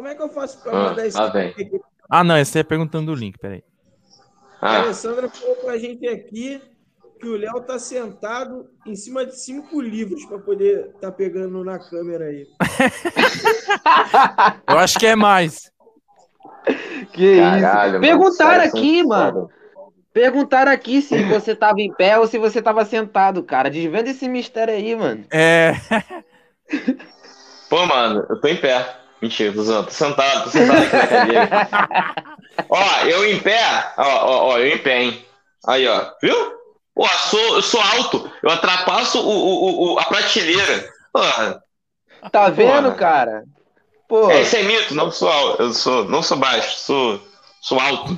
Como é que eu faço pra Ah, mandar esse link aqui? Ah, não, esse é perguntando o link, peraí. A Ah, Alessandra falou pra gente aqui que o Léo tá sentado em cima de cinco livros pra poder tá pegando na câmera aí. Eu acho que é mais. que caralho, isso. mano, Perguntaram aqui, mano. Perguntaram aqui se você tava em pé ou se você tava sentado, cara. Desvenda esse mistério aí, mano. É. Pô, mano, eu tô em pé. Mentira, tô zoando. Tô sentado, tô sentado aqui na cadeira. ó, eu em pé, ó, ó, ó, eu em pé, hein? Aí, ó, viu? Pô, eu sou, eu sou alto, eu atrapasso o, o, o- a prateleira. Porra, Tá vendo, Porra. cara? Pô, é, isso é mito, não sou alto, eu sou, não sou baixo, sou, sou alto.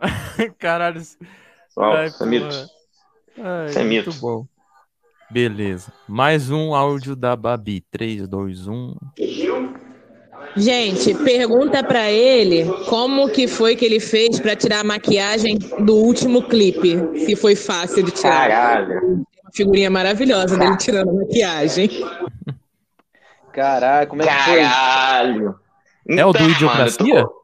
Caralho. Sou alto, Ai, isso é mito. Ai, Isso é muito mito. bom. Beleza. Mais um áudio da Babi. um. 3, 2, 1. Gente, pergunta pra ele como que foi que ele fez pra tirar a maquiagem do último clipe. Se foi fácil de tirar. Caralho. Uma figurinha maravilhosa dele tirando a maquiagem. caralho, como é que foi? Caralho. É o do Então, mano, Idiocracia? tô-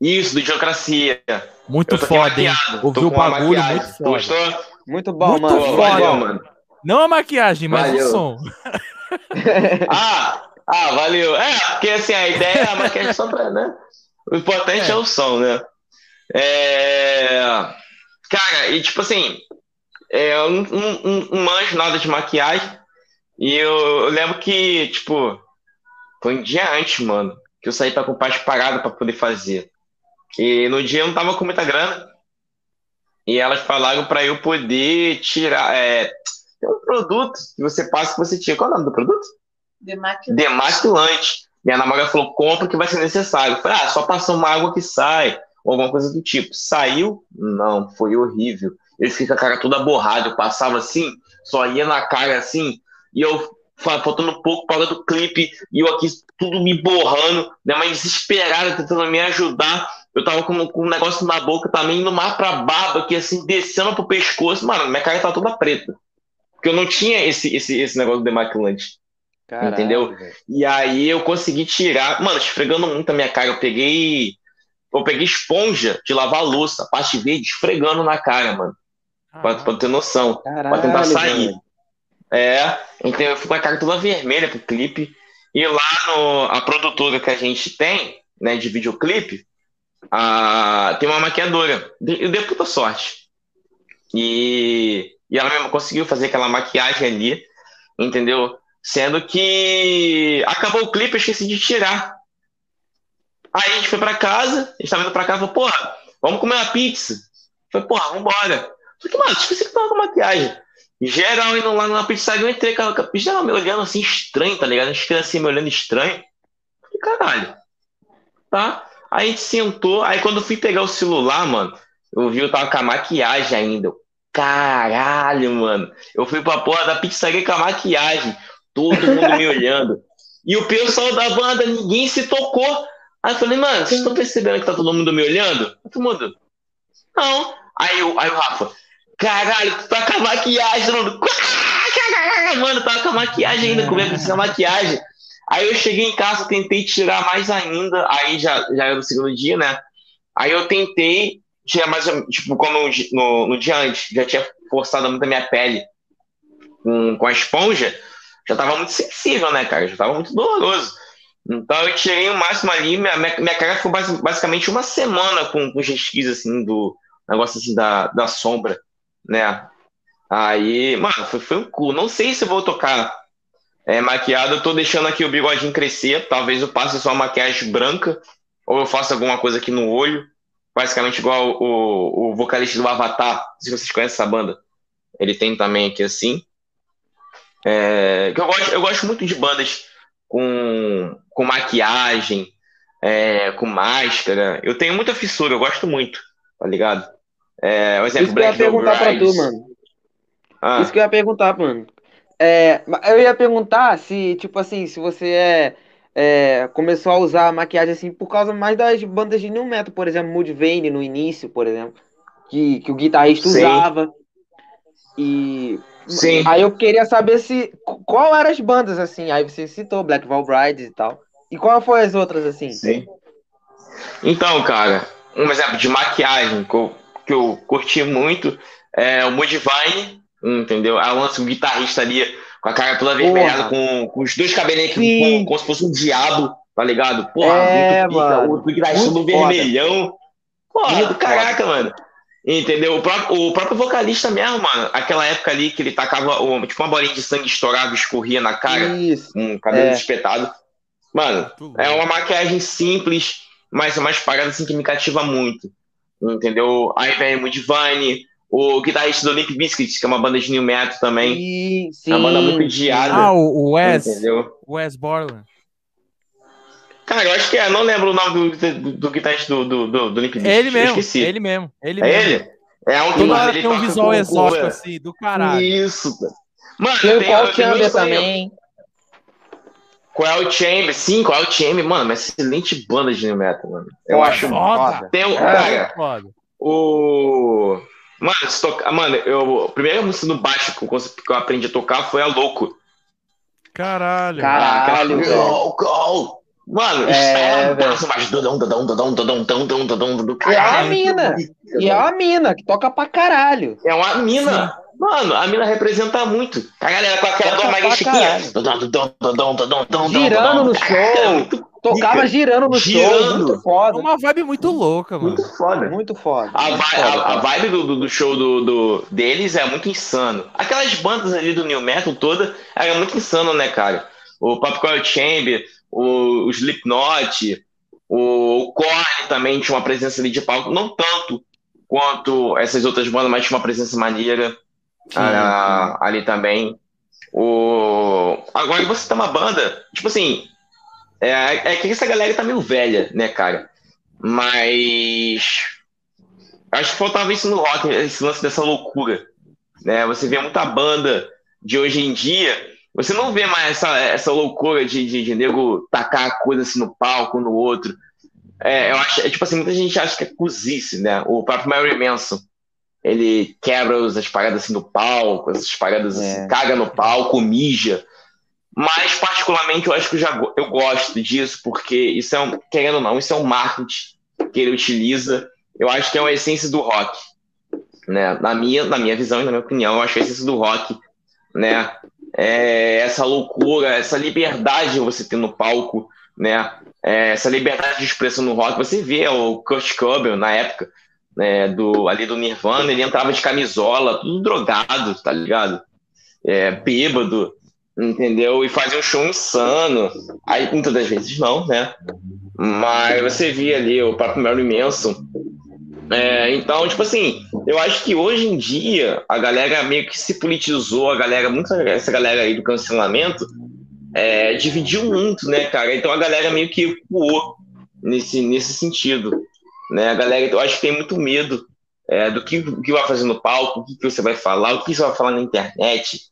Isso, do Idiocracia. Muito foda, hein? Ouviu o bagulho, maquiagem. muito foda. Gostou? Muito bom, Muito mano. Foda. valeu, mano. Não a maquiagem, mas Valeu. o som. Ah, ah, valeu. É, porque assim, a ideia é a maquiagem só pra, né? O importante é, É. o som, né? É... Cara, e tipo assim, é, eu não, não- não- manjo nada de maquiagem. E eu, eu lembro que, tipo, foi um dia antes, mano, que eu saí pra comprar as paradas pra poder fazer. E no dia eu não tava com muita grana. E elas falaram pra eu poder tirar. É, tem um produto que você passa que você tira. Qual é o nome do produto? Demaquilante. demaquilante. Minha namorada falou, compra que vai ser necessário. Eu falei, ah, só passar uma água que sai, ou alguma coisa do tipo. Saiu? Não, foi horrível. Fiquei com a cara toda borrada, eu passava assim, só ia na cara assim, e eu fa- faltando um pouco para do clipe, e eu aqui tudo me borrando, minha mãe desesperada tentando me ajudar. Eu tava com, com um negócio na boca também, indo mais pra barba, que assim, descendo pro pescoço. Mano, minha cara tava toda preta. Porque eu não tinha esse, esse, esse negócio do demaquilante. Caralho, Entendeu? E aí eu consegui tirar, mano, esfregando muito a minha cara. Eu peguei, eu peguei esponja de lavar louça, parte verde, esfregando na cara, mano, pra, pra ter noção, pra tentar Caralho, sair. velho. É, então eu fui com a cara toda vermelha pro clipe. E lá no, a produtora que a gente tem, né, de videoclipe, a, tem uma maquiadora. Eu dei puta sorte. E, e ela mesmo conseguiu fazer aquela maquiagem ali, entendeu? Sendo que acabou o clipe, eu esqueci de tirar. Aí a gente foi pra casa, a gente tava indo pra casa falou, porra, vamos comer uma pizza. Falei, porra, vambora. Falei, mano, esqueci que tava com maquiagem. Geral indo lá na pizzaria, eu entrei com a me olhando assim estranho, tá ligado? As crianças assim, me olhando estranho. Falei, caralho. Tá? Aí a gente sentou, aí quando eu fui pegar o celular, mano, eu vi eu tava com a maquiagem ainda. Caralho, mano. Eu fui pra porra da pizzaria com a maquiagem. Todo mundo me olhando. E o pessoal da banda, ninguém se tocou. Aí eu falei, mano, vocês estão percebendo que tá todo mundo me olhando? Todo mundo. Não. Aí, o, aí o Rafa, caralho, tu tá com a maquiagem, mano. Mano, tava com a maquiagem ainda, comendo essa maquiagem. Aí eu cheguei em casa, tentei tirar mais ainda, aí já, já era o segundo dia, né? Aí eu tentei tirar mais, tipo, como no, no dia antes, já tinha forçado muito a minha pele com, com a esponja, já tava muito sensível, né, cara? Já tava muito doloroso. Então eu tirei o máximo ali, minha, minha cara ficou basicamente uma semana com, com resquício, assim, do negócio assim da, da sombra, né? Aí, mano, foi, foi um cu. Não sei se vou tocar é, maquiado, eu tô deixando aqui o bigodinho crescer. Talvez eu passe só maquiagem branca, ou eu faça alguma coisa aqui no olho. Basicamente igual o, o vocalista do Avatar, se vocês conhecem essa banda. Ele tem também aqui assim. É, eu, gosto, eu gosto muito de bandas com, com maquiagem, é, com máscara. Eu tenho muita fissura, eu gosto muito, tá ligado? É, um exemplo, Isso que eu ia perguntar pra tu, mano. Ah. Isso que eu ia perguntar, mano. É, eu ia perguntar se, tipo assim, se você é, é, começou a usar maquiagem assim por causa mais das bandas de new metal, por exemplo, Mudvayne no início, por exemplo, que, que o guitarrista Sim. usava. E Sim. aí eu queria saber se qual eram as bandas assim. Aí você citou Black Val Brides e tal. E qual foi as outras assim? Sim. Então, cara, um exemplo de maquiagem que eu, que eu curti muito é o Mudvayne Entendeu? Aí lança um guitarrista ali com a cara toda vermelhada, com, com os dois cabelinhos aqui, como se fosse um diabo, tá ligado? Porra, é, muito pica, o guitarrista do vermelhão. Porra, muito caraca, foda. mano. Entendeu? O próprio, o próprio vocalista mesmo, mano, aquela época ali que ele tacava o, tipo uma bolinha de sangue estourava, escorria na cara, Isso. um cabelo é. espetado. Mano, é uma maquiagem simples, mas é uma parada assim que me cativa muito. Entendeu? Aí vem o Divine, o guitarrista do Limp Bizkit, que é uma banda de new metal também. Sim, sim. É uma banda muito odiada. Ah, o Wes. Entendeu? Wes Borland. Cara, eu acho que é, não lembro o nome do, do, do guitarrista do, do, do, do Limp Bizkit. Ele mesmo, esqueci. ele mesmo. Ele é mesmo. ele? É um Toda hora tem um visual exótico assim, do caralho. Isso. Mano, tem o Paul Chamber também. Qual é o Chamber? Sim, qual é o Chamber? Mano, uma excelente banda de new metal, mano. Eu Foda, acho foda. Tem um, É, cara, foda. o... Mano, se toca... Mano, eu... a primeira música no baixo que eu, que aprendi a tocar foi a Louco. Caralho. Caralho, Ah, velho. Louco! Mano, É, é, mas dudão, dudão, dudão, dudão, dudão, dudão, dudão, dudão, E é uma mina. E é uma mina que toca pra caralho. É uma mina. Mano, a mina representa muito. A galera com aquela dor mais chiquinha. Girando no show. Tocava girando no show. Muito É foda. uma vibe muito louca, mano. Muito foda. Muito foda. A, muito vi- foda, a- a cara. vibe do, do- do show do, do- deles é muito insano. Aquelas bandas ali do New Metal toda era muito insano, né, cara? O Popcorn Chamber, o, o Slipknot, o, o Korn também tinha uma presença ali de palco, não tanto quanto essas outras bandas, mas tinha uma presença maneira ah, ali também. O... Agora você tem uma banda, tipo assim, é, é que essa galera tá meio velha, né, cara? Mas acho que faltava isso no rock, esse lance dessa loucura. Né? Você vê muita banda de hoje em dia, você não vê mais essa, essa loucura de, de, de nego tacar a coisa assim no palco, no outro. É, eu acho, é, tipo assim, muita gente acha que é cozice, né? O próprio Mary Manson, ele quebra as as paradas assim no palco, essas paradas assim, É. caga no palco, mija. Mas, particularmente, eu acho que eu, já, eu gosto disso, porque isso é um, querendo ou não, isso é um marketing que ele utiliza. Eu acho que é uma essência do rock. Né? Na, minha, na minha visão e na minha opinião, eu acho que a essência do rock né? É essa loucura, essa liberdade que você tem no palco, né? É, essa liberdade de expressão no rock, você vê o Kurt Cobain na época, né, do, ali do Nirvana, ele entrava de camisola, tudo drogado, tá ligado? É, bêbado, entendeu? E fazia um show insano. Aí, muitas das vezes não, né? Mas você via ali o próprio Marilyn Manson. É, então, tipo assim, eu acho que hoje em dia a galera meio que se politizou, a galera, muita, essa galera aí do cancelamento, é, dividiu muito, né, cara? Então a galera meio que recuou nesse, nesse sentido. Né? A galera, eu acho que tem muito medo é, do que, que vai fazer no palco, o que, que você vai falar, o que você vai falar na internet.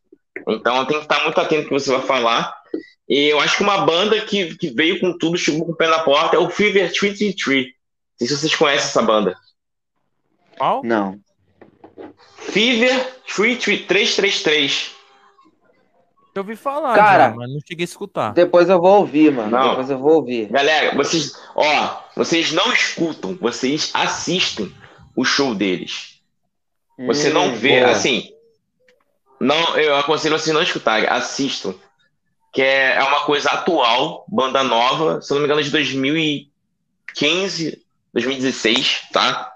Então tem que estar muito atento ao que você vai falar. E eu acho que uma banda que, que veio com tudo, chegou com o pé na porta, é o Fever 33. Não sei se vocês conhecem essa banda. Qual? Não. Fever 333. Eu ouvi falar, Cara, já, mas não cheguei a escutar. Depois eu vou ouvir, mano. Não. Depois eu vou ouvir. Galera, vocês, ó, vocês não escutam, vocês assistem o show deles. Você não Hum, vê, boa. assim. Não, eu aconselho vocês não escutarem, assistam. Que é, é uma coisa atual, banda nova, se eu não me engano, de 2015, 2016, tá?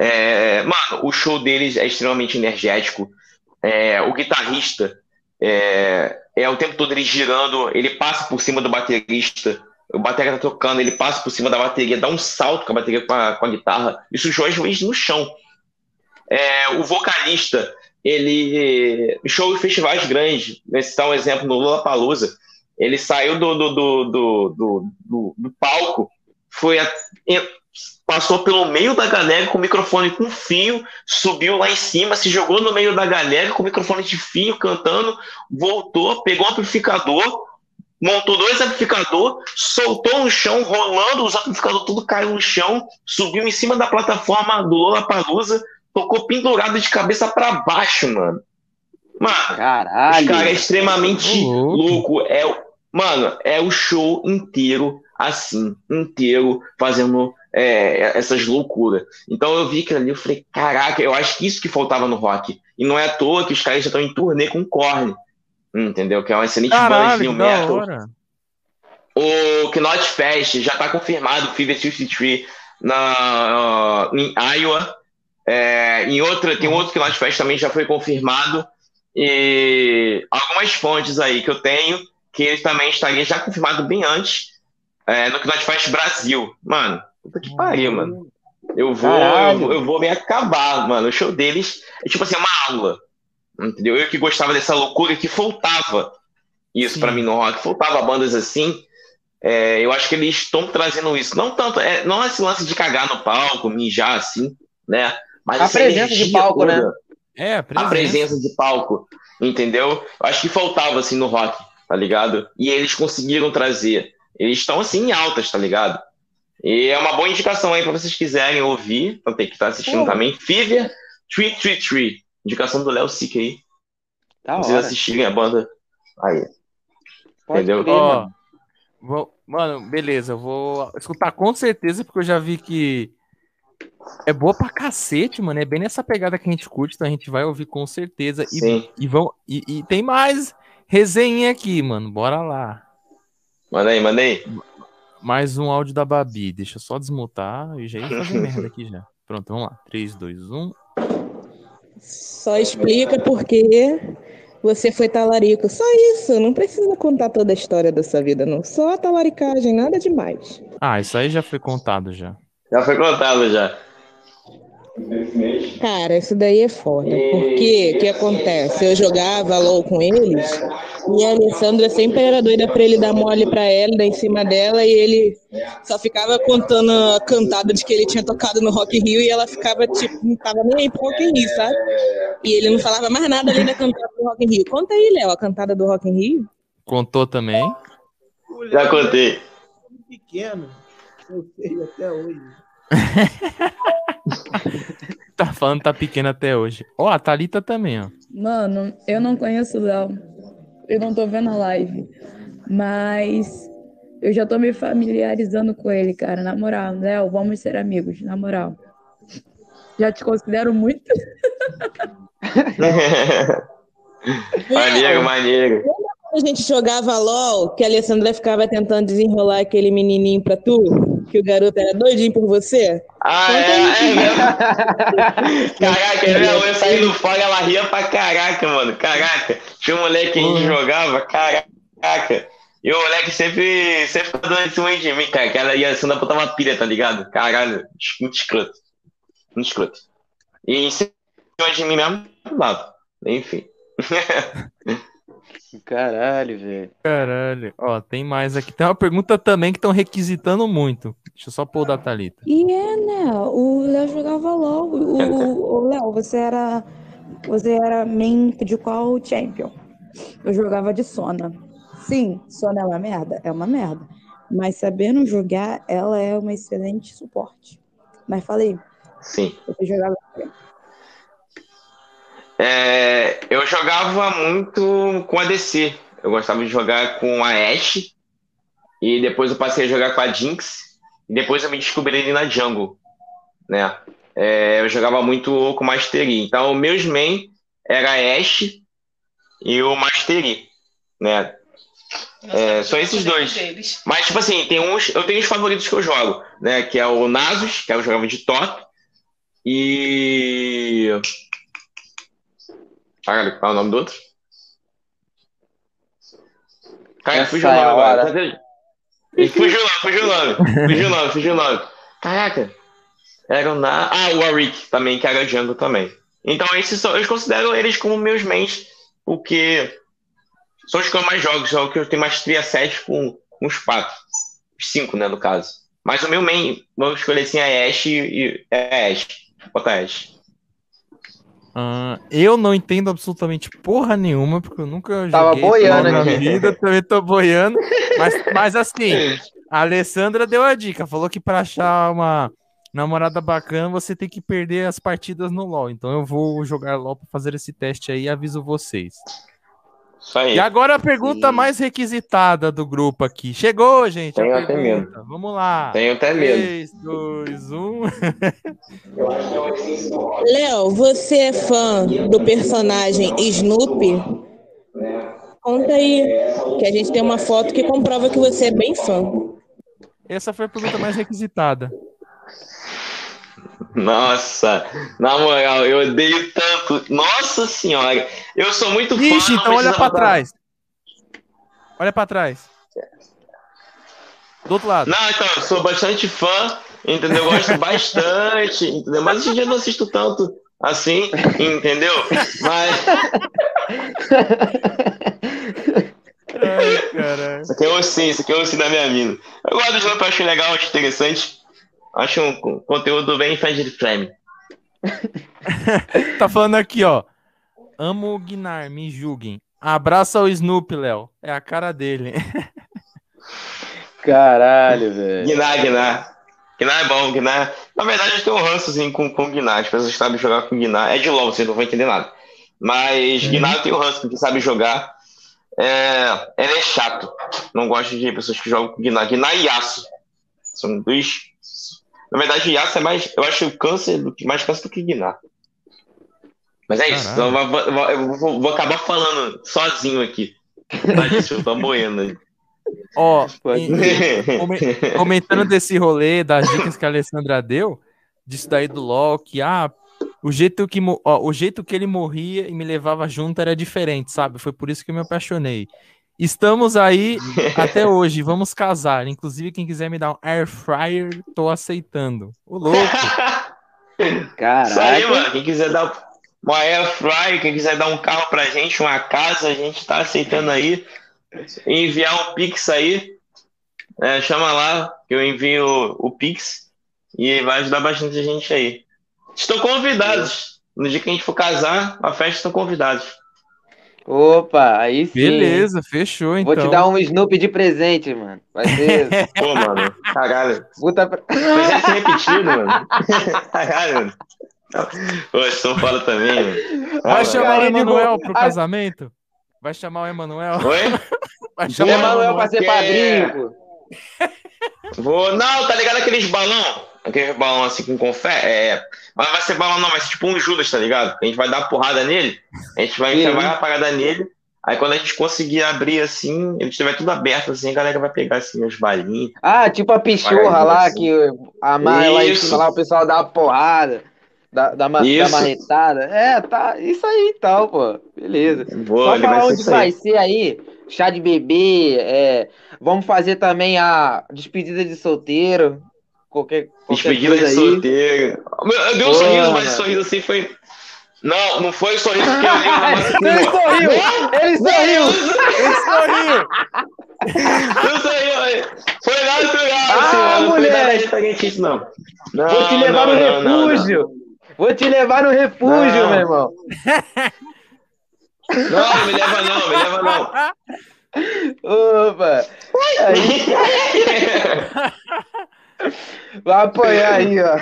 É, mano, o show deles é extremamente energético. É, o guitarrista é, é o tempo todo ele girando, ele passa por cima do baterista. O bateria tá tocando, ele passa por cima da bateria, dá um salto com a bateria com a, com a guitarra. Isso show às vezes no chão. É, o vocalista, ele. Show em festivais grandes. Vou citar um exemplo no Lollapalooza. Ele saiu do, do, do, do, do, do- do palco, foi a- passou pelo meio da galera com o microfone com fio, subiu lá em cima, se jogou no meio da galera com o microfone de fio cantando, voltou, pegou o amplificador, montou dois amplificadores, soltou no chão, rolando, os amplificadores tudo caiu no chão, subiu em cima da plataforma do Lollapalooza, tocou pendurado de cabeça para baixo, mano. Mano, Caralho. os caras é extremamente Ô, louco. louco. É, o- mano, é o show inteiro assim, inteiro, fazendo é, essas loucuras. Então eu vi que ali, eu falei, caraca, eu acho que isso que faltava no rock. E não é à toa que os caras já estão em turnê com Korn. Entendeu? Que é uma excelente banda de Caralho, new metal. hora. O Knot Fest já está confirmado, Fever 53 na, em Iowa. É, em outra, tem outro Knot Fest também já foi confirmado. E algumas fontes aí que eu tenho, que ele também estaria já confirmado bem antes, é, no Knot Fest Brasil. Mano, puta que pariu, mano. Eu vou, eu, vou- eu vou me acabar, mano. O show deles é tipo assim, uma aula. Entendeu? Eu que gostava dessa loucura que faltava isso pra mim no rock, faltava bandas assim. É, eu acho que eles estão trazendo isso. Não tanto, é, não esse lance de cagar no palco, mijar assim, né? Mas A presença de palco, né? toda, É, a A presença. presença de palco, entendeu? Eu acho que faltava assim no rock, tá ligado? E eles conseguiram trazer. Eles estão assim em altas, tá ligado? E é uma boa indicação aí pra vocês quiserem ouvir, então tem que estar assistindo Pô. também. Fever 333, indicação do Léo Sique aí. Pra vocês hora. assistirem a banda. Aí. Pode entendeu? crer, Ó, mano. vou- mano, beleza, eu vou escutar com certeza, porque eu já vi que é boa pra cacete, mano. É bem nessa pegada que a gente curte, então a gente vai ouvir com certeza. E, Sim. e, vão, e, e tem mais resenha aqui, mano. Bora lá. Manda aí, manda aí. Mais um áudio da Babi. Deixa eu só desmutar e já ia fazer merda aqui já. Pronto, vamos lá. um. 3, 2, 1. Só explica por que você foi talarico. Só isso. Não precisa contar toda a história da sua vida, não. Só a talaricagem, nada demais. Ah, isso aí já foi contado já. Já foi contado já. Cara, isso daí é foda. Porque o que acontece? Eu jogava LOL com eles e a Alessandra sempre era doida pra ele dar mole pra ela, dar em cima dela, e ele só ficava contando a cantada de que ele tinha tocado no Rock in Rio e ela ficava, tipo, não tava nem aí pro Rock Rio, sabe? E ele não falava mais nada ali da cantada do Rock in Rio. Conta aí, Léo, a cantada do Rock in Rio. Contou também. Já contei. é pequeno. Eu sei até hoje. Tá falando que tá pequeno até hoje. Ó, a Thalita também, ó. Mano, eu não conheço o Léo. Eu não tô vendo a live. Mas eu já tô me familiarizando com ele, cara. Na moral, Léo, vamos ser amigos, na moral. Já te considero muito. maneiro, maneiro. a gente jogava LOL, que a Alessandra ficava tentando desenrolar aquele menininho pra tu, que o garoto era doidinho por você? Ah, Conta é, aí, é mesmo. Caraca, minha mãe saindo fora, ela ria pra caraca, mano. Caraca. Tinha um moleque que a gente jogava, caraca. E o moleque sempre, sempre ficava dando em cima de mim, cara. Que ela ia assim, botar uma pilha, tá ligado? Caralho, muito escroto. Muito escroto. E em cima de mim mesmo, lado. Enfim. Caralho, velho. Caralho. Ó, tem mais aqui. Tem uma pergunta também que estão requisitando muito. Deixa eu só pôr o da Thalita. E é, né? O Léo jogava LOL. O, o- o Léo, você era. Você era main de qual champion? Eu jogava de Sona. Sim, Sona é uma merda? É uma merda. Mas sabendo jogar, ela é uma excelente suporte. Mas falei, Sim. você jogava. É, eu jogava muito com a DC. Eu gostava de jogar com a Ashe. E depois eu passei a jogar com a Jinx. E depois eu me descobri ali na Jungle. Né? É, eu jogava muito com Mastery. Então, meus main era a Ashe e o Mastery. Né? É, só esses dois. Deles. Mas, tipo assim, tem uns. Eu tenho os favoritos que eu jogo, né? Que é o Nasus, que eu jogava de top. E. Caralho, qual é o nome do outro? Cara, Essa fugiu o é nome agora. Ih, Fugiu o nome, fugiu o nome. Fugiu o nome, fugiu o nome. Caraca. Era o Na. Ah, o Warwick também, que era Django também. Então, esses são, eu considero eles como meus mains, porque são os que eu mais jogo, são os que eu tenho maestria 7 com, com os 4. Os 5, né, no caso. Mas o meu main, vamos escolher assim, é Ashe e é Ashe. Bota Ashe. Ah, eu não entendo absolutamente porra nenhuma, porque eu nunca Tava joguei boiando na vida, também tô boiando. Mas, mas assim, a Alessandra deu a dica, falou que pra achar uma namorada bacana, você tem que perder as partidas no LoL. Então eu vou jogar LoL pra fazer esse teste aí e aviso vocês. Isso aí. E agora a pergunta Sim. mais requisitada do grupo aqui. Chegou, gente, Tenho até pergunta. Vamos lá. Tenho até medo. 3, 2, 1. Léo, você é fã do personagem Snoopy? Conta aí, que a gente tem uma foto que comprova que você é bem fã. Essa foi a pergunta mais requisitada. Nossa, na moral, eu odeio tanto. Nossa senhora, eu sou muito fã. Ixi, então olha botar- trás. Olha pra trás. Do outro lado. Não, então, eu sou bastante fã, entendeu? Eu gosto bastante, entendeu? Mas hoje em dia eu não assisto tanto assim, entendeu? Mas Ai, caralho. isso aqui é o sim, isso aqui é o sim da minha mina. Eu gosto do jogo, eu acho legal, acho interessante. Acho um co- conteúdo bem family friendly. Tá falando aqui, ó. Amo o Guinar, me julguem. Abraça o Snoopy, Léo. É a cara dele. Caralho, velho. Guinar, Guinar. Guinar é bom, Guinar. Na verdade, eu tenho um rançozinho com, com Guinar. As pessoas que sabem jogar com Guinar. É de LOL, vocês não vão entender nada. Mas Guinar eu tenho um ranço, porque sabe jogar. É, ele é chato. Não gosto de pessoas que jogam com Guinar. Guinar e Yasuo. São dois. Na verdade, o Yasuo é mais. Eu acho câncer do que mais câncer do que Guinar. Mas é isso. Caralho. Eu, vou, eu vou- eu vou- vou acabar falando sozinho aqui. Tá, gente? Eu tô aí. Ó, come- comentando desse rolê, das dicas que a Alessandra deu, disso daí do LoL, que ah, o jeito que, ó, o jeito que ele morria e me levava junto era diferente, sabe? Foi por isso que eu me apaixonei. Estamos aí até hoje, vamos casar. Inclusive, quem quiser me dar um air fryer, tô aceitando. O louco. Isso aí, mano. Quem quiser dar uma air fry, quem quiser dar um carro pra gente, uma casa, a gente tá aceitando aí. Enviar um Pix aí. é, chama lá, que eu envio o Pix. E vai ajudar bastante a gente aí. Estão convidados. No dia que a gente for casar, a festa estão convidados. Opa, aí sim. Beleza, fechou então. Vou te dar um Snoopy de presente, mano. Vai ser. Pô, mano. Caralho. Puta. Presente repetido, mano. Caralho, mano. São foda também, mano. Vai chamar o Emanuel pro casamento? Vai chamar o Emanuel? Oi? Vai chamar o Emanuel pra ser padrinho, pô. Vou. Não, tá ligado aqueles balão? Aqueles balão assim com confete? É. Mas vai ser balão, não, vai ser tipo um Judas, tá ligado? A gente vai dar porrada nele, a gente vai chamar a parada nele, Aí quando a gente conseguir abrir assim, ele estiver tudo aberto assim, a galera vai pegar assim os balinhos. Ah, tipo a pichorra lá, assim. que amarra lá em cima, lá o pessoal dá uma porrada, dá, uma, dá Isso. marretada. É, tá, isso aí então, pô. Beleza. Vou, Só falar onde vai ser aí, chá de bebê, é, vamos fazer também a despedida de solteiro, qualquer, qualquer Despedida de coisa aí. solteiro. Meu, Eu dei um Pô, sorriso, mas esse sorriso assim foi. Não, não foi o sorriso que eu dei Ele sorriu! Ele sorriu! Ele sorriu! Não sorriu. Foi natural, Ah, assim, mano. Não foi diferente, não. não. Vou te levar não, no não, não, não. refúgio! Vou te levar no refúgio, Não. meu irmão! Não, não me leva não, me leva não. Opa! Aí, vai apoiar aí, ó.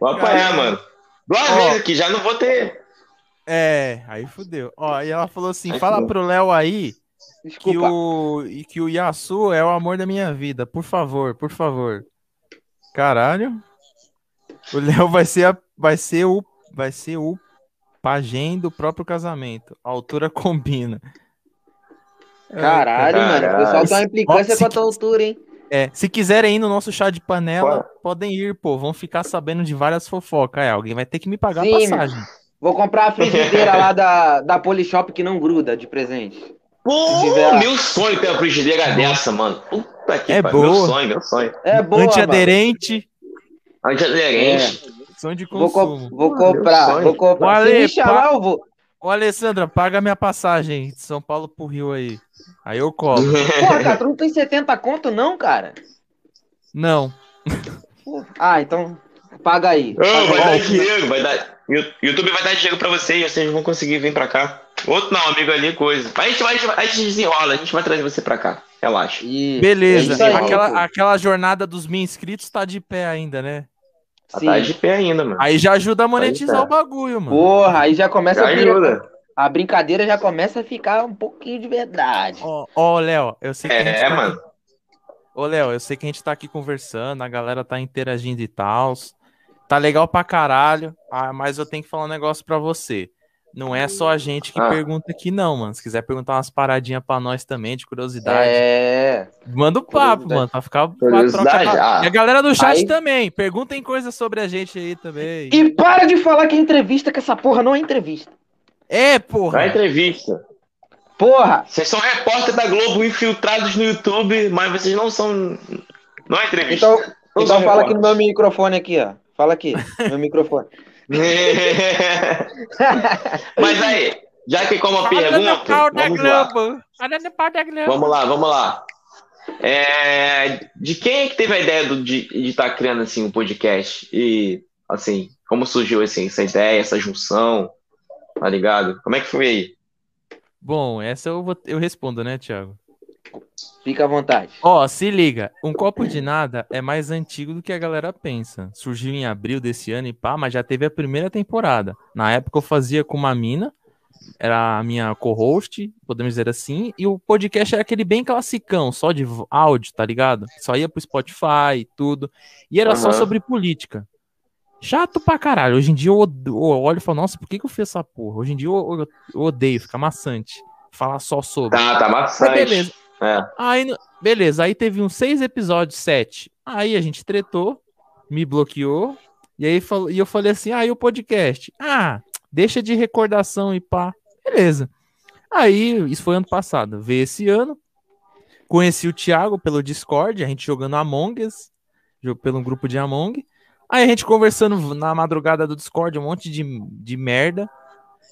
Vou apanhar, mano. Duas vezes aqui, já não vou ter. É, aí fudeu. Ó, e ela falou assim: Aí fala fudeu. pro Léo aí que o, e que o Yasu é o amor da minha vida. Por favor, por favor. Caralho. O Léo vai ser, a- vai ser o vai ser o pajem do próprio casamento. A altura combina. Caralho, mano. O Caralho. pessoal tá uma implicância Ó, com a se- tua altura, hein? É, se quiserem ir no nosso chá de panela, podem ir, pô. Vão ficar sabendo de várias fofocas. É, alguém vai ter que me pagar Sim, a passagem. Vou comprar a frigideira lá da, da Polishop que não gruda de presente. Pô, tiver- meu sonho ter uma frigideira dessa, mano. Puta que É pariu. Meu boa. sonho, meu sonho. É boa, mano. Antiaderente, Antiaderente. som de Vou, co- consumo. vou comprar, sonho. vou comprar. O Se me chamar, pa- eu vou. Ô, Alessandra, paga minha passagem de São Paulo pro Rio aí. Aí eu colo. Porra, cara, tu não tem 70 conto, não, cara? Não. Ah, então paga aí. Ô, Paga vai aí. dar dinheiro, vai dar. You- YouTube vai dar dinheiro pra vocês e vocês vão conseguir vir pra cá. Outro não, amigo ali, coisa. A gente, vai, a gente desenrola, a gente vai trazer você pra cá. Relaxa. Isso, Beleza. é aí, aquela, pô. aquela jornada dos mil inscritos tá de pé ainda, né? Sim. Tá de pé ainda, mano. Aí já ajuda a monetizar tá. o bagulho, mano. Porra, aí já começa Já a virar- ajuda. A brincadeira já começa a ficar um pouquinho de verdade. Ó, ó, Léo, eu sei que a gente É, tá mano. aqui- Ô, Léo, eu sei que a gente tá aqui conversando, a galera tá interagindo e tal. Tá legal pra caralho, ah, mas eu tenho que falar um negócio pra você. Não é só a gente que Ah. pergunta aqui, não, mano. Se quiser perguntar umas paradinhas pra nós também, de curiosidade, É. manda o papo, Curiosidade. mano, pra ficar Curiosidade, troca. ah. E a galera do chat Aí- também, perguntem coisas sobre a gente aí também. E para de falar que é entrevista, que essa porra não é entrevista. É, porra. entrevista. Porra! Vocês são repórter da Globo infiltrados no YouTube, mas vocês não são. Não é entrevista. Então, Não então fala aqui no meu microfone aqui, ó. Fala aqui, meu microfone. mas aí, já que como a pergunta, vamos lá. Vamos lá, vamos lá. É, de quem é que teve a ideia do- de estar criando assim um podcast? E assim, como surgiu assim, essa ideia, essa junção? Tá ligado? Como é que foi aí? Bom, essa eu, vou, eu respondo, né, Thiago? Fica à vontade. Ó, se liga, um copo de nada é mais antigo do que a galera pensa. Surgiu em abril desse ano e pá, mas já teve a primeira temporada. Na época eu fazia com uma mina, era a minha co-host, podemos dizer assim, e o podcast era aquele bem classicão, só de áudio, tá ligado? Só ia pro Spotify e tudo. E era só Aham. sobre política. Chato pra caralho. Hoje em dia eu, olho e falo, nossa, por que, que eu fiz essa porra? Hoje em dia eu, odeio, fica maçante. Falar só sobre. Tá, tá maçante. Mas beleza. É. Aí, beleza, aí teve uns seis episódios, sete. Aí a gente tretou, me bloqueou, e aí e eu falei assim: ah, e o podcast? Ah, deixa de recordação e pá. Beleza. Aí, isso foi ano passado. Veio esse ano, conheci o Thiago pelo Discord, a gente jogando Among Us, pelo grupo de Among. Aí a gente conversando na madrugada do Discord, um monte de, de merda.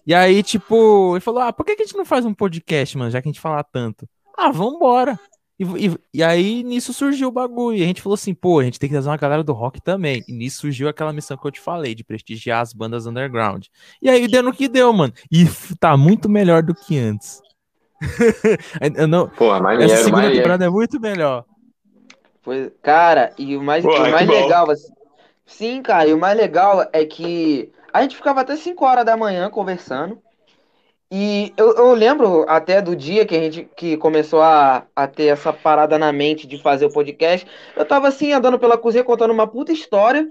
E aí, tipo, ele falou: ah, por que, a gente não faz um podcast, mano, já que a gente fala tanto? Ah, vambora. E, e, e aí, nisso surgiu o bagulho. E a gente falou assim, pô, a gente tem que trazer uma galera do rock também. E nisso surgiu aquela missão que eu te falei, de prestigiar as bandas underground. E aí deu no que deu, mano. E tá muito melhor do que antes. eu não, Pô, essa maneiro, segunda maneiro. temporada é muito melhor. Foi, cara, e o mais, Porra, o mais legal, assim- sim, cara, e o mais legal é que a gente ficava até 5 horas da manhã conversando. E eu, eu lembro até do dia que a gente que começou a, a ter essa parada na mente de fazer o podcast. Eu tava assim, andando pela cozinha, contando uma puta história.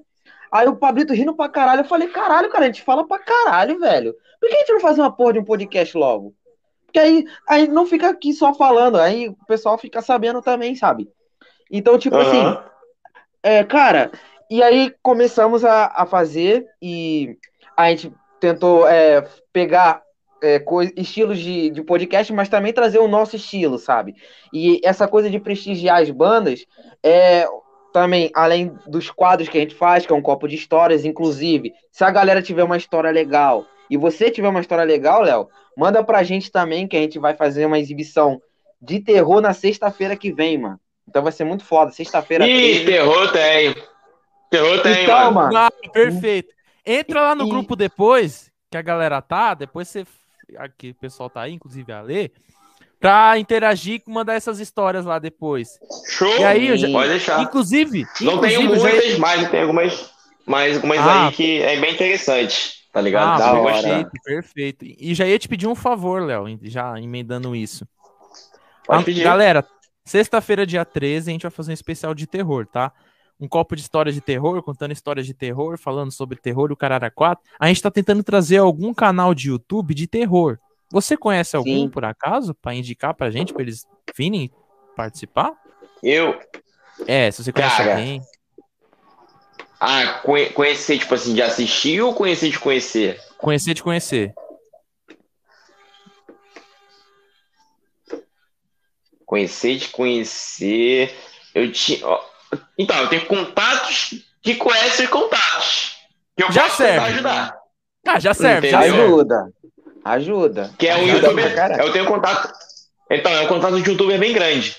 Aí o Pablito rindo pra caralho. Eu falei, caralho, cara, a gente fala pra caralho, velho. Por que a gente não faz uma porra de um podcast logo? Porque aí, aí não fica aqui só falando, aí o pessoal fica sabendo também, sabe? Então, tipo assim, Aham. é, cara, e aí começamos a, a fazer e a gente tentou é, pegar é, estilos de, de podcast, mas também trazer o nosso estilo, sabe? E essa coisa de prestigiar as bandas é também, além dos quadros que a gente faz, que é um copo de histórias, inclusive, se a galera tiver uma história legal e você tiver uma história legal, Léo, manda pra gente também que a gente vai fazer uma exibição de terror na sexta-feira que vem, mano. Então vai ser muito foda. Sexta-feira Ih, 13. terror tem. Terror tem, Então, mano. mano. Ah, perfeito. Entra lá no E- grupo depois, que a galera tá, depois você. Aqui o pessoal tá aí, inclusive a Lê, pra interagir e mandar essas histórias lá depois. Show. E aí, já- Pode deixar. Inclusive, Não tenho inclusive, eu já muitas, mas tem algumas, mas algumas Ah. aí que é bem interessante, tá ligado? Ah, perfeito, perfeito. E já ia te pedir um favor, Léo, já emendando isso. Pode Ah, pedir. Galera, sexta-feira, dia 13, a gente vai fazer um especial de terror, tá? Um copo de histórias de terror, contando histórias de terror, falando sobre terror e o Carara 4. A gente tá tentando trazer algum canal de YouTube de terror. Você conhece algum, Sim. por acaso, pra indicar pra gente, pra eles virem participar? Eu, É, se você conhece Cara, alguém. ah, conhe- conhecer, tipo assim, de assistir ou conhecer de conhecer? Conhecer de conhecer. Conhecer de conhecer. Eu tinha. ó, Então, eu tenho contatos que conhecem contatos. Que eu Já posso serve. tentar ajudar. Ah, já serve, já Entendeu? Ajuda. Ajuda. Que é um Ajuda youtuber. Eu tenho contato. Então, é um contato de youtuber bem grande.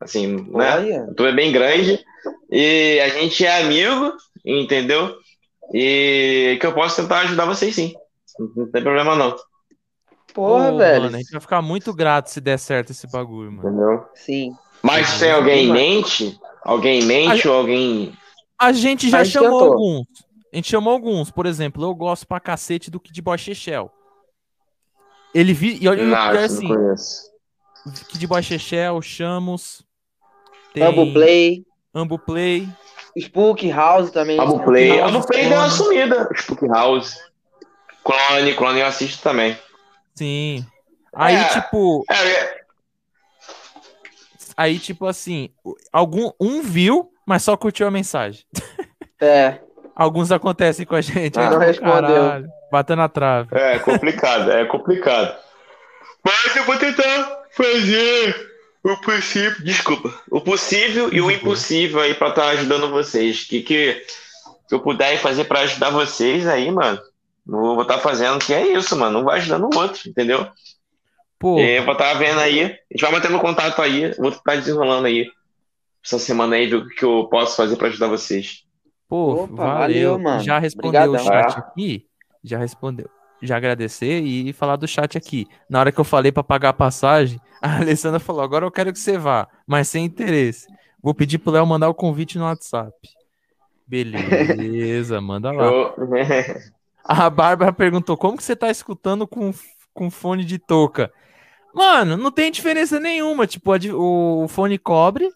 Assim, né? Olha. youtuber bem grande. E a gente é amigo, entendeu? E que eu posso tentar ajudar vocês sim. Não tem problema não. Porra, Pô, velho. Mano, a gente vai ficar muito grato se der certo esse bagulho, mano. Entendeu? Sim. Mas tem alguém em mente? Alguém mente ou alguém. A gente já A gente chamou tentou. alguns. A gente chamou alguns. Por exemplo, eu gosto pra cacete do Kid Boy Chechel. Ele vi. E olha, Não, e isso assim, não. Kid Boy Chechel, Chamos. Tem Ambo Play. Ambu Play. Spook House também. Abo Play. Abo Play deu uma sumida. Spook House. Clone, Clone eu assisto também. Sim. Aí, É. tipo, É, é, aí, tipo assim, algum, um viu, mas só curtiu a mensagem. É. Alguns acontecem com a gente. Ah, aí, não respondeu. caralho, Batendo na trave. é complicado, é complicado. Mas eu vou tentar fazer o possível. Desculpa. O possível e o impossível aí pra estar ajudando vocês. Que que que eu puder fazer pra ajudar vocês aí, mano. Não vou estar fazendo, que é isso, mano. Não vai ajudando o outro, entendeu? Pô, E eu vou estar vendo aí. A gente vai mantendo contato aí. Vou estar desenrolando aí. Essa semana aí, ver o que eu posso fazer pra ajudar vocês. Pô, Opa, valeu. valeu, mano. Já respondeu o Obrigadão. chat aqui? Já respondeu. Já agradecer e falar do chat aqui. Na hora que eu falei pra pagar a passagem, a Alessandra falou: agora eu quero que você vá, mas sem interesse. Vou pedir pro Léo mandar o convite no WhatsApp. Beleza, manda lá. Eu- A Bárbara perguntou: como que você tá escutando com, com fone de touca? Mano, não tem diferença nenhuma. Tipo, o, fone cobre.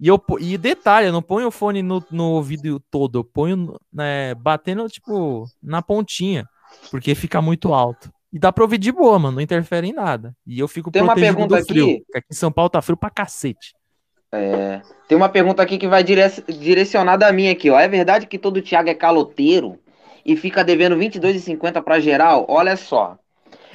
E, eu, e detalhe, eu não ponho o fone no, no ouvido todo, eu ponho né, batendo, tipo, na pontinha. Porque fica muito alto. E dá pra ouvir de boa, mano. Não interfere em nada. E eu fico Tem uma protegido pergunta do frio. aqui. Aqui em São Paulo tá frio pra cacete. É, tem uma pergunta aqui que vai dire- direcionada a mim aqui, ó. É verdade que todo Thiago é caloteiro e fica devendo R$ 22,50 pra geral? Olha só.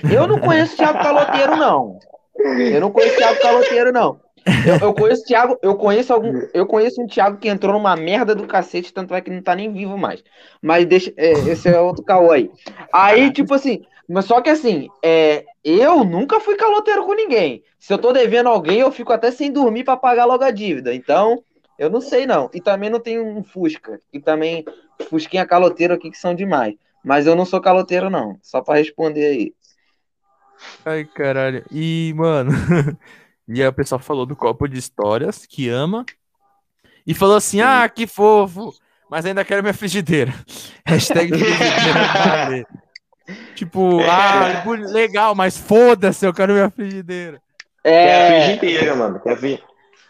Eu não conheço Thiago Caloteiro, não. Eu não conheço Thiago Caloteiro, não. Eu, eu conheço Thiago, eu conheço algum, eu conheço um Thiago que entrou numa merda do cacete, tanto é que não tá nem vivo mais. Mas deixa, é, esse é outro caô aí. Aí, tipo assim, mas só que assim, é, eu nunca fui caloteiro com ninguém. Se eu tô devendo alguém, eu fico até sem dormir pra pagar logo a dívida. Então, eu não sei não. E também não tenho um Fusca. E também Fusquinha caloteiro aqui que são demais. Mas eu não sou caloteiro não. Só pra responder aí. Ai, caralho. E, mano. e aí o pessoal falou do copo de histórias, que ama. E falou assim: ah, que fofo. Mas ainda quero minha frigideira. Hashtag frigideira. Tipo, ah, bu- legal, mas foda-se, eu quero minha frigideira. Quer É, frigideira, mano. Quer fri...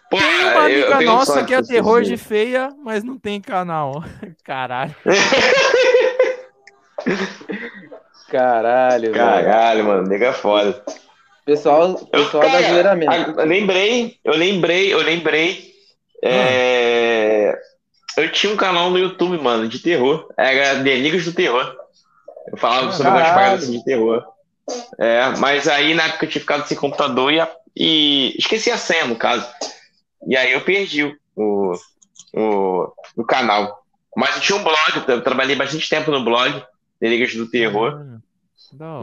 Pô, Tem uma eu- eu amiga nossa que é terror de feia, mas não tem canal. Caralho. Caralho, velho. Caralho, mano. Nega é foda. Pessoal, pessoal da zoeira mesmo. Eu lembrei, eu lembrei, eu lembrei. é, Eu tinha um canal no YouTube, mano, de terror. Era Delírios do Terror. Eu falava sobre umas paradas assim de terror. É, mas aí na época eu tinha ficado sem computador e, a- e esqueci a senha, no caso. E aí eu perdi o, o, o canal. Mas eu tinha um blog, eu trabalhei bastante tempo no blog, Delírios do Terror. Hora.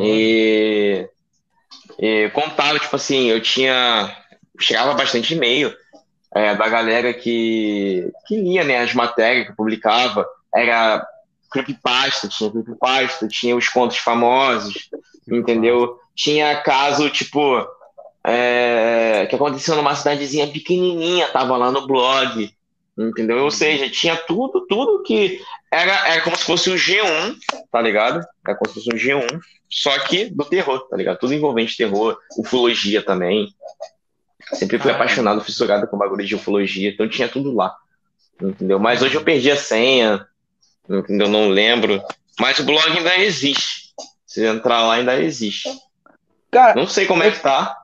E, e contava, tipo assim, eu tinha. Chegava bastante e-mail é, da galera que, que lia né, as matérias que eu publicava. Era creepypasta, tinha creepypasta, tinha os contos famosos, entendeu? Tinha caso, tipo, é, que aconteceu numa cidadezinha pequenininha, tava lá no blog, entendeu? Ou seja, tinha tudo, tudo que era, era como se fosse o G1, tá ligado? Era como se fosse um G1, só que do terror, tá ligado? Tudo envolvente terror, ufologia também. Sempre fui Caralho. apaixonado, fissurado com bagulho de ufologia, então tinha tudo lá, entendeu? Mas hoje eu perdi a senha, entendeu? Não lembro. Mas o blog ainda existe. Se entrar lá, ainda existe. Cara, Não sei como é que tá.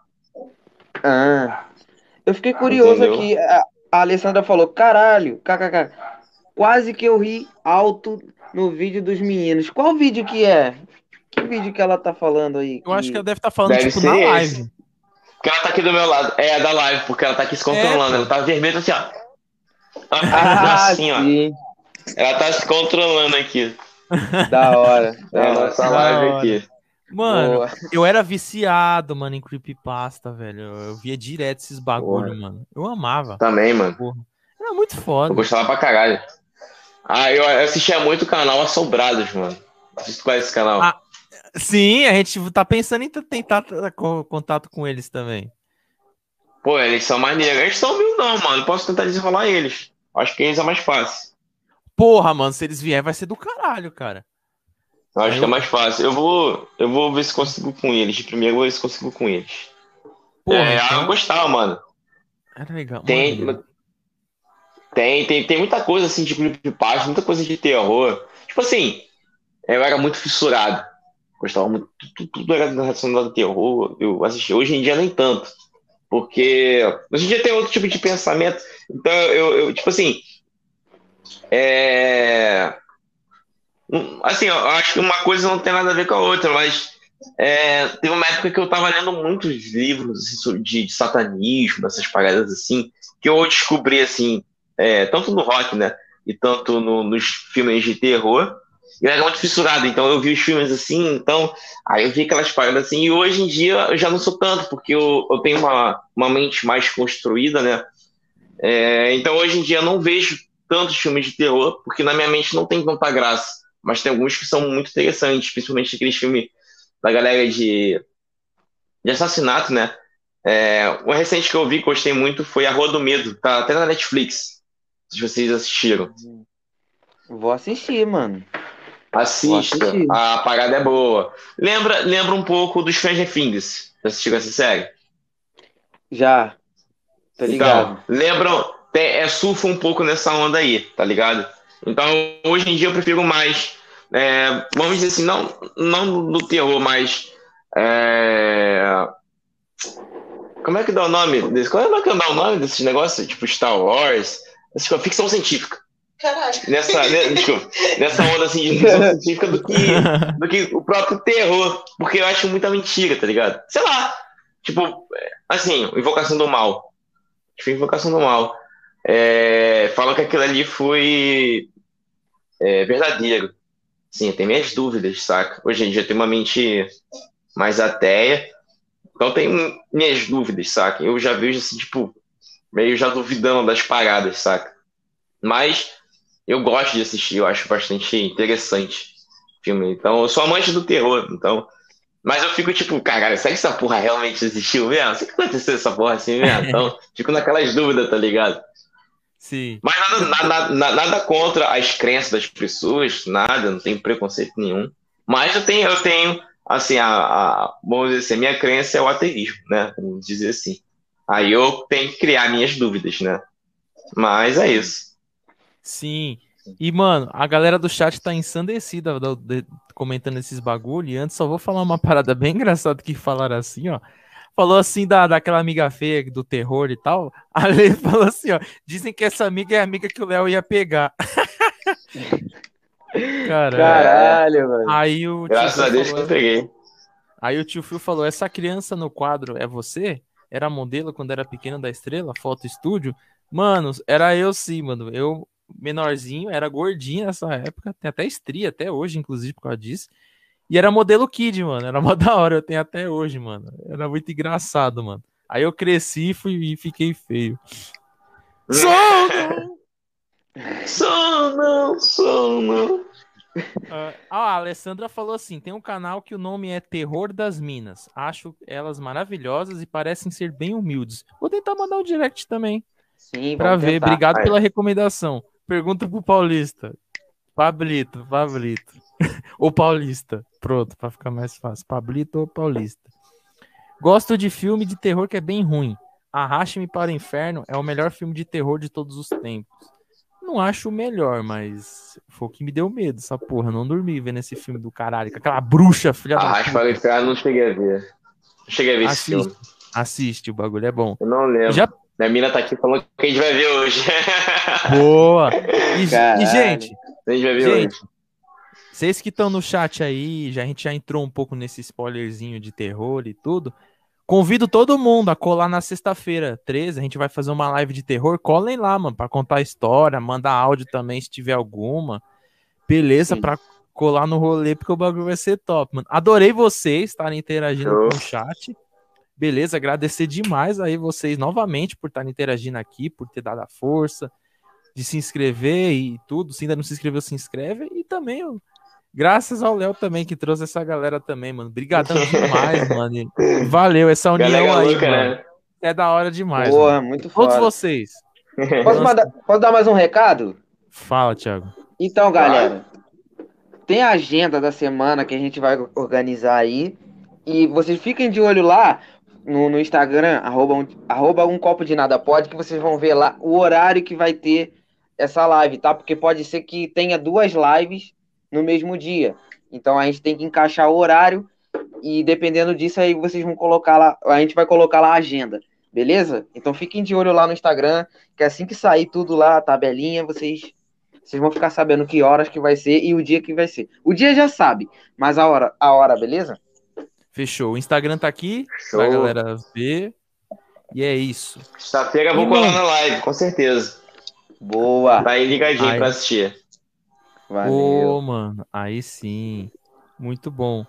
ah, eu fiquei curioso Entendeu? aqui. A, a Alessandra falou, caralho, kkk. Quase que eu ri alto no vídeo dos meninos. Qual vídeo que é? Que vídeo que ela tá falando aí? Eu acho que ela deve estar falando, Deve tipo, na esse. live. Porque ela tá aqui do meu lado. É, da live, porque ela tá aqui se controlando. É, ela tá vermelha assim, ó. Ah, assim, ó. sim. Ela tá se controlando aqui. Da hora. Da É, hora. nossa da live hora. aqui. Mano, Boa. eu era viciado, mano, em creepypasta, velho. Eu, eu via direto esses bagulho, Porra. mano. Eu amava. Também, mano. Porra. Era muito Eu foda. gostava pra caralho. Ah, eu assistia muito o canal Assombrados, mano. Tu conhece esse canal. Ah, Sim, a gente tá pensando em tentar contato com eles também. Pô, eles são maneiros. Eles são mil não, mano. Posso tentar desenrolar eles. Acho que eles é mais fácil. Porra, mano, se eles vierem vai ser do caralho, cara. Eu acho Eu- que é mais fácil. Eu vou, eu vou ver se consigo com eles. De primeiro, eu vou ver se consigo com eles. Porra, é, então eu gostava, mano. era legal. Tem, Mano, tem, tem, tem muita coisa assim de creepypasta, muita coisa de terror. Tipo assim, eu era muito fissurado. Gostava muito, tudo, tudo era relacionado ao terror. Eu assisti. Hoje em dia nem tanto. Porque hoje em dia tem outro tipo de pensamento. Então, eu, eu tipo assim. É. Assim, eu acho que uma coisa não tem nada a ver com a outra, mas é, teve uma época que eu tava lendo muitos livros assim, de, de satanismo, essas paradas assim, que eu descobri assim, é, tanto no rock, né? E tanto no- nos filmes de terror. Eu era muito fissurado, então eu vi os filmes assim, então aí eu vi aquelas paradas assim, e hoje em dia eu já não sou tanto, porque eu, eu tenho uma, uma mente mais construída, né? É, então hoje em dia eu não vejo tantos filmes de terror, porque na minha mente não tem tanta graça, mas tem alguns que são muito interessantes, principalmente aqueles filmes da galera de, de assassinato, né? É, o recente que eu vi, gostei muito, foi A Rua do Medo, tá até na Netflix, se vocês assistiram. Vou assistir, mano. Assista, a parada é boa. Lembra, lembra um pouco do Stranger Things. Já assistiu essa série? Já. Tô ligado. Então, lembram, é, surfa um pouco nessa onda aí, tá ligado? Então, hoje em dia eu prefiro mais, é, vamos dizer assim, não, não do terror, mas. é, como é que dá o nome desse? Como é que dá o nome desses negócios? Tipo Star Wars, coisas, ficção científica. Caralho. Nessa, ne- desculpa, nessa onda assim de ficção científica do que do que o próprio terror, porque eu acho muita mentira, tá ligado? Sei lá, tipo, assim, Invocação do Mal. Tipo, Invocação do Mal. É, falam que aquilo ali foi é, verdadeiro. Sim, eu tenho minhas dúvidas, saca? Hoje em dia eu tenho uma mente mais ateia, então eu tenho minhas dúvidas, saca? Eu já vejo assim, tipo, meio já duvidando das paradas, saca? Mas eu gosto de assistir, eu acho bastante interessante o filme. Então, eu sou amante do terror, então. Mas eu fico tipo, caralho, será que essa porra realmente existiu mesmo? Será que aconteceu essa porra assim mesmo? Então, fico naquelas dúvidas, tá ligado? Sim. Mas nada, nada, nada, nada contra as crenças das pessoas, nada, não tem preconceito nenhum. Mas eu tenho, eu tenho assim, a, a- vamos dizer assim, a minha crença é o ateísmo, né? Vamos dizer assim. Aí eu tenho que criar minhas dúvidas, né? Mas é isso. Sim. E, mano, a galera do chat tá ensandecida do- de- comentando esses bagulho. E antes só vou falar uma parada bem engraçada que falaram assim, ó. falou assim da, daquela amiga feia do terror e tal. A Lê falou assim, ó. Dizem que essa amiga é a amiga que o Léo ia pegar. Caralho. Caralho, mano. Aí o tio Graças a Deus que falou- eu peguei. Aí o tio Phil falou: essa criança no quadro é você? Era modelo quando era pequena da estrela? Foto estúdio? Mano, era eu sim, mano. Eu, menorzinho, era gordinho nessa época. Tem até estria até hoje, inclusive, por causa disso. E era modelo kid, mano. Era mó da hora, eu tenho até hoje, mano. Era muito engraçado, mano. Aí eu cresci e fui, e fiquei feio. Sou não, sou não. Ah, a Alessandra falou assim: tem um canal que o nome é Terror das Minas. Acho elas maravilhosas e parecem ser bem humildes. Vou tentar mandar um direct também Sim, pra ver. tentar. Obrigado Vai. pela recomendação. Pergunta pro Paulista. Pablito, Pablito. ou Paulista. Pronto, pra ficar mais fácil. Pablito ou Paulista. Gosto de filme de terror que é bem ruim. Arraste-me para o Inferno é o melhor filme de terror de todos os tempos. Não acho o melhor, mas foi o que me deu medo, essa porra. Não dormi vendo esse filme do caralho. Com aquela bruxa, filha da Arrasta para o inferno, não cheguei a ver. Não cheguei a ver esse Assiste. filme. Assiste, o bagulho é bom. Eu não lembro. Já Minha mina tá aqui falando que a gente vai ver hoje. boa. E, e, gente, a gente vai ver Gente, hoje. vocês que estão no chat aí, já a gente já entrou um pouco nesse spoilerzinho de terror e tudo. Convido todo mundo a colar na sexta-feira, 13. A gente vai fazer uma live de terror. Colem lá, mano, pra contar a história, mandar áudio também se tiver alguma. Beleza, Sim. pra colar no rolê, porque o bagulho vai ser top, mano. Adorei vocês estarem interagindo Show. com o chat. Beleza, agradecer demais aí vocês novamente por estarem interagindo aqui, por ter dado a força de se inscrever e tudo. Se ainda não se inscreveu, se inscreve. E também, ó, graças ao Léo também, que trouxe essa galera também, mano. Obrigadão demais, mano. Valeu essa união Galera aí, louca, mano. né? É da hora demais. Porra, mano. muito Todos foda. vocês. Posso, mandar- posso dar mais um recado? Fala, Thiago. Então, galera, tem a agenda da semana que a gente vai organizar aí. E vocês fiquem de olho lá no, no Instagram, arroba um, arroba um copo de nada pode, que vocês vão ver lá o horário que vai ter essa live, tá? Porque pode ser que tenha duas lives no mesmo dia. Então a gente tem que encaixar o horário e dependendo disso aí vocês vão colocar lá, a gente vai colocar lá a agenda, beleza? Então fiquem de olho lá no Instagram, que assim que sair tudo lá, a tabelinha, vocês vocês vão ficar sabendo que horas que vai ser e o dia que vai ser. O dia já sabe, mas a hora, a hora, beleza? Fechou. O Instagram tá aqui Show. pra galera ver. E é isso. Sexta-feira vou colar na live, com certeza. Boa. Tá aí ligadinho Aí. pra assistir. Valeu. Ô, mano, aí sim. Muito bom.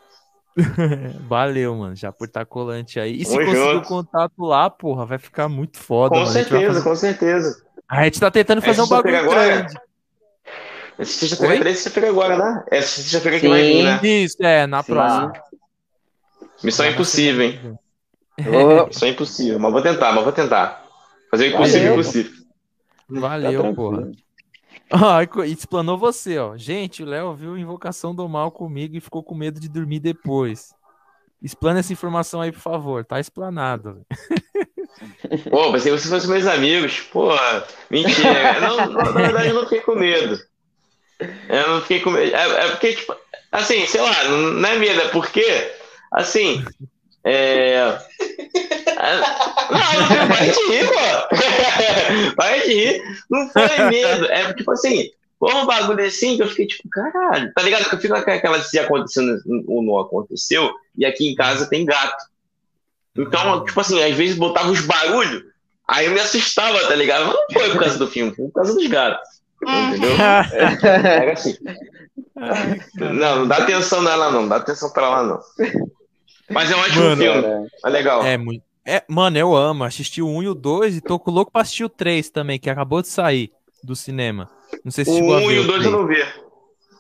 Valeu, mano, já por estar colante aí. E se Tamo conseguir o contato lá, porra, vai ficar muito foda, Com mano. Certeza, fazer- com certeza. a gente tá tentando fazer um bagulho grande. Essa sexta-feira Oi? é sexta-feira agora, né? É sexta-feira que Sim. vai vir, né? Isso, é, na Sim. próxima. Missão impossível, hein? Missão impossível. Mas vou tentar, mas vou tentar. Fazer o impossível Valeu. impossível. tá Valeu, tranquilo. porra. E explanou você, ó. Gente, o Léo viu Invocação do Mal comigo e ficou com medo de dormir depois. Explana essa informação aí, por favor. Tá explanado. Pô, pensei que vocês fossem meus amigos. Pô, mentira. Não, na verdade, eu não fiquei com medo. Eu não fiquei com medo. É, é porque, tipo, assim, sei lá, não é medo, é porque, assim, é. é- Não, vai de rir, pô. Vai de rir. Não foi medo. É tipo assim, foi um bagulho assim que eu fiquei tipo, caralho. Tá ligado? Que eu fico naquela se acontecendo ou não aconteceu. E aqui em casa tem gato. Então, tipo assim, às vezes botava os barulhos, aí eu me assustava, tá ligado? Mas não foi por causa do filme, foi por causa dos gatos. Entendeu? Era assim. Não, não dá atenção nela, não. Dá atenção pra ela, não. Mas é um ótimo Mano, filme. cara. É legal. É muito. É, mano, eu amo. Assisti o 1 e o 2 e tô com louco pra assistir o 3 também, que acabou de sair do cinema. Não sei se o chegou a 1 ver e o 2 eu 3. não vi.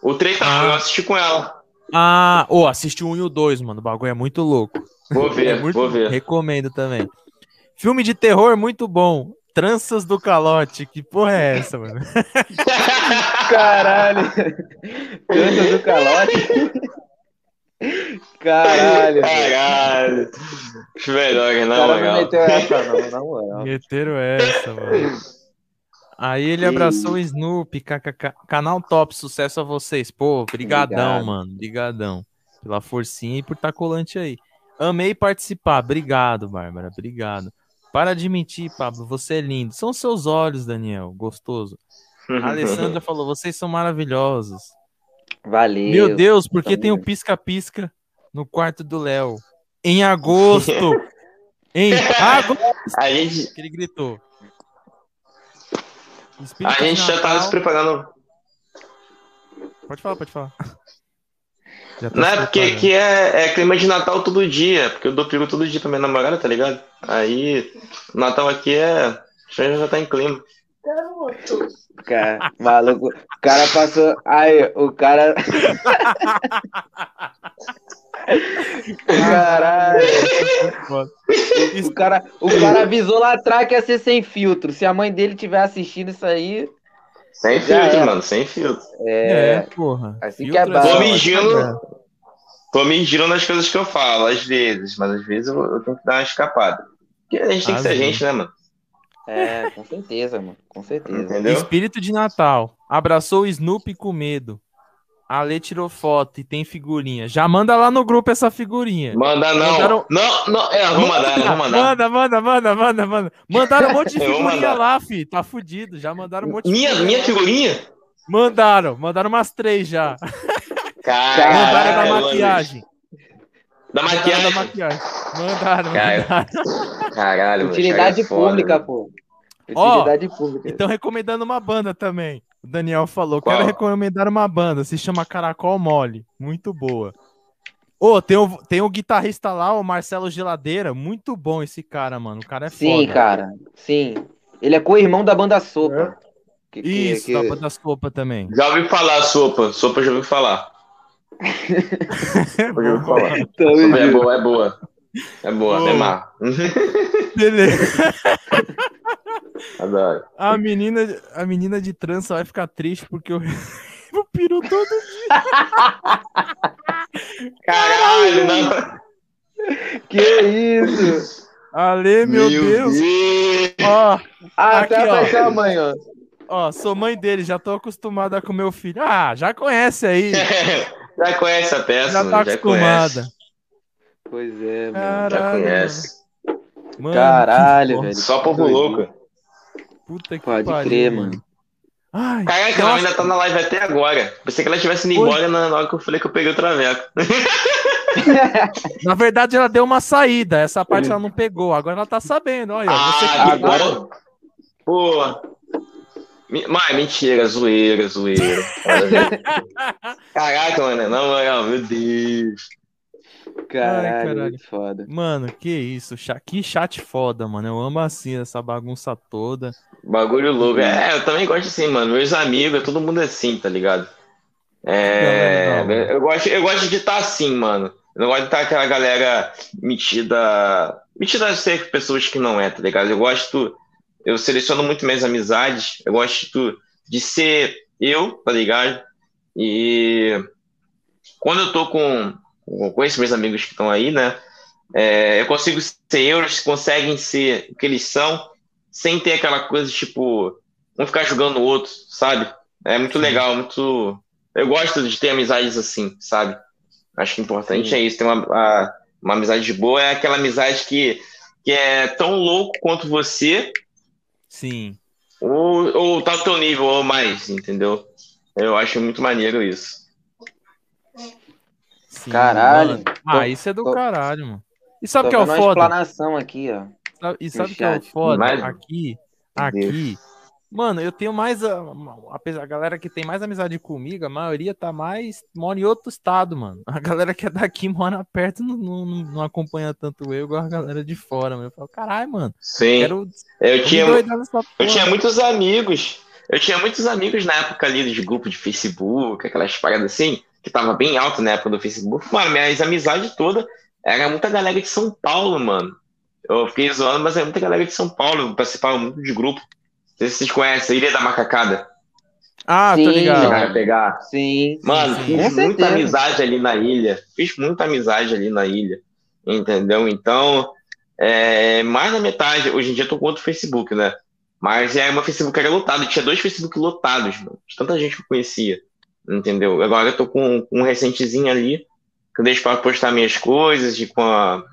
O 3 tá, Ah. eu assisti com ela. Ah, ô, assisti o 1 e o 2, mano. O bagulho é muito louco. Vou ver, É muito- vou ver. Recomendo também. Filme de terror muito bom. Tranças do Calote. Que porra é essa, mano? Caralho. Canta do calote. Caralho. velho. Caralho. Os melhores, O na cara não moral. meteu essa, não, na moral. Meteram essa, mano. Aí ele abraçou o Snoopy, kkk. Canal top, sucesso a vocês. Pô, brigadão, Obrigado. mano. Brigadão. Pela forcinha e por estar colante aí. Amei participar. Obrigado, Bárbara. Obrigado. Para de mentir, Pablo. Você é lindo. São seus olhos, Daniel. Gostoso. A Alessandra falou: vocês são maravilhosos. Valeu. Meu Deus, por que tem o Também. pisca-pisca no quarto do Léo? Em agosto! em agosto! A gente, Que ele gritou. a Espírito de gente já tava se preparando. Pode falar, pode falar. Já tá Não é porque aqui é, é clima de Natal todo dia, porque eu dou peru todo dia pra minha namorada, tá ligado? Aí, o Natal aqui é. Já já tá em clima. Garoto. Cara, maluco. O cara passou. Aí, o cara. Caralho. O cara, o cara avisou lá atrás que ia ser sem filtro. Se a mãe dele tiver assistindo isso aí, Sem filtro, era. mano, sem filtro. É, é. porra. Assim Filtro que é só bom. Tô Instagram. tô medindo nas coisas que eu falo, às vezes, mas às vezes eu, eu tenho que dar uma escapada. Porque a gente tem que Às ser gente, né, mano? É, com certeza, mano. Com certeza. Entendeu? Espírito de Natal. Abraçou o Snoopy com medo. A Lê tirou foto e tem figurinha. Já manda lá no grupo essa figurinha. Manda não. Mandaram- Não, não, é, vou mandar, vou mandar. Manda, manda, manda, manda, manda. Mandaram um monte de figurinha lá, fi. Tá fudido. Já mandaram um monte de Minha, figurinha. minha figurinha? Mandaram, mandaram umas três já. Caralho, mandaram da mano. maquiagem. Da Mandaram maquiagem? da maquiagem. Mandaram, mandaram. Caralho, Utilidade é pública, pô. Utilidade pública. Estão recomendando uma banda também. O Daniel falou. Qual? Quero recomendar uma banda. Se chama Caracol Mole. Muito boa. Ô, tem o, tem o guitarrista lá, o Marcelo Geladeira. Muito bom esse cara, mano. O cara é Sim, foda. cara. Sim. Ele é co-irmão da banda Sopa. Que- que- Isso, que- da banda Sopa também. Já ouvi falar, sopa. Sopa já ouvi falar. É junto. boa, é boa. É boa, Ô. é má. Beleza. Adoro. A menina, a menina de trança vai ficar triste porque eu, eu piro todo Caralho, não. Que isso? Ale, meu, Deus. Ó, Ah, Aqui, até ó. a sua mãe, ó. ó, sou mãe dele, já tô acostumada com meu filho. Ah, já conhece aí. Já conhece a peça, Já mano, tá já acostumada. conhece. Pois é, mano. Já Caralho. conhece. Mano, Caralho, velho. Só povo louco. Puta que Pode pariu, crer, mano. Ai, Caraca, ela ainda tá na live até agora. Pensei que ela tivesse indo Oi. embora na hora que eu falei que eu peguei o traveco. Na verdade, ela deu uma saída. Essa parte ela não pegou. Agora ela tá sabendo. Olha, você Ah, agora- Pô. Mas mentira, zoeira, zoeira. Caraca, mano, na moral, meu Deus. Caralho, caralho. muito foda. Mano, que isso. Que chat foda, mano. Eu amo assim, essa bagunça toda. Bagulho louco. É, eu também gosto assim, mano. Meus amigos, todo mundo é assim, tá ligado? É, Não, não, não. eu gosto, eu gosto de estar assim, mano. Eu não gosto de estar aquela galera metida. Metida a ser pessoas que não é, tá ligado? Eu gosto. Eu seleciono muito minhas amizades. Eu gosto de ser eu, tá ligado? E quando eu tô com, com esses meus amigos que estão aí, né? é, eu consigo ser eu, eles conseguem ser o que eles são, sem ter aquela coisa tipo, um ficar julgando o outro, sabe? É muito legal, muito. Eu gosto de ter amizades assim, sabe? Acho que o importante Sim. é isso, ter uma, a- uma amizade boa, é aquela amizade que, que é tão louco quanto você, Sim. ou, ou tá ao teu nível, ou mais, entendeu? Eu acho muito maneiro isso. sim Caralho. mano. Ah, Tô- isso é do tô- caralho, mano. E sabe o que é o foda? explanação aqui, ó. E no sabe o que é o foda? Mas- Aqui, aqui. Mano, eu tenho mais. A, a galera que tem mais amizade comigo, a maioria tá mais. mora em outro estado, mano. A galera que é daqui mora perto não, não, não acompanha tanto eu igual a galera de fora, mano. Eu falo, caralho, mano. Sim, Quero. eu tinha, Eu tinha muitos amigos. Eu tinha muitos amigos na época ali de grupo de Facebook, aquelas paradas assim, que tava bem alto na época do Facebook. Mano, minhas amizades todas era muita galera de São Paulo, mano. Eu fiquei zoando, mas é muita galera de São Paulo. Eu participava muito de grupo. Não sei se vocês conhecem, a Ilha da Macacada. Ah, Sim, tô ligado. A pegar. Sim. Mano, sim. fiz Com muita certeza. amizade ali na ilha. Fiz muita amizade ali na ilha. Entendeu? Então, é, mais da metade. Hoje em dia eu tô com outro Facebook, né? Mas é meu Facebook era lotado. Tinha dois Facebook lotados, mano. De tanta gente que eu conhecia. Entendeu? Agora eu tô com, com um recentezinho ali. Que eu deixo pra postar minhas coisas. E com a,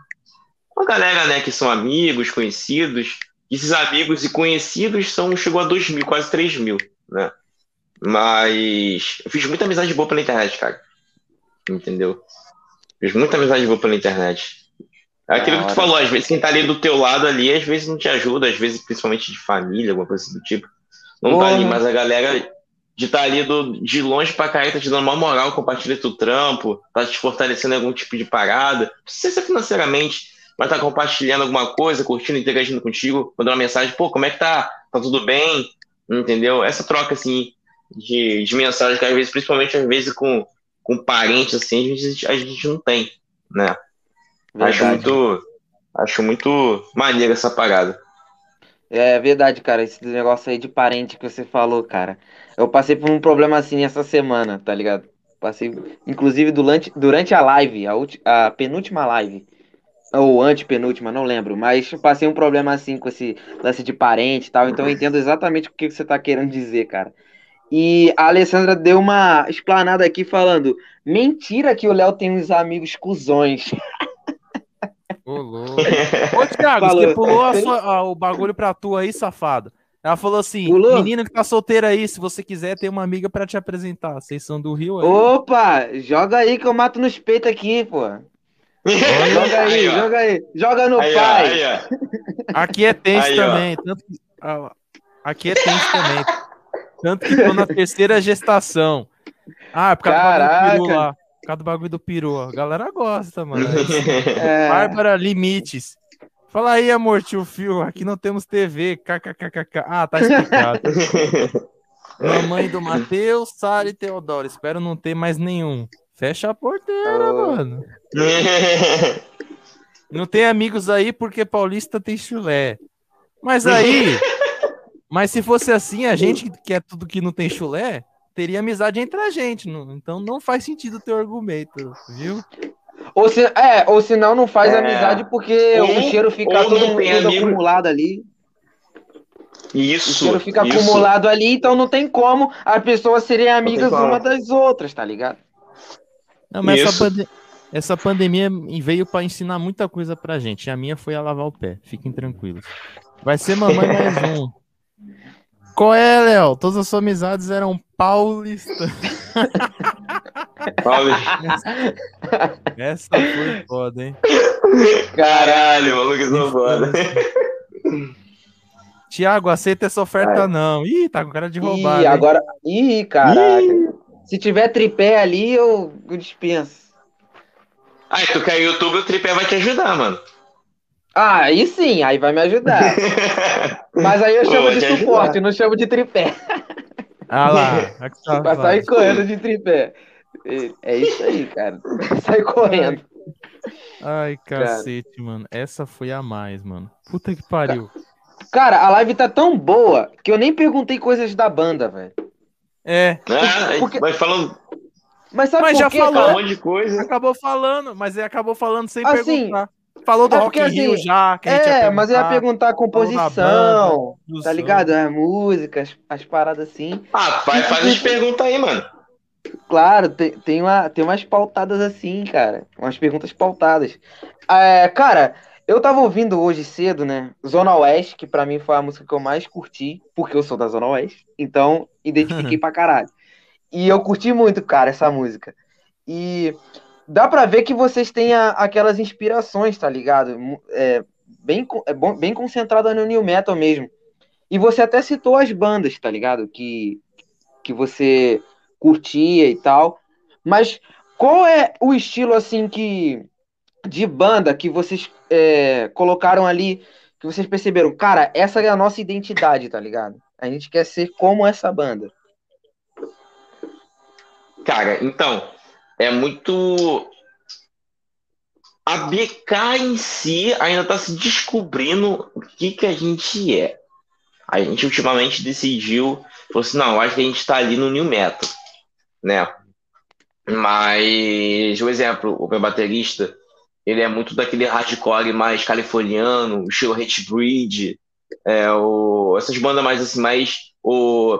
uma galera, né, que são amigos, conhecidos. Esses amigos e conhecidos são, chegou a 2 mil, quase 3 mil, né? Mas eu fiz muita amizade boa pela internet, cara. Entendeu? Fiz muita amizade boa pela internet. É aquilo que tu falou, às vezes quem tá ali do teu lado ali, às vezes não te ajuda, às vezes principalmente de família, alguma coisa do tipo. Não tá ali, mas a galera de estar tá ali do, de longe pra cá, tá te dando uma moral, compartilha teu trampo, tá te fortalecendo em algum tipo de parada. Não precisa ser financeiramente, mas tá compartilhando alguma coisa, curtindo, interagindo contigo, mandando uma mensagem, pô, como é que tá? Tá tudo bem? Entendeu? Essa troca, assim, de, de mensagem que às vezes, principalmente às vezes com, com parentes, assim, a gente, a gente não tem, né? Acho muito, acho muito maneiro essa parada. É verdade, cara. Esse negócio aí de parente que você falou, cara. Eu passei por um problema assim essa semana, tá ligado? Passei, inclusive, durante, durante a live, a, ulti, a penúltima live, ou antepenúltima, não lembro, mas passei um problema assim com esse lance de parente e tal, então eu entendo exatamente o que você tá querendo dizer, cara. E a Alessandra deu uma explanada aqui falando: mentira que o Léo tem uns amigos cuzões. Ô, louco. Ô, Thiago, falou. você pulou sua, a, o bagulho pra tu aí, safado. Ela falou assim: pulou? menina que tá solteira aí, se você quiser, tem uma amiga pra te apresentar. Vocês são do Rio aí. Opa, joga aí que eu mato nos peitos aqui, pô. Joga aí, aí joga aí. Joga no aí, pai. Aí, aqui é tenso também. Tanto que, aqui é tenso também. Tanto que tô na terceira gestação. Ah, é por causa Caraca. do peru lá. Por causa do bagulho do peru. A galera gosta, mano. É. Bárbara Limites. Fala aí, amor, tio Fio. Aqui não temos TV. KKKKK. Ah, tá explicado. Mamãe do Matheus, Sara e Teodoro. Espero não ter mais nenhum. Fecha a porteira, oh. mano. Não tem amigos aí porque paulista tem chulé. Mas aí, mas se fosse assim, a gente que quer tudo que não tem chulé, teria amizade entre a gente. Não, então não faz sentido o teu argumento, viu? Ou se, é, ou senão não faz é. amizade porque ou, o cheiro fica todo acumulado ali. Isso. O cheiro fica isso. acumulado ali, então não tem como as pessoas serem amigas uma das outras, tá ligado? Não, mas essa, pande essa, pandemia veio para ensinar muita coisa pra gente. A minha foi a lavar o pé. Fiquem tranquilos. Vai ser mamãe mais um. Qual é, Léo? Todas as suas amizades eram paulistas. Paulista. Essa foi foda, hein? Caralho, maluco, são foda. Tiago, aceita essa oferta, Ai. não. Ih, tá com cara de roubar. Ih, agora. Ih, caraca. Se tiver tripé ali, eu, eu dispenso. Aí, tu quer YouTube, o tripé vai te ajudar, mano. Ah, aí sim, aí vai me ajudar. Mas aí eu chamo Pô, de suporte, ajudar. não chamo de tripé. Ah lá. É vai sair correndo de tripé. É isso aí, cara. Sai correndo. Ai, cacete, cara. mano. Essa foi a mais, mano. Puta que pariu. Cara, a live tá tão boa que eu nem perguntei coisas da banda, velho. É. Ah, porque... Mas falando. Mas sabe mas por já quê, falou cara? um monte de coisa. Acabou falando, mas ele acabou falando sem assim, perguntar. Falou do é Rock porque, Rio assim, já, que É, mas eu ia perguntar a composição, banda, tá ligado? As músicas, as paradas assim. Ah, faz, faz as perguntas aí, mano. Claro, tem, tem, uma, tem umas pautadas assim, cara. Umas perguntas pautadas. É, cara, eu tava ouvindo hoje cedo, né? Zona Oeste, que pra mim foi a música que eu mais curti, porque eu sou da Zona Oeste. Então, identifiquei pra caralho. E eu curti muito, cara, essa música. E dá pra ver que vocês têm a, aquelas inspirações, tá ligado? É, bem, é bom, bem concentrada no New Metal mesmo. E você até citou as bandas, tá ligado? Que, que você curtia e tal. Mas qual é o estilo assim que de banda que vocês é, colocaram ali, que vocês perceberam, cara, essa é a nossa identidade, tá ligado? A gente quer ser como essa banda. Cara, então, é muito. A BK em si ainda está se descobrindo o que, que a gente é. A gente ultimamente decidiu, falou assim, não, acho que a gente está ali no New Metal né? Mas, um exemplo, o meu baterista, ele é muito daquele hardcore mais californiano, estilo Hatebreed, é, o, essas bandas mais assim, mais o,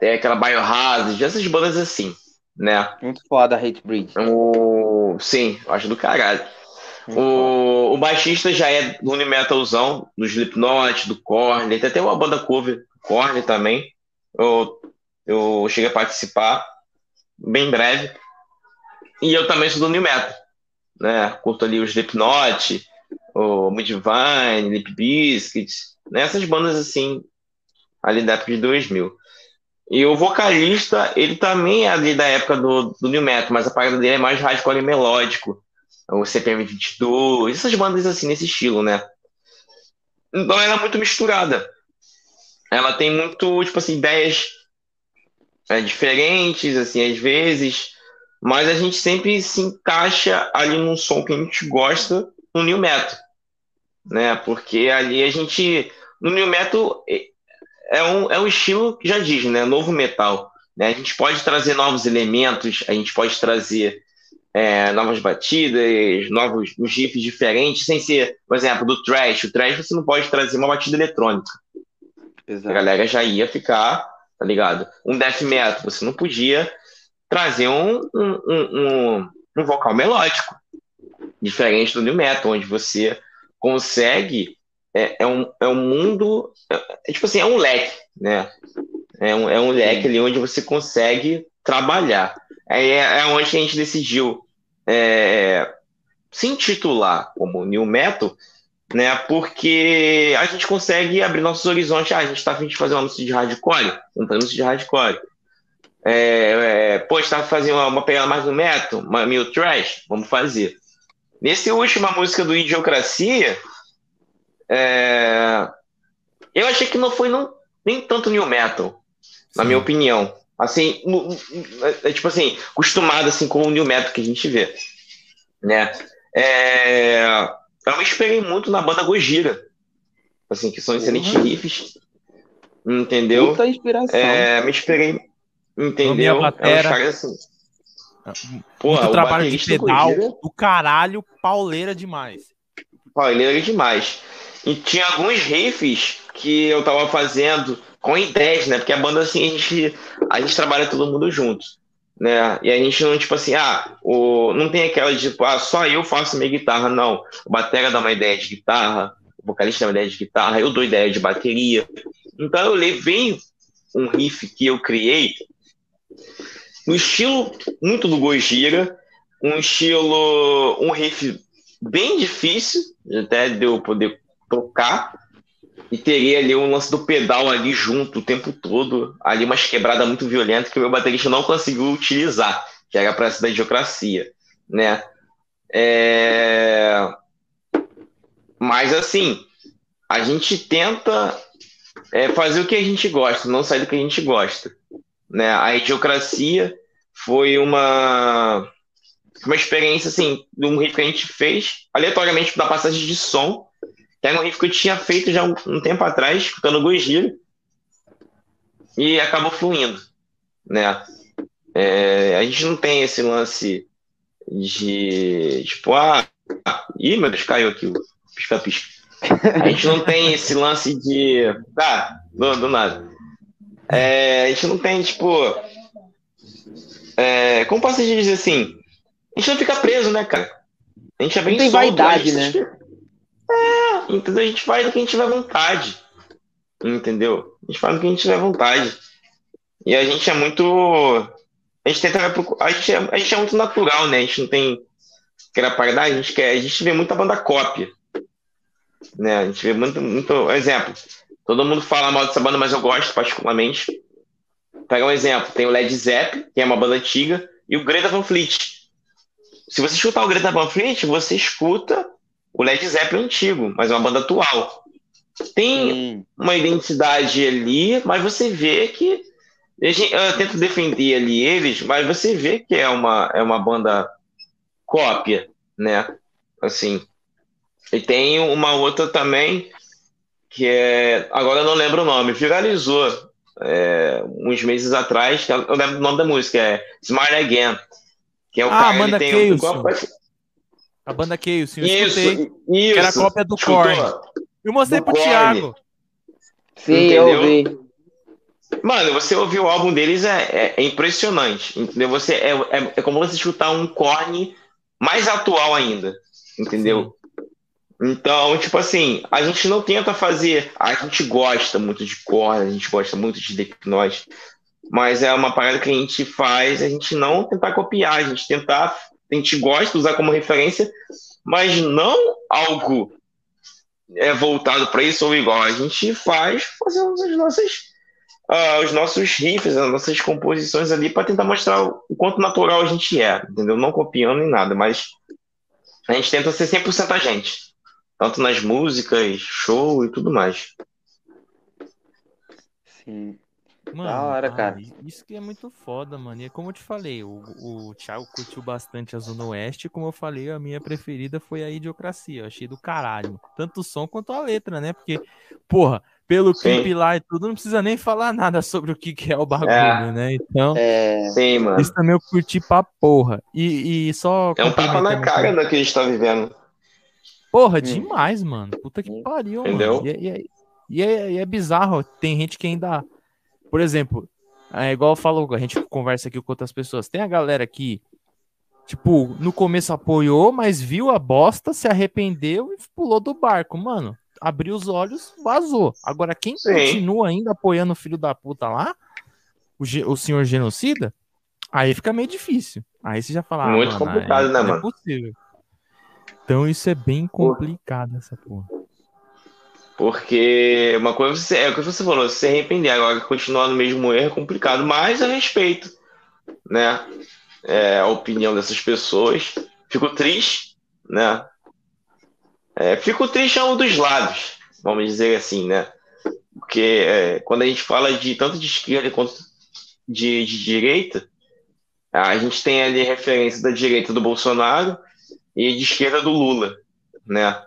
é, aquela Biohazard, essas bandas assim, né? Muito foda Hatebreed. O, sim, acho do caralho. O, o baixista já é do New Metalzão, do Slipknot, do Korn, tem até uma banda cover, Korn também. Eu, eu cheguei a participar, bem breve. E eu também sou do New Metal, né? Curto ali o Slipknot, o Mudvayne, Lip Bizkit, né? essas bandas assim, ali da época de 2000. E o vocalista, ele também é ali da época do, do New Metal, mas a parada dele é mais hardcore e melódico. O CPM 22, essas bandas assim, nesse estilo, né? Então ela é muito misturada. Ela tem muito, tipo assim, ideias é, diferentes, assim, às vezes, mas a gente sempre se encaixa ali num som que a gente gosta no New Metal, né? Porque ali a gente, no New Metal, é um, é um estilo que já diz, né? Novo metal. Né? A gente pode trazer novos elementos, a gente pode trazer é, novas batidas, novos riffs diferentes, sem ser, por exemplo, do trash. O trash você não pode trazer uma batida eletrônica. Exato. A galera já ia ficar, tá ligado? Um death metal, você não podia trazer um, um, um, um vocal melódico, diferente do new metal, onde você consegue é, é, um, é um mundo, é, é, tipo assim, é um leque, né? É um, é um leque ali onde você consegue trabalhar. É, é onde a gente decidiu é, se intitular como New Metal, né? Porque a gente consegue abrir nossos horizontes. Ah, a gente está afim de fazer um anúncio de hardcore, um anúncio de hardcore. É, é, pô, está fazendo uma, uma pegada mais no metal, uma meio trash, vamos fazer. Nesse última música do Idiocracia, é... Eu achei que não foi não, nem tanto new metal, na minha opinião. Assim, é, tipo assim, acostumado assim com o new metal que a gente vê, né? É... Eu me esperei muito na banda Gojira, assim, que são excelentes uhum. riffs, entendeu? Muita inspiração. É, me esperei, entendeu? É um assim. Porra, Muito trabalho de pedal Gojira... do caralho, pauleira demais. Pauleira demais. E tinha alguns riffs que eu tava fazendo com ideias, né? Porque a banda, assim, a gente, a gente trabalha todo mundo junto, né? E a gente não, tipo assim, ah, o, não tem aquela de, tipo, ah, só eu faço minha guitarra, não. O batera dá uma ideia de guitarra, o vocalista dá uma ideia de guitarra, eu dou ideia de bateria. Então eu levei um riff que eu criei no estilo muito do Gojira, um estilo, um riff bem difícil, até de eu poder tocar e teria ali um lance do pedal ali junto o tempo todo, ali umas quebradas muito violentas que o meu baterista não conseguiu utilizar, que era para essa da idiocracia, né? É... Mas assim, a gente tenta é, fazer o que a gente gosta, não sair do que a gente gosta, né? A idiocracia foi uma uma experiência assim, de um riff que a gente fez aleatoriamente da passagem de som que era um riff que eu tinha feito já um, um tempo atrás, escutando Gojira, e acabou fluindo, né? É, a gente não tem esse lance de, tipo, ah, ih, meu Deus, caiu aqui o pisca-pisca. A gente não tem esse lance de, tá, do, do nada. É, a gente não tem, tipo, é, como posso dizer assim, a gente não fica preso, né, cara? A gente é bem não tem solto, vaidade, né? É, entendeu? A gente faz o que a gente tiver vontade. Entendeu? A gente faz o que a gente tiver vontade. E a gente é muito. A gente tenta. A gente é, a gente é muito natural, né? A gente não tem aquela paridade, a gente quer. A gente vê muita banda cópia. Né? A gente vê muito, muito. Exemplo. Todo mundo fala mal dessa banda, mas eu gosto particularmente. Pega um exemplo. Tem o Led Zeppelin, que é uma banda antiga, e o Greta Van Fleet. Se você escutar o Greta Van Fleet, você escuta o Led Zeppelin antigo, mas é uma banda atual. Tem uma identidade ali, mas você vê que. Eu tento defender ali eles, mas você vê que é uma, é uma banda cópia, né? Assim. E tem uma outra também, que é. Agora eu não lembro o nome, viralizou é, uns meses atrás, eu lembro o nome da música, é Smile Again. Que é o ah, cara, Amanda ele tem um, a banda Chaos, eu isso, escutei. Isso. Que era a cópia do Korn. Eu mostrei do pro Korn. Thiago. Sim, entendeu? eu vi. Mano, você ouvir o álbum deles é, é, é impressionante. Entendeu? Você, é, é, é, como você escutar um Korn mais atual ainda. entendeu? Então, tipo assim, a gente não tenta fazer. A gente gosta muito de corda, a gente gosta muito de Slipknot, mas é uma parada que a gente faz, a gente não tentar copiar, a gente tentar. A gente gosta de usar como referência, mas não algo é voltado para isso ou igual. A gente faz fazendo as nossas, uh, os nossos riffs, as nossas composições ali para tentar mostrar o quanto natural a gente é, entendeu? Não copiando nem nada, mas a gente tenta ser 100% a gente tanto nas músicas, show e tudo mais. Sim. Mano, Da hora, ah, cara. Isso que é muito foda, mano. E é como eu te falei, o, o Thiago curtiu bastante a Zona Oeste. Como eu falei, a minha preferida foi a Idiocracia. Eu achei do caralho. Tanto o som quanto a letra, né? Porque, porra, pelo Sim. clipe lá e tudo, não precisa nem falar nada sobre o que, que é o bagulho, É. né? Então, É, Sim, mano. isso também eu curti pra porra. E, e só. É um tapa na cara da que a gente tá vivendo. Porra, Hum. demais, mano. Puta que Hum. pariu, Entendeu? mano. E, é- e é- e é, e é bizarro. Tem gente que ainda. Por exemplo, é igual eu falo, a gente conversa aqui com outras pessoas. Tem a galera que, tipo, no começo apoiou, mas viu a bosta, se arrependeu e pulou do barco. Mano, abriu os olhos, vazou. Agora, quem Sim. continua ainda apoiando o filho da puta lá, o, o senhor genocida, aí fica meio difícil. Aí você já fala, ah, Muito mano, complicado, né, não mano? É possível. Então isso é bem complicado, essa porra. Porque uma coisa você- é o que você falou, se arrepender agora continuar no mesmo erro é complicado, mas eu respeito, né? é, a opinião dessas pessoas. Fico triste, né? É, fico triste a um dos lados, vamos dizer assim, né? Porque é, quando a gente fala de tanto de esquerda quanto de, de direita, a gente tem ali referência da direita do Bolsonaro e de esquerda do Lula, né?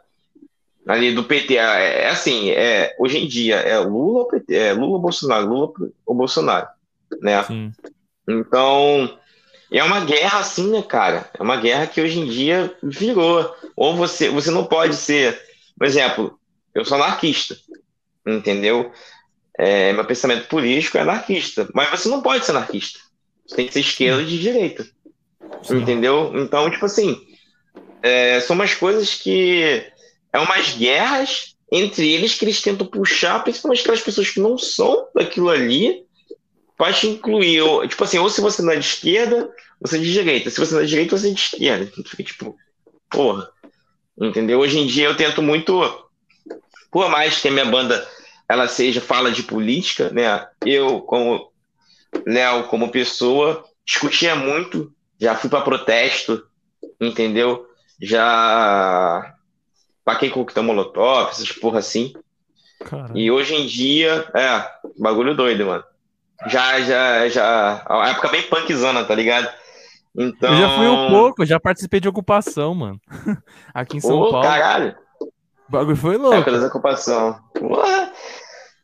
Ali do PT, é, é assim, é, hoje em dia é Lula ou PT, é Lula ou Bolsonaro, Lula ou Bolsonaro, né? Sim. Então, é uma guerra assim, né, cara? É uma guerra que hoje em dia virou. Ou você, você não pode ser, por exemplo, eu sou anarquista, entendeu? É, meu pensamento político é anarquista, mas você não pode ser anarquista. Você tem que ser esquerda de direita, Sim. entendeu? Então, tipo assim, é, são umas coisas que é umas guerras entre eles que eles tentam puxar, principalmente aquelas pessoas que não são daquilo ali, para te incluir. Ou, tipo assim, ou se você não é de esquerda, você é de direita. Se você não é de direita, você é de esquerda. Então, fica tipo, porra. Entendeu? Hoje em dia eu tento muito, por mais que a minha banda ela seja fala de política, né? Eu, como Léo, como pessoa, discutia muito, já fui para protesto, entendeu? Já paquei coquetel molotov, essas porra assim. Caralho. E hoje em dia, é, bagulho doido, mano. Já, já, já. A época bem punkzona, tá ligado? Então. Eu já fui um pouco, eu já participei de ocupação, mano. Aqui em São Ô, Paulo. caralho. O bagulho foi louco. Época da ocupação.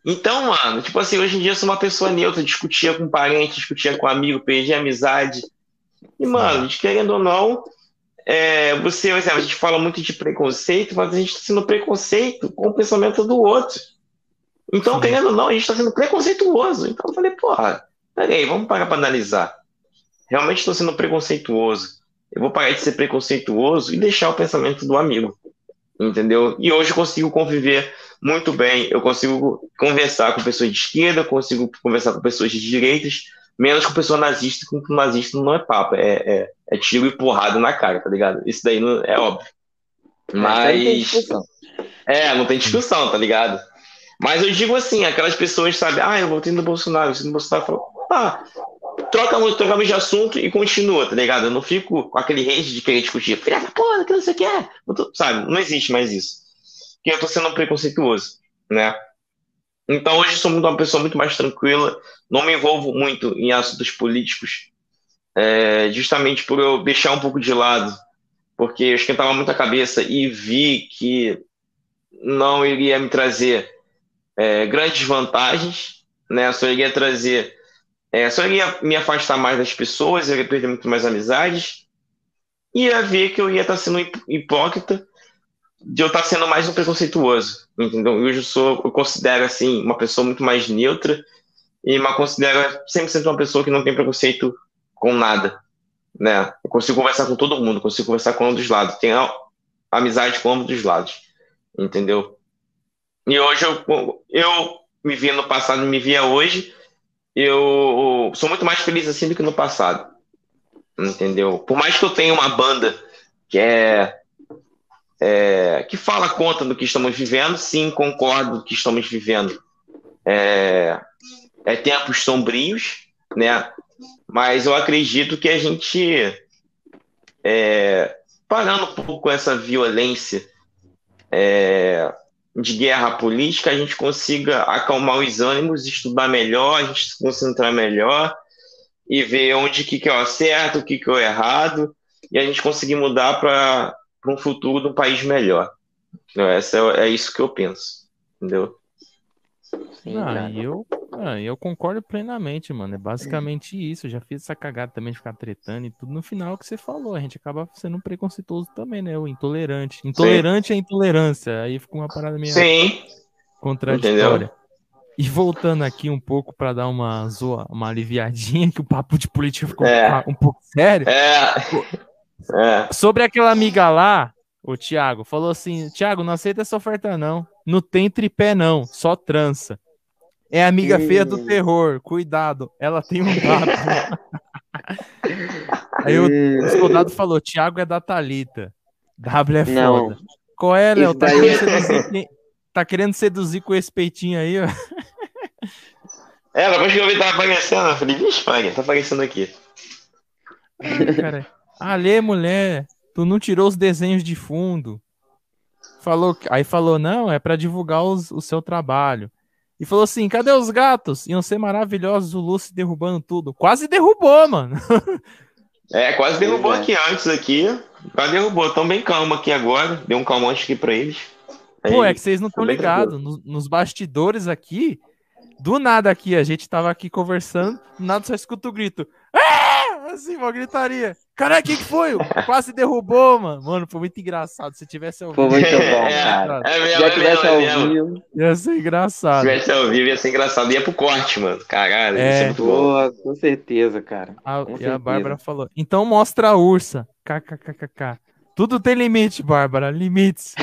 Então, mano, tipo assim, hoje em dia eu sou uma pessoa neutra, discutia com parente, discutia com amigo, perdi amizade. E, mano, de querendo ou não, é, você, a gente fala muito de preconceito, mas a gente está sendo preconceito com o pensamento do outro. Então, Sim. querendo ou não, a gente está sendo preconceituoso. Então eu falei, porra, peraí, vamos parar para analisar. Realmente estou sendo preconceituoso. Eu vou parar de ser preconceituoso e deixar o pensamento do amigo. Entendeu? E hoje eu consigo conviver muito bem. Eu consigo conversar com pessoas de esquerda, consigo conversar com pessoas de direitas, menos com pessoa nazista, com nazista não é papo, é, é, é tiro e porrada na cara, tá ligado? Isso daí não, é óbvio. Mas tem Mas. É, não tem discussão, tá ligado? Mas eu digo assim, aquelas pessoas, sabe, ah, eu votei no Bolsonaro, eu votei no Bolsonaro, eu falo, ah, troca, trocamos de assunto e continua, tá ligado? Eu não fico com aquele rage de querer discutir, filha da porra, que não sei o que é, sabe? Não existe mais isso. Porque eu tô sendo preconceituoso, né? Então hoje eu sou uma pessoa muito mais tranquila, não me envolvo muito em assuntos políticos, é, justamente por eu deixar um pouco de lado, porque eu esquentava muito a cabeça e vi que não iria me trazer é, grandes vantagens, né? Só iria trazer, é, só iria me afastar mais das pessoas, eu iria perder muito mais amizades, e ia ver que eu ia estar sendo hip- hipócrita de eu estar sendo mais um preconceituoso, entendeu? Hoje eu sou, eu considero assim uma pessoa muito mais neutra e uma considero 100% uma pessoa que não tem preconceito com nada, né? Eu consigo conversar com todo mundo, consigo conversar com um dos lados. Tem, amizade com ambos os lados, entendeu? E hoje eu, eu me via no passado me via hoje, eu sou muito mais feliz assim do que no passado, entendeu? Por mais que eu tenha uma banda que é, é que fala conta do que estamos vivendo, sim, concordo que estamos vivendo. É, é tempos sombrios, né? Mas eu acredito que a gente, é, parando um pouco com essa violência é, de guerra política, a gente consiga acalmar os ânimos, estudar melhor, a gente se concentrar melhor e ver onde que, que é o certo, o que, que é o errado, e a gente conseguir mudar para um futuro de um país melhor. Essa é, é isso que eu penso, entendeu? Ah, eu, ah, eu concordo plenamente, mano. É basicamente isso. Eu já fiz essa cagada também de ficar tretando e tudo. No final, é o que você falou, a gente acaba sendo preconceituoso também, né? O intolerante. Intolerante Sim. é intolerância. Aí fica uma parada meio Sim. contraditória. Entendeu? E voltando aqui um pouco para dar uma zoa, uma aliviadinha, que o papo de política ficou é. um pouco sério. É. é. Sobre aquela amiga lá, o Thiago, falou assim: Thiago, não aceita essa oferta, não. Não tem tripé, não, só trança. É amiga feia do terror, cuidado, ela tem um dado. Aí o, o soldado falou: Thiago é da Thalita. W é foda. Não. Qual é, Léo? Tá, querendo é- seduzir, tá querendo seduzir com esse peitinho aí, ó. É, depois que eu vi tava aparecendo, eu falei, vixe, pai, tá aparecendo aqui. Ai, cara. Alê, mulher, tu não tirou os desenhos de fundo. Falou, aí falou, não, é para divulgar os, o seu trabalho. E falou assim: cadê os gatos? Iam ser maravilhosos o Lucy derrubando tudo. Quase derrubou, mano. É, quase derrubou é. aqui antes aqui. Quase derrubou. Tão bem calmo aqui agora. Deu um calmante aqui pra eles. Aí, Pô, é que vocês não estão ligados. Nos, nos, bastidores aqui, do nada aqui, a gente tava aqui conversando, nada só escuta o grito. Ah! Assim, uma gritaria. Cara, o que, que foi? Quase derrubou, mano. Mano, foi muito engraçado. Se tivesse ouvido. Foi muito bom, cara. É, é mesmo, Já tivesse é mesmo, ao vivo. Ia ser engraçado. Se tivesse ao vivo, ia ser engraçado. Ia pro corte, mano. Caralho, é. ia ser muito Boa, com certeza, cara. A, com e certeza. a Bárbara falou: então mostra a ursa. KKKKK. Tudo tem limite, Bárbara. Limites.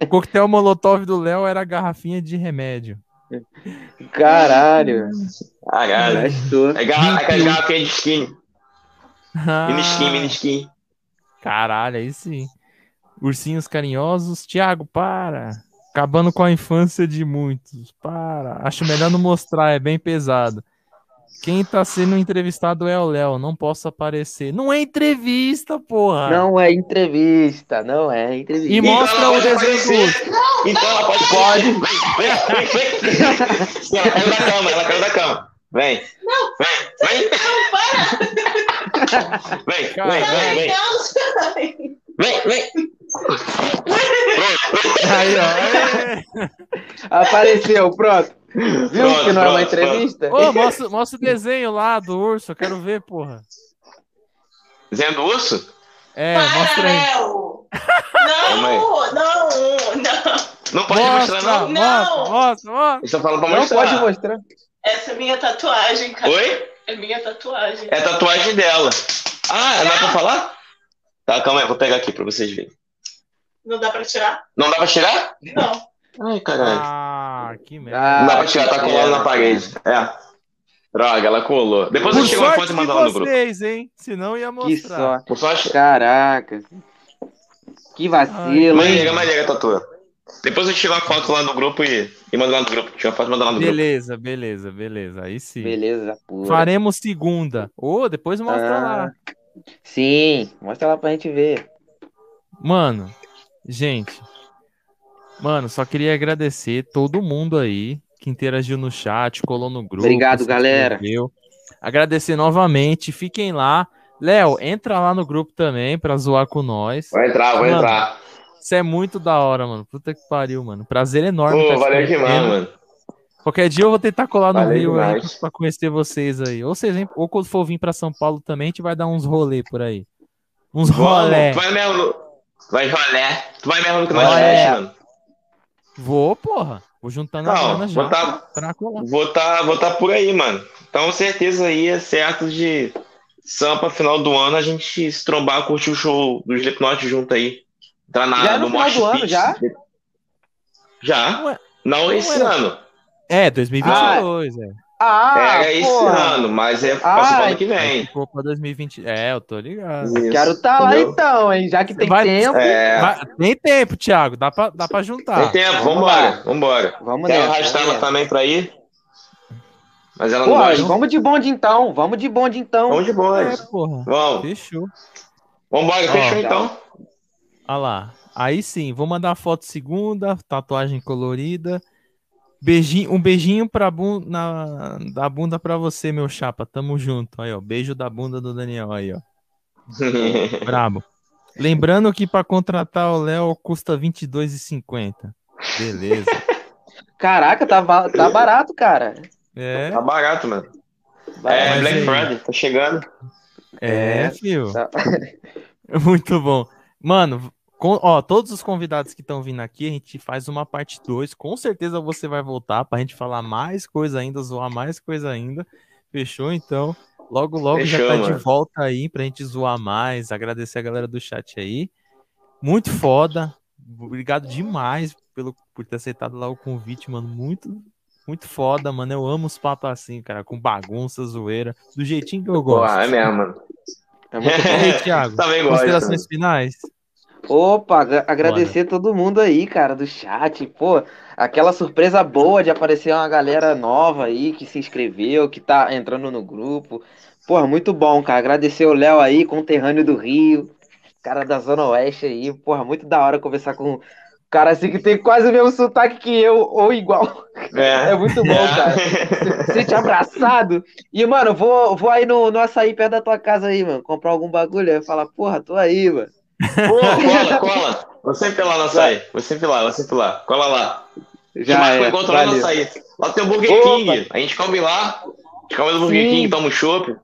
o coquetel molotov do Léo era garrafinha de remédio. Caralho. Caralho. É garrafinha de skin. Ah, miniskin, miniskin. Caralho, aí sim. Ursinhos carinhosos. Tiago, para. Acabando com a infância de muitos. Para. Acho melhor não mostrar, é bem pesado. Quem tá sendo entrevistado é o Léo, não posso aparecer. Não é entrevista, porra! Não é entrevista, não é entrevista. E mostra então o desenho do. Então ela pode. Pode. Vem, vem, vem. Ela caiu da cama, ela caiu da cama. Vem. Não. Vem, vem. Não, para. Vem, vem, vem, vem. Vem, vem. Aí, ó. Apareceu, pronto. Viu pronto, que não pronto, é uma entrevista? Ô, mostra, mostra o desenho lá do urso, eu quero ver, porra. Desenho do urso? É, Para, mostra aí. Não, não, não. Não pode mostra, mostrar, não. Mostra, mostra, mostra. Eles estão falando pra não mostrar. Não pode mostrar. Essa é minha tatuagem, cara. Oi? É minha tatuagem. É tatuagem dela. Ah, não dá pra falar? Tá, calma aí, vou pegar aqui pra vocês verem. Não dá pra tirar? Não dá pra tirar? Não. Ai, caralho. Ah, que merda. Ah, não dá pra tirar, tá colando na parede. É. Droga, ela colou. Depois Por eu tiro uma foto e mando lá no grupo. vocês, hein? Senão ia mostrar. Que sorte. Caraca. Que vacilo. Maneira, maneira, tatu. Depois eu tiro uma foto lá no grupo e, e mando lá no grupo. Tira uma foto e mando lá no beleza, grupo. Beleza, beleza, beleza. Aí sim. Beleza, pura. Faremos segunda. Ou oh, depois mostra ah, lá. Sim, mostra lá pra gente ver. Mano, gente. Mano, só queria agradecer todo mundo aí que interagiu no chat, colou no grupo. Obrigado, galera. Escreveu. Agradecer novamente. Fiquem lá. Léo, entra lá no grupo também pra zoar com nós. Vai entrar, vai entrar. Isso é muito da hora, mano. Puta que pariu, mano. Prazer enorme. Pô, valeu demais, mano. Qualquer dia eu vou tentar colar no valeu Rio demais. aí pra conhecer vocês aí. Ou vocês, ou quando for vir pra São Paulo também, a gente vai dar uns rolê por aí. Uns rolê. Vai mesmo. Vai rolê. Tu vai mesmo que nós é. mano. Vou, porra. Vou juntar na grana já. Vou tá, vou tá, vou tá por aí, mano. Então, certeza aí é certo de Sampa, final do ano, a gente se trombar, curtir o show do Slipknot junto aí. Tá na, Já é no no final do ano, já? Já? Ué, Não esse era- ano. É, 2022, é. Ah, Era esse porra. ano, mas é passou pro Ai. ano que vem. ficou pra 2020. É, eu tô ligado. Isso, Quero estar lá entendeu? então, hein? Já que tem Vai- tempo. É, Vai- tem tempo, Thiago. Dá pra, dá pra juntar. tem tempo, vambora, vambora. Vamos nessa. arrastar ela também pra ir. Mas ela não Pô, gosta. vamos de bonde então. Vamos de bonde então. Vamos de boa. É, porra. Vamos. Fechou. Vambora, Ó, fechou então. Olha lá. Aí sim, vou mandar foto segunda, tatuagem colorida. Beijinho, um beijinho pra bunda, na, da bunda pra você, meu chapa. Tamo junto. Aí, ó. Beijo da bunda do Daniel aí, ó. Brabo. Lembrando que pra contratar o Léo custa R$ 22,50. Beleza. Caraca, tá, tá barato, cara. É, Tá barato, mano. É, Mas Black aí- Friday, tá chegando. é, É, fio. tá. Muito bom. Mano, com- ó, todos os convidados que estão vindo aqui, a gente faz uma parte 2. Com certeza você vai voltar pra gente falar mais coisa ainda, zoar mais coisa ainda. Fechou? Então, logo, logo já Fechou, tá de mano. volta aí pra gente zoar mais. Agradecer a galera do chat aí. Muito foda. Obrigado demais pelo, por ter aceitado lá o convite, mano. Muito, muito foda, mano. Eu amo os papos assim, cara, com bagunça, zoeira, do jeitinho que eu gosto. É mesmo, mano. É muito E aí, Thiago? Também gosto. Considerações finais? Opa, agra- agradecer todo mundo aí, cara, do chat. Pô, aquela surpresa boa de aparecer uma galera nova aí que se inscreveu, que tá entrando no grupo. Porra, muito bom, cara. Agradecer o Léo aí, conterrâneo do Rio, cara da Zona Oeste aí. Porra, muito da hora conversar com um cara assim que tem quase o mesmo sotaque que eu, ou igual. É muito bom, cara. Sente abraçado. E, mano, vou, vou aí no, no açaí perto da tua casa aí, mano. Comprar algum bagulho. Aí falar, porra, tô aí, mano. Pô, cola, cola. Vou sempre lá no açaí. Vou sempre lá, vou sempre lá. Cola lá. Já marca um é. encontro lá no açaí. Lá tem o Burger Opa. King. A gente come lá. A gente come no Burger Sim. King, toma um chopp. Pega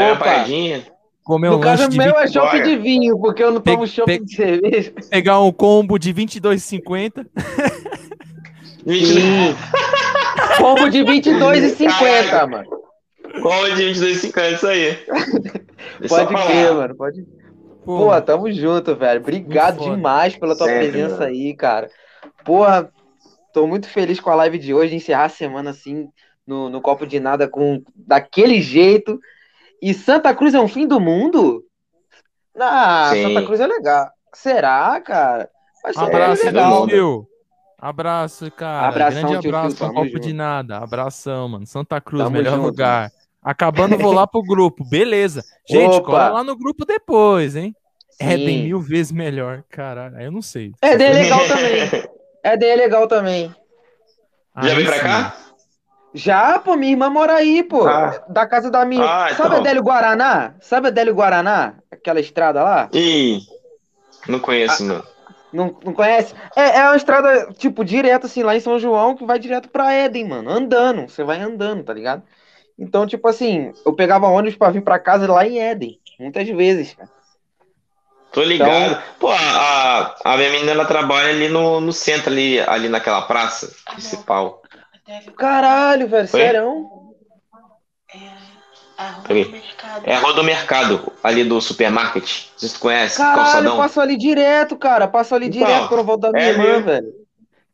uma Opa! paradinha. Comer um No caso, de meu é 20 chopp bora. de vinho, porque eu não Pe- tomo chopp pe- de cerveja. pegar um combo de 22,50. Sim. Combo de 22,50, Caraca. mano. Cola de 22,50, isso aí. É Pode falar. crer, mano. Pode... Pô, Porra, tamo junto, velho. Obrigado demais pela tua Sempre, presença mano. aí, cara. Porra, tô muito feliz com a live de hoje, encerrar a semana assim, no, no copo de nada, com daquele jeito. E Santa Cruz é um fim do mundo? Ah, Sim. Santa Cruz é legal. Será, cara? Vai ser abraço, legal. do tio. Abraço, cara. Abração, Grande tio abraço pra tamo Copo junto. de Nada. Abração, mano. Santa Cruz, Tamo melhor junto, lugar. Acabando, vou lá pro grupo. Beleza. Gente, Opa. cola lá no grupo depois, hein? Sim. Éden mil vezes melhor. Caralho, eu não sei. Éden é legal também. Éden é legal também. Já Aí veio pra cá? Já, pô, minha irmã mora aí, pô. Ah. Da casa da minha. Ah, Sabe então. Adélio Guaraná? Sabe Adélio Guaraná? Aquela estrada lá? Ih, não conheço, Ah, não. Não, não conhece? É, é uma estrada, tipo, direto, assim, lá em São João, que vai direto pra Éden, mano. Andando. Você vai andando, tá ligado? Então, tipo assim, eu pegava ônibus pra vir pra casa lá em Éden. Muitas vezes, cara. Tô ligado. Então- Pô, a, a, a minha menina ela trabalha ali no, no centro, ali, ali naquela praça principal. Caralho, velho, no mercado. É a rua do mercado, ali do supermarket. Não sei se tu conhece, Caralho, calçadão. passo ali direto, cara. Passo ali Então, direto eu volto da minha é irmã, ali. velho.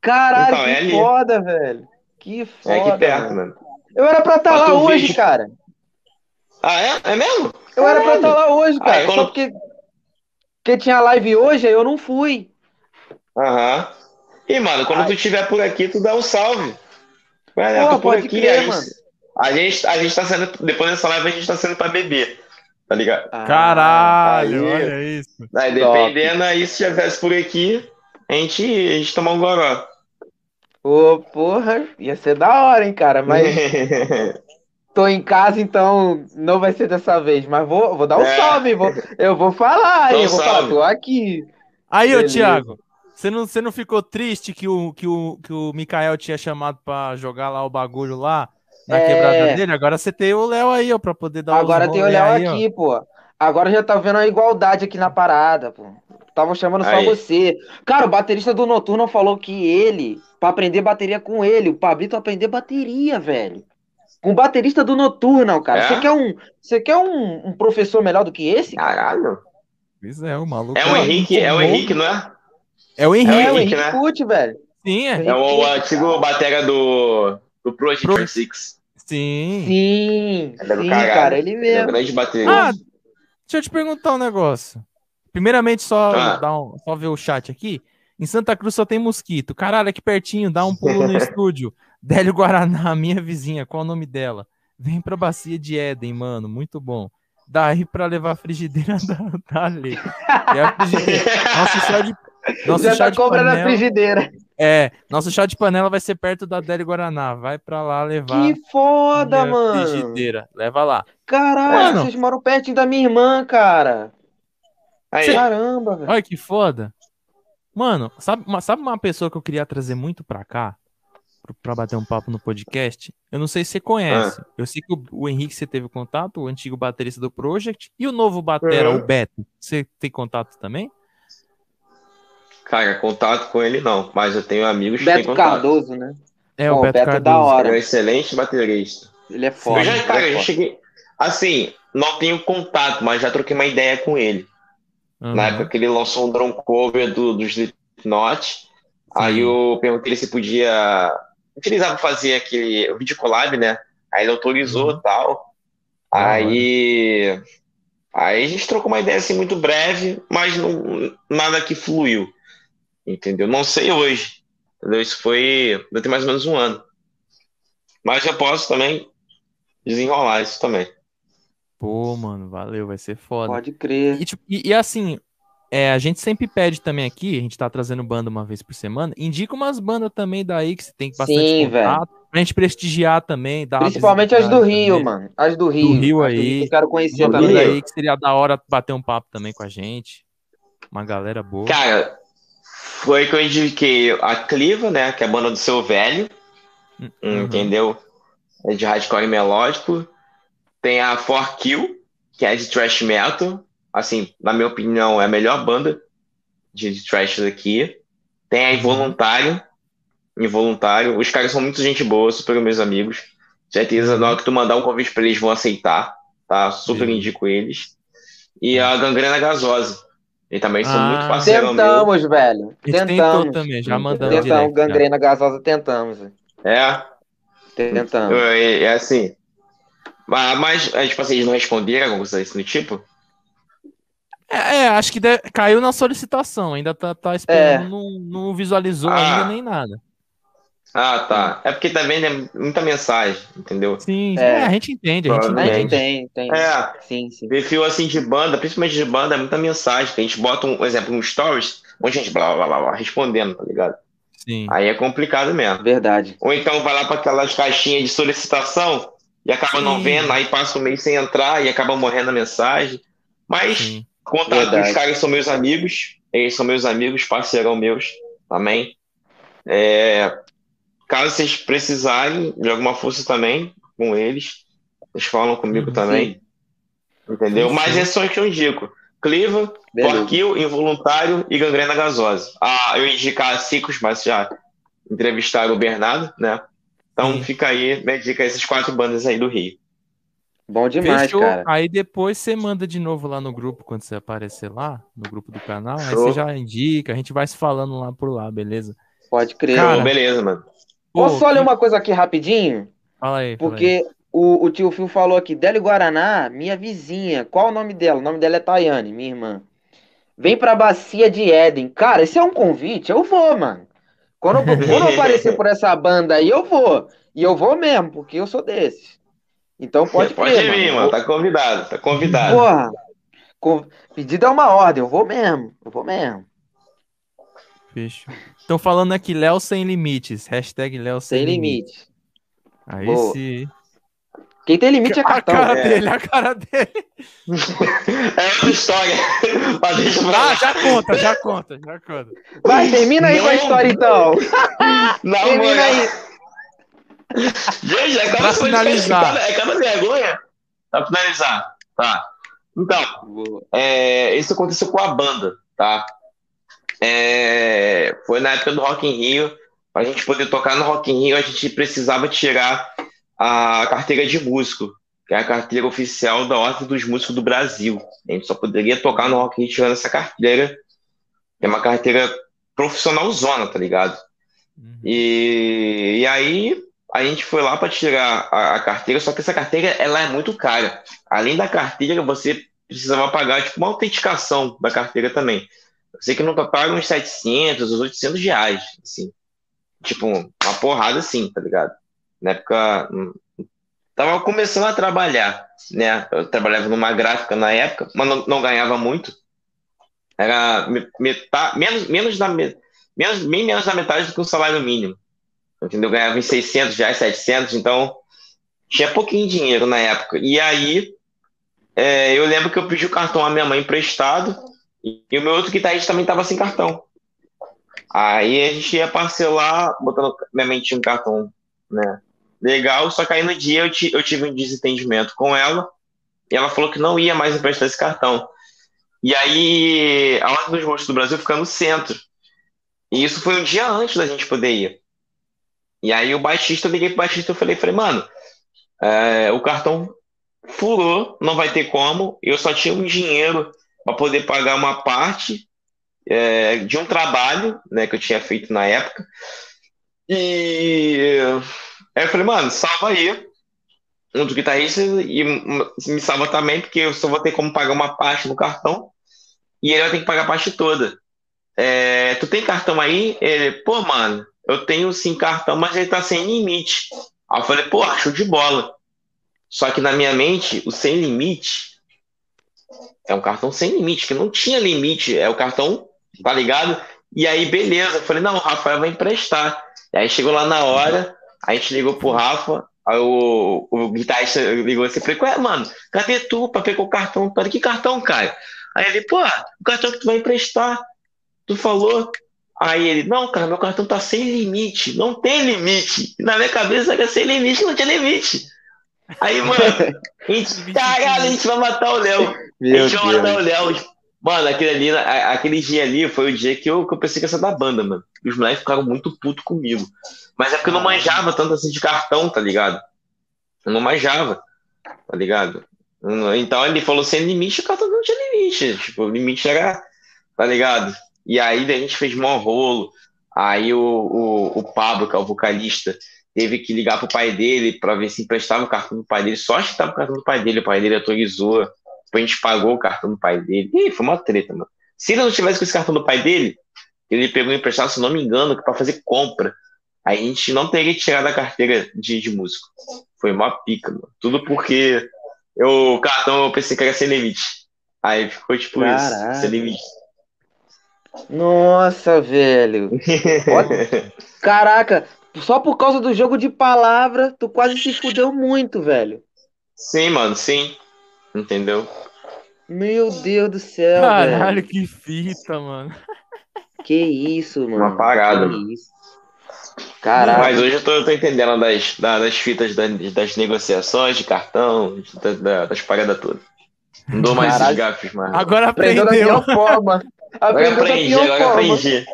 Caralho, Então, que é foda, velho. Que foda. É aqui perto, mano. mano. Eu era pra estar Bota lá hoje, vídeo. cara. Ah, é? É mesmo? Eu era pra estar lá hoje, cara. Aí, quando- Só porque, porque tinha live hoje, aí eu não fui. Aham. E, mano, quando Ai. tu estiver por aqui, tu dá um salve. Ué, Pô, tô por pode aqui, crer, aí mano. A gente, a gente tá saindo, depois dessa live, a gente tá saindo pra beber. Tá ligado? Ah, Caralho, aí. olha isso. Aí, dependendo aí, se tivesse por aqui, a gente, a gente tomar um goró. Ô, porra, ia ser da hora, hein, cara. Mas tô em casa, então não vai ser dessa vez. Mas vou, vou dar um É. salve. Vou, eu vou falar, Eu vou falar, salve. tô aqui. Aí, ô. Thiago, você não, você não ficou triste que o, que, o, que o Mikael tinha chamado pra jogar lá o bagulho lá na É. quebrada dele? Agora você tem o Léo aí, ó, pra poder dar Agora tem o Léo aí, ó. aqui, pô. Agora já tá vendo a igualdade aqui na parada, pô. Tava chamando só Aí. você. Cara, o baterista do Noturno falou que ele, pra aprender bateria com ele, o Pablito aprender bateria, velho. Com o baterista do Noturno, cara. É? Você quer um, você quer um, um professor melhor do que esse? Caralho. Pois é, o maluco. É o Henrique, é o tomou- Henrique, não é? É o Henrique. É o É o Henrique, Henrique né? Pucci, velho. Sim, é. É o antigo batera do, do Project Pro- 46. Sim. Sim, é sim, cara, ele Ele é um mesmo. grande baterista. Ah, deixa eu te perguntar um negócio. Primeiramente, só, Ah. dar um- só ver o chat aqui. Em Santa Cruz só tem mosquito. Caralho, aqui pertinho, dá um pulo no estúdio. Délio Guaraná, minha vizinha, qual o nome dela? Vem pra Bacia de Éden, mano, muito bom. Daí pra levar a frigideira da, da Lê. É a frigideira. Nosso chá de, nosso Já chá tá de cobrando a panela. frigideira. É, nosso chá de panela vai ser perto da Délio Guaraná. Vai pra lá levar Que foda, mano. frigideira. Leva lá. Caralho, Mano. vocês moram pertinho da minha irmã, cara. Aí, Caramba, velho. Olha que foda. Mano, sabe uma, sabe uma pessoa que eu queria trazer muito pra cá? Pra, pra bater um papo no podcast? Eu não sei se você conhece. Eu sei que o, o Henrique você teve contato, o antigo baterista do Project, e o novo batera, Uhum. o Beto. Você tem contato também? cara, contato com ele não, mas eu tenho amigos que têm Beto contato. Cardoso, né? É, Pô, o Beto, Beto é Cardoso. da hora. Ele é um excelente baterista. Ele é foda. eu já, ele cara, é eu cheguei. Assim, não tenho contato, mas já troquei uma ideia com ele. Aham. Na época que ele lançou um drum cover do, do Slipknot. Aí eu perguntei se podia utilizar para fazer aquele vídeo collab, né? Aí ele autorizou Uhum. e tal. Da hora. Aí, aí a gente trocou uma ideia assim muito breve, mas não, nada que fluiu. Entendeu? Não sei hoje. Entendeu? Isso foi. Deve ter mais ou menos um ano. Mas eu posso também desenrolar isso também. Pô, mano, valeu, vai ser foda. Pode crer. E, tipo, e- e assim, é, a gente sempre pede também aqui, a gente tá trazendo banda uma vez por semana, indica umas bandas também daí que você tem bastante Sim, contato, pra gente prestigiar também, Principalmente as do Rio, também. mano. As do Rio. Rio do aí. Eu quero conhecer Do também. Rio. aí que seria da hora bater um papo também com a gente. Uma galera boa. Cara, foi que eu indiquei a Cliva, né? Que é a banda do seu velho. Uhum. Entendeu? É de hardcore melódico. Tem a For Kill, que é de thrash metal. Assim, na minha opinião, é a melhor banda de, thrash daqui. Tem a Involuntário. Involuntário. Os caras são muito gente boa, super meus amigos. Certeza, na hora que tu mandar um convite pra eles, vão aceitar. Tá? Super Beleza. indico eles. E a Gangrena Gasosa. Eles também são Ah. muito parceiro meu. Tentamos, velho. Gente tentou Tentamos. também, já mandamos Tentamos. direto. já. Gangrena gasosa, tentamos. velho. É, Tentamos. é, é assim. Mas, mas, é, tipo assim, eles não responderam alguma coisa desse tipo? É, é, acho que de- caiu na solicitação, ainda tá, tá esperando, não, não visualizou Ah. ainda nem nada. Ah, tá. É porque também é muita mensagem, entendeu? Sim, É. é, a gente entende, a gente A entende. gente tem, tem. É, Sim, sim. perfil assim de banda, principalmente de banda, é muita mensagem. Que a gente bota um exemplo no stories, onde a gente blá blá blá blá respondendo, tá ligado? Sim. Aí é complicado mesmo. Verdade. Ou então vai lá para aquelas caixinhas de solicitação e acaba não Sim. vendo, aí passa um mês sem entrar e acaba morrendo a mensagem. Mas Sim. Contato Verdade. os caras são meus amigos, eles são meus amigos, parceirão meus também. É, caso vocês precisarem de alguma força também com eles, eles falam comigo Uhum. também. Entendeu? Sim, Mas é só que eu indico. Cliva. Porquil, Involuntário e Gangrena Gasosa. Ah, eu indicar Cicos, mas já entrevistaram o Bernardo, né? Então fica aí, minha dica, essas quatro bandas aí do Rio. Bom demais, Fechou. cara. Aí depois você manda de novo lá no grupo, quando você aparecer lá, no grupo do canal. Aí Show. você já indica, a gente vai se falando lá por lá, beleza? Pode crer. Cara, beleza, mano. Posso só ler que- uma coisa aqui rapidinho? Fala aí, fala aí. Porque o, o tio Phil falou aqui, Délio Guaraná, minha vizinha. Qual o nome dela? O nome dela é Tayane, minha irmã. Vem pra Bacia de Éden. Cara, esse é um convite? Eu vou, mano. Quando, eu- quando eu aparecer por essa banda aí, eu vou. E eu vou mesmo, porque eu sou desses. Então pode Pode crer, vir, mano. mano. Tá convidado, tá convidado. Porra, com- pedido é uma ordem, eu vou mesmo. Eu vou mesmo. Fechou. Estão falando aqui, Léo sem limites. Hashtag Léo sem, Sem limites. limite. Aí Boa. sim. Quem tem limite é A cartão. cara é. dele, a cara dele. É outra história. Mas deixa pra Ah, já conta, já conta, já conta. Vai, termina aí com a Não. história então. Não, Termina mano. aí. Gente, é Pra cada, finalizar. cada- é cada vergonha. Pra finalizar. Tá. Então, é, isso aconteceu com a banda, tá? É, foi na época do Rock in Rio. Pra gente poder tocar no Rock in Rio, a gente precisava tirar a carteira de músico. que é a carteira oficial da Ordem dos Músicos do Brasil. A gente só poderia tocar no Rock in Rio tirando essa carteira, que é uma carteira profissional zona, tá ligado? Uhum. E, e aí a gente foi lá para tirar a, a carteira, só que essa carteira ela é muito cara. Além da carteira, você precisava pagar tipo, uma autenticação da carteira também. Eu sei que não paga uns 700, uns 800 reais, assim. Tipo, uma porrada assim, tá ligado? Na época, hum, tava começando a trabalhar, né? Eu trabalhava numa gráfica na época, mas não, não ganhava muito. Era metade, menos, menos da menos, bem menos da metade do que o salário mínimo. Entendeu? Eu ganhava em 600 reais, 700, então tinha pouquinho dinheiro na época. E aí, é, eu lembro que eu pedi o cartão à minha mãe emprestado e, e o meu outro guitarrista também estava sem cartão. Aí a gente ia parcelar, botando. Minha mãe tinha um cartão, né? Legal, só que aí no dia eu, eu tive um desentendimento com ela e ela falou que não ia mais emprestar esse cartão. E aí a Ordem dos Monstros do Brasil fica no centro. E isso foi um dia antes da gente poder ir. E aí o baixista, eu liguei pro baixista e falei, falei, mano, é, o cartão furou, não vai ter como. Eu só tinha um dinheiro para poder pagar uma parte é, de um trabalho né, que eu tinha feito na época. E aí eu falei, mano, salva aí um dos guitarristas e me salva também, porque eu só vou ter como pagar uma parte no cartão e ele vai ter que pagar a parte toda. É, tu tem cartão aí? Ele, pô, mano, eu tenho sim cartão, mas ele tá sem limite. Aí eu falei, pô, show de bola. Só que na minha mente, o sem limite é um cartão sem limite, que não tinha limite, é o cartão, tá ligado? E aí, beleza, eu falei, não, o Rafael vai emprestar. E aí chegou lá na hora, a gente ligou pro Rafa, aí o, o guitarrista ligou assim, falei, ué, mano, cadê tu pra pegar o cartão? Falei, que cartão, cara? Aí ele, pô, o cartão que tu vai emprestar, tu falou. Aí ele, não, cara, meu cartão tá sem limite, não tem limite. Na minha cabeça era sem limite, não tinha limite. Aí, mano, a gente, caralho, a gente vai matar o Léo. A gente vai matar o Léo. Mano, aquele, ali, aquele dia ali foi o dia que eu, que eu pensei que ia ser da banda, mano. Os moleques ficaram muito putos comigo. Mas é porque eu não manjava tanto assim de cartão, tá ligado? Eu não manjava, tá ligado? Então ele falou sem limite, o cartão não tinha limite. Tipo, o limite era, tá ligado? E aí a gente fez mó rolo. Aí o, o, o Pablo, que é o vocalista, teve que ligar pro pai dele para ver se emprestava o cartão do pai dele. Só acho que tava o cartão do pai dele, o pai dele autorizou. Depois a gente pagou o cartão do pai dele. Ih, foi uma treta, mano. Se ele não tivesse com esse cartão do pai dele, ele pegou emprestado, se não me engano, para fazer compra. Aí a gente não teria que tirar da carteira de, de músico. Foi uma pica, mano. Tudo porque eu, o cartão eu pensei que era sem limite. Aí ficou tipo Caraca. isso, sem limite. Nossa, velho. Caraca, só por causa do jogo de palavra, tu quase se fudeu muito, velho. Sim, mano, sim. Entendeu? Meu Deus do céu, Caralho, velho. que fita, mano. Que isso, mano. Uma parada, Que mano. isso. Caraca. Mas hoje eu tô, eu tô entendendo das, da- das fitas da- das negociações, de cartão, da- da- das paradas todas. Não dou mais esses gafes, mano. Agora Aprendeu da pior forma. Agora da aprendi, agora forma. aprendi.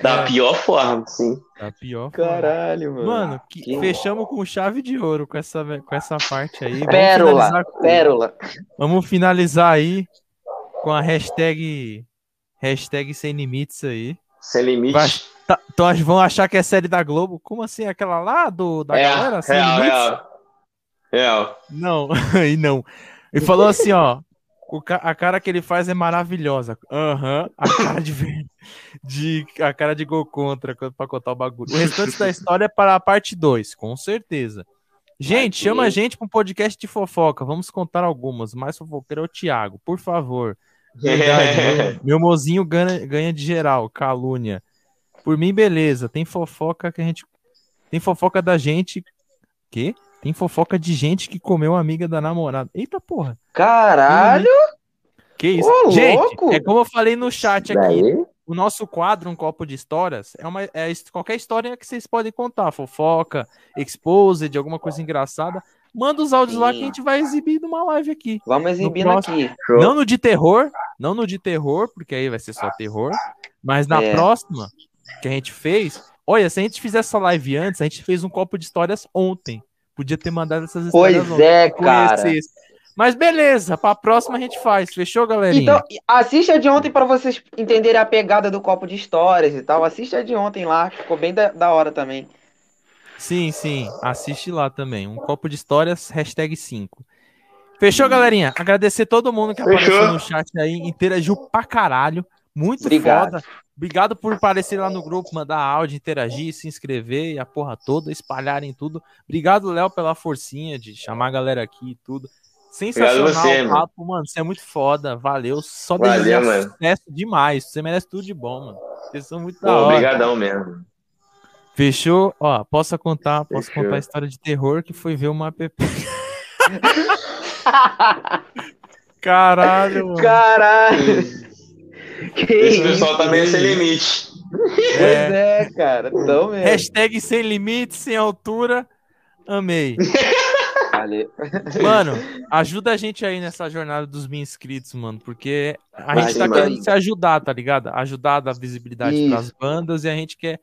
Da É. pior forma, sim. Tá pior. forma. Caralho, mano. Mano, que- Que- fechamos com chave de ouro com essa, com essa parte aí. Vamos Pérola, finalizar, pérola. vamos finalizar aí com a hashtag, hashtag sem limites aí. Sem limite. Vai- Tá, então vão achar que é série da Globo. Como assim? Aquela lá do, da é, galera? Sem real, limites? real. Real. Não, aí não. Ele falou assim, ó. ca- a cara que ele faz é maravilhosa. Aham. A cara de, de a cara de gol contra pra contar o bagulho. O restante da história é para a parte 2, com certeza. Gente, Ok. chama a gente para um podcast de fofoca. Vamos contar algumas. Mais fofoqueiro é o Thiago, por favor. Verdade, meu, meu mozinho ganha, ganha de geral, calúnia. Por mim, beleza. Tem fofoca que a gente. Tem fofoca da gente. Quê? Tem fofoca de gente que comeu a amiga da namorada. Eita porra. Caralho. Que isso? Ô, gente, louco! é como eu falei no chat aqui. Daí, O nosso quadro, Um Copo de Histórias, é, uma, é qualquer história que vocês podem contar. Fofoca, exposed, alguma coisa engraçada. Manda os áudios lá que a Sim. gente vai exibir numa live aqui. Vamos próximo- aqui. show. Não no de terror, não no de terror, porque aí vai ser só terror. Mas na É. próxima que a gente fez, olha, se a gente fizesse essa live antes, a gente fez um copo de histórias ontem. Podia ter mandado essas Pois histórias ontem, é, cara. Mas beleza, pra próxima a gente faz. Fechou, galerinha? Então, assiste a de ontem pra vocês entenderem a pegada do copo de histórias e tal. Assiste a de ontem lá, ficou bem da, da hora também. Sim, sim. Assiste lá também. Um copo de histórias, hashtag 5. Fechou, galerinha? Agradecer todo mundo que apareceu Fechou. no chat aí, interagiu pra caralho. Muito Obrigado. foda. Obrigado por aparecer lá no grupo, mandar áudio, interagir, se inscrever e a porra toda, espalharem tudo. Obrigado, Léo, pela forcinha de chamar a galera aqui e tudo. Sensacional você, o papo, mano. Você é muito foda. Valeu. Só Valeu, desejar mano. sucesso demais. Você merece tudo de bom, mano. Vocês são muito Pô, da hora. obrigadão mesmo. Fechou? Ó, posso contar, posso Fechou. contar a história de terror que foi ver uma app. Caralho, mano. Caralho! Que Esse isso? pessoal tá meio sem limite. Pois é, cara. Então mesmo. Hashtag sem limite, sem altura. Amei. Valeu. Mano, ajuda a gente aí nessa jornada dos mil inscritos, mano. Porque a Vai gente tá querendo se ajudar, tá ligado? Ajudar a dar visibilidade Isso. pras bandas e a gente quer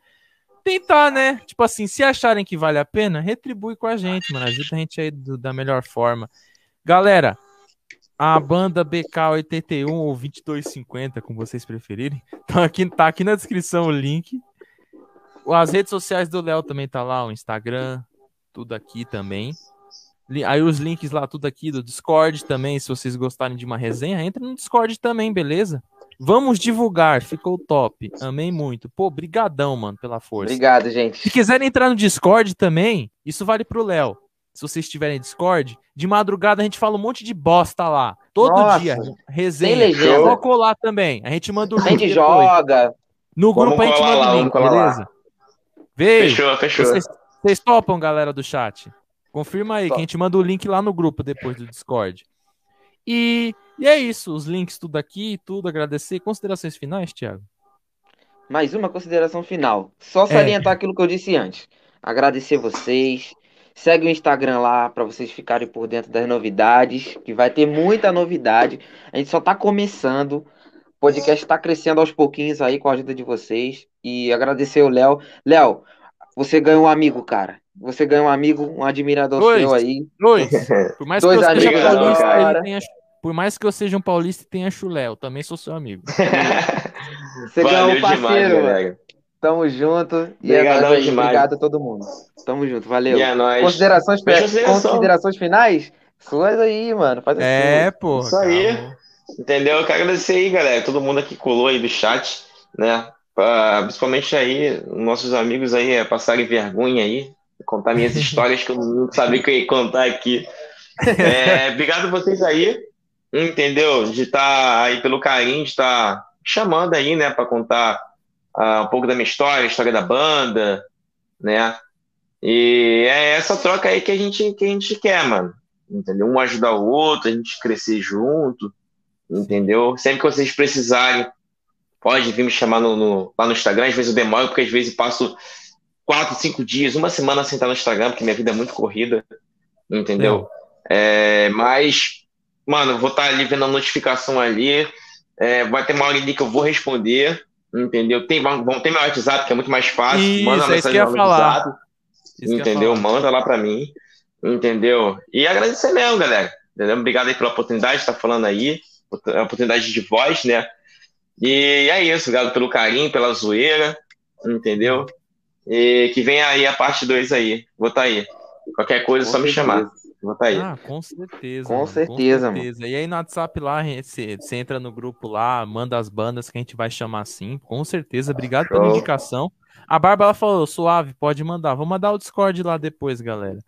tentar, né? Tipo assim, se acharem que vale a pena, retribui com a gente, mano. Ajuda a gente aí do- da melhor forma. Galera, a banda BK81 ou 2250, como vocês preferirem, tá aqui, tá aqui na descrição o link. As redes sociais do Léo também tá lá, o Instagram, tudo aqui também. Aí os links lá, tudo aqui do Discord também, se vocês gostarem de uma resenha, entra no Discord também, beleza? Vamos divulgar, ficou top. Amei muito. Pô, brigadão, mano, pela força. Obrigado, Se gente. quiserem entrar no Discord também, isso vale pro Léo. Se vocês tiverem Discord, de madrugada a gente fala um monte de bosta lá. Todo Nossa, dia. Resenha. legenda. Só colar também. A gente manda o A link gente depois. joga. No Vamos grupo a gente manda lá, o link, lá. beleza? Vê, Fechou, fechou. vocês, vocês topam, galera do chat? Confirma aí, que a Top. gente manda o link lá no grupo depois do Discord. E, e é isso, os links tudo aqui, tudo, agradecer. Considerações finais, Thiago? Mais uma consideração final. Só salientar aquilo que eu disse antes. Agradecer vocês. Segue o Instagram lá para vocês ficarem por dentro das novidades, que vai ter muita novidade. A gente só tá começando. O podcast está crescendo aos pouquinhos aí com a ajuda de vocês. E agradecer o Léo. Léo, você ganhou um amigo, cara. Você ganhou um amigo, um admirador Dois. seu aí. Dois. Por mais Dois que eu seja amigos paulista, ele tenha, por mais que eu seja um paulista e tenha chulé, eu também sou seu amigo. Você Valeu um parceiro, demais, galera. Tamo junto. E é Obrigadão nóis aí. demais. Obrigado a todo mundo. Tamo junto. Valeu. E é nóis. Considerações, considerações finais? Suas aí, mano. Faz as É, pô. Isso aí. calma. Entendeu? Eu quero agradecer aí, galera, todo mundo aqui colou aí do chat, né? Pra- principalmente aí, nossos amigos aí, é, passarem vergonha aí, contar minhas histórias que eu não sabia que eu ia contar aqui. É, obrigado a vocês aí, entendeu? De estar aí pelo carinho, de estar chamando aí, né, para contar ah, um pouco da minha história, a história da banda, né? E é essa troca aí que a gente, que a gente quer, mano. Entendeu? Um ajudar o outro, a gente crescer junto, entendeu? Sempre que vocês precisarem, pode vir me chamar no, no- lá no Instagram. Às vezes eu demoro, porque às vezes passo quatro, cinco dias, uma semana sem estar no Instagram, porque minha vida é muito corrida, entendeu? É, mas, mano, eu vou estar ali vendo a notificação ali. é, vai ter uma hora ali que eu vou responder, entendeu? Tem, vão ter meu WhatsApp, que é muito mais fácil. Isso, manda uma é isso que mensagem no. WhatsApp, Isso entendeu? Manda lá pra mim, entendeu? E agradecer mesmo, galera. Entendeu? Obrigado aí pela oportunidade de estar falando aí, a oportunidade de voz, né? E é isso, obrigado pelo carinho, pela zoeira, entendeu? E que venha aí a parte 2 aí. Vou estar aí. Qualquer coisa, é Com só me certeza. chamar. Vou estar aí. Ah, com certeza. Com mano, certeza, mano. certeza. E aí no WhatsApp lá, você entra no grupo lá, manda as bandas que a gente vai chamar assim. Com certeza. Obrigado pela indicação. A Bárbara falou, suave, pode mandar. Vou mandar o Discord lá depois, galera.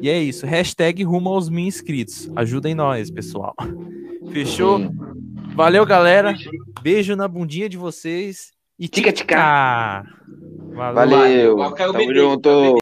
E é isso. Hashtag rumo aos mil inscritos. Ajudem nós, pessoal. Fechou? Sim. Valeu, galera. Beijo na bundinha de vocês. E Tica, tica. tica. Valeu. Valeu. Valeu. Tamo junto.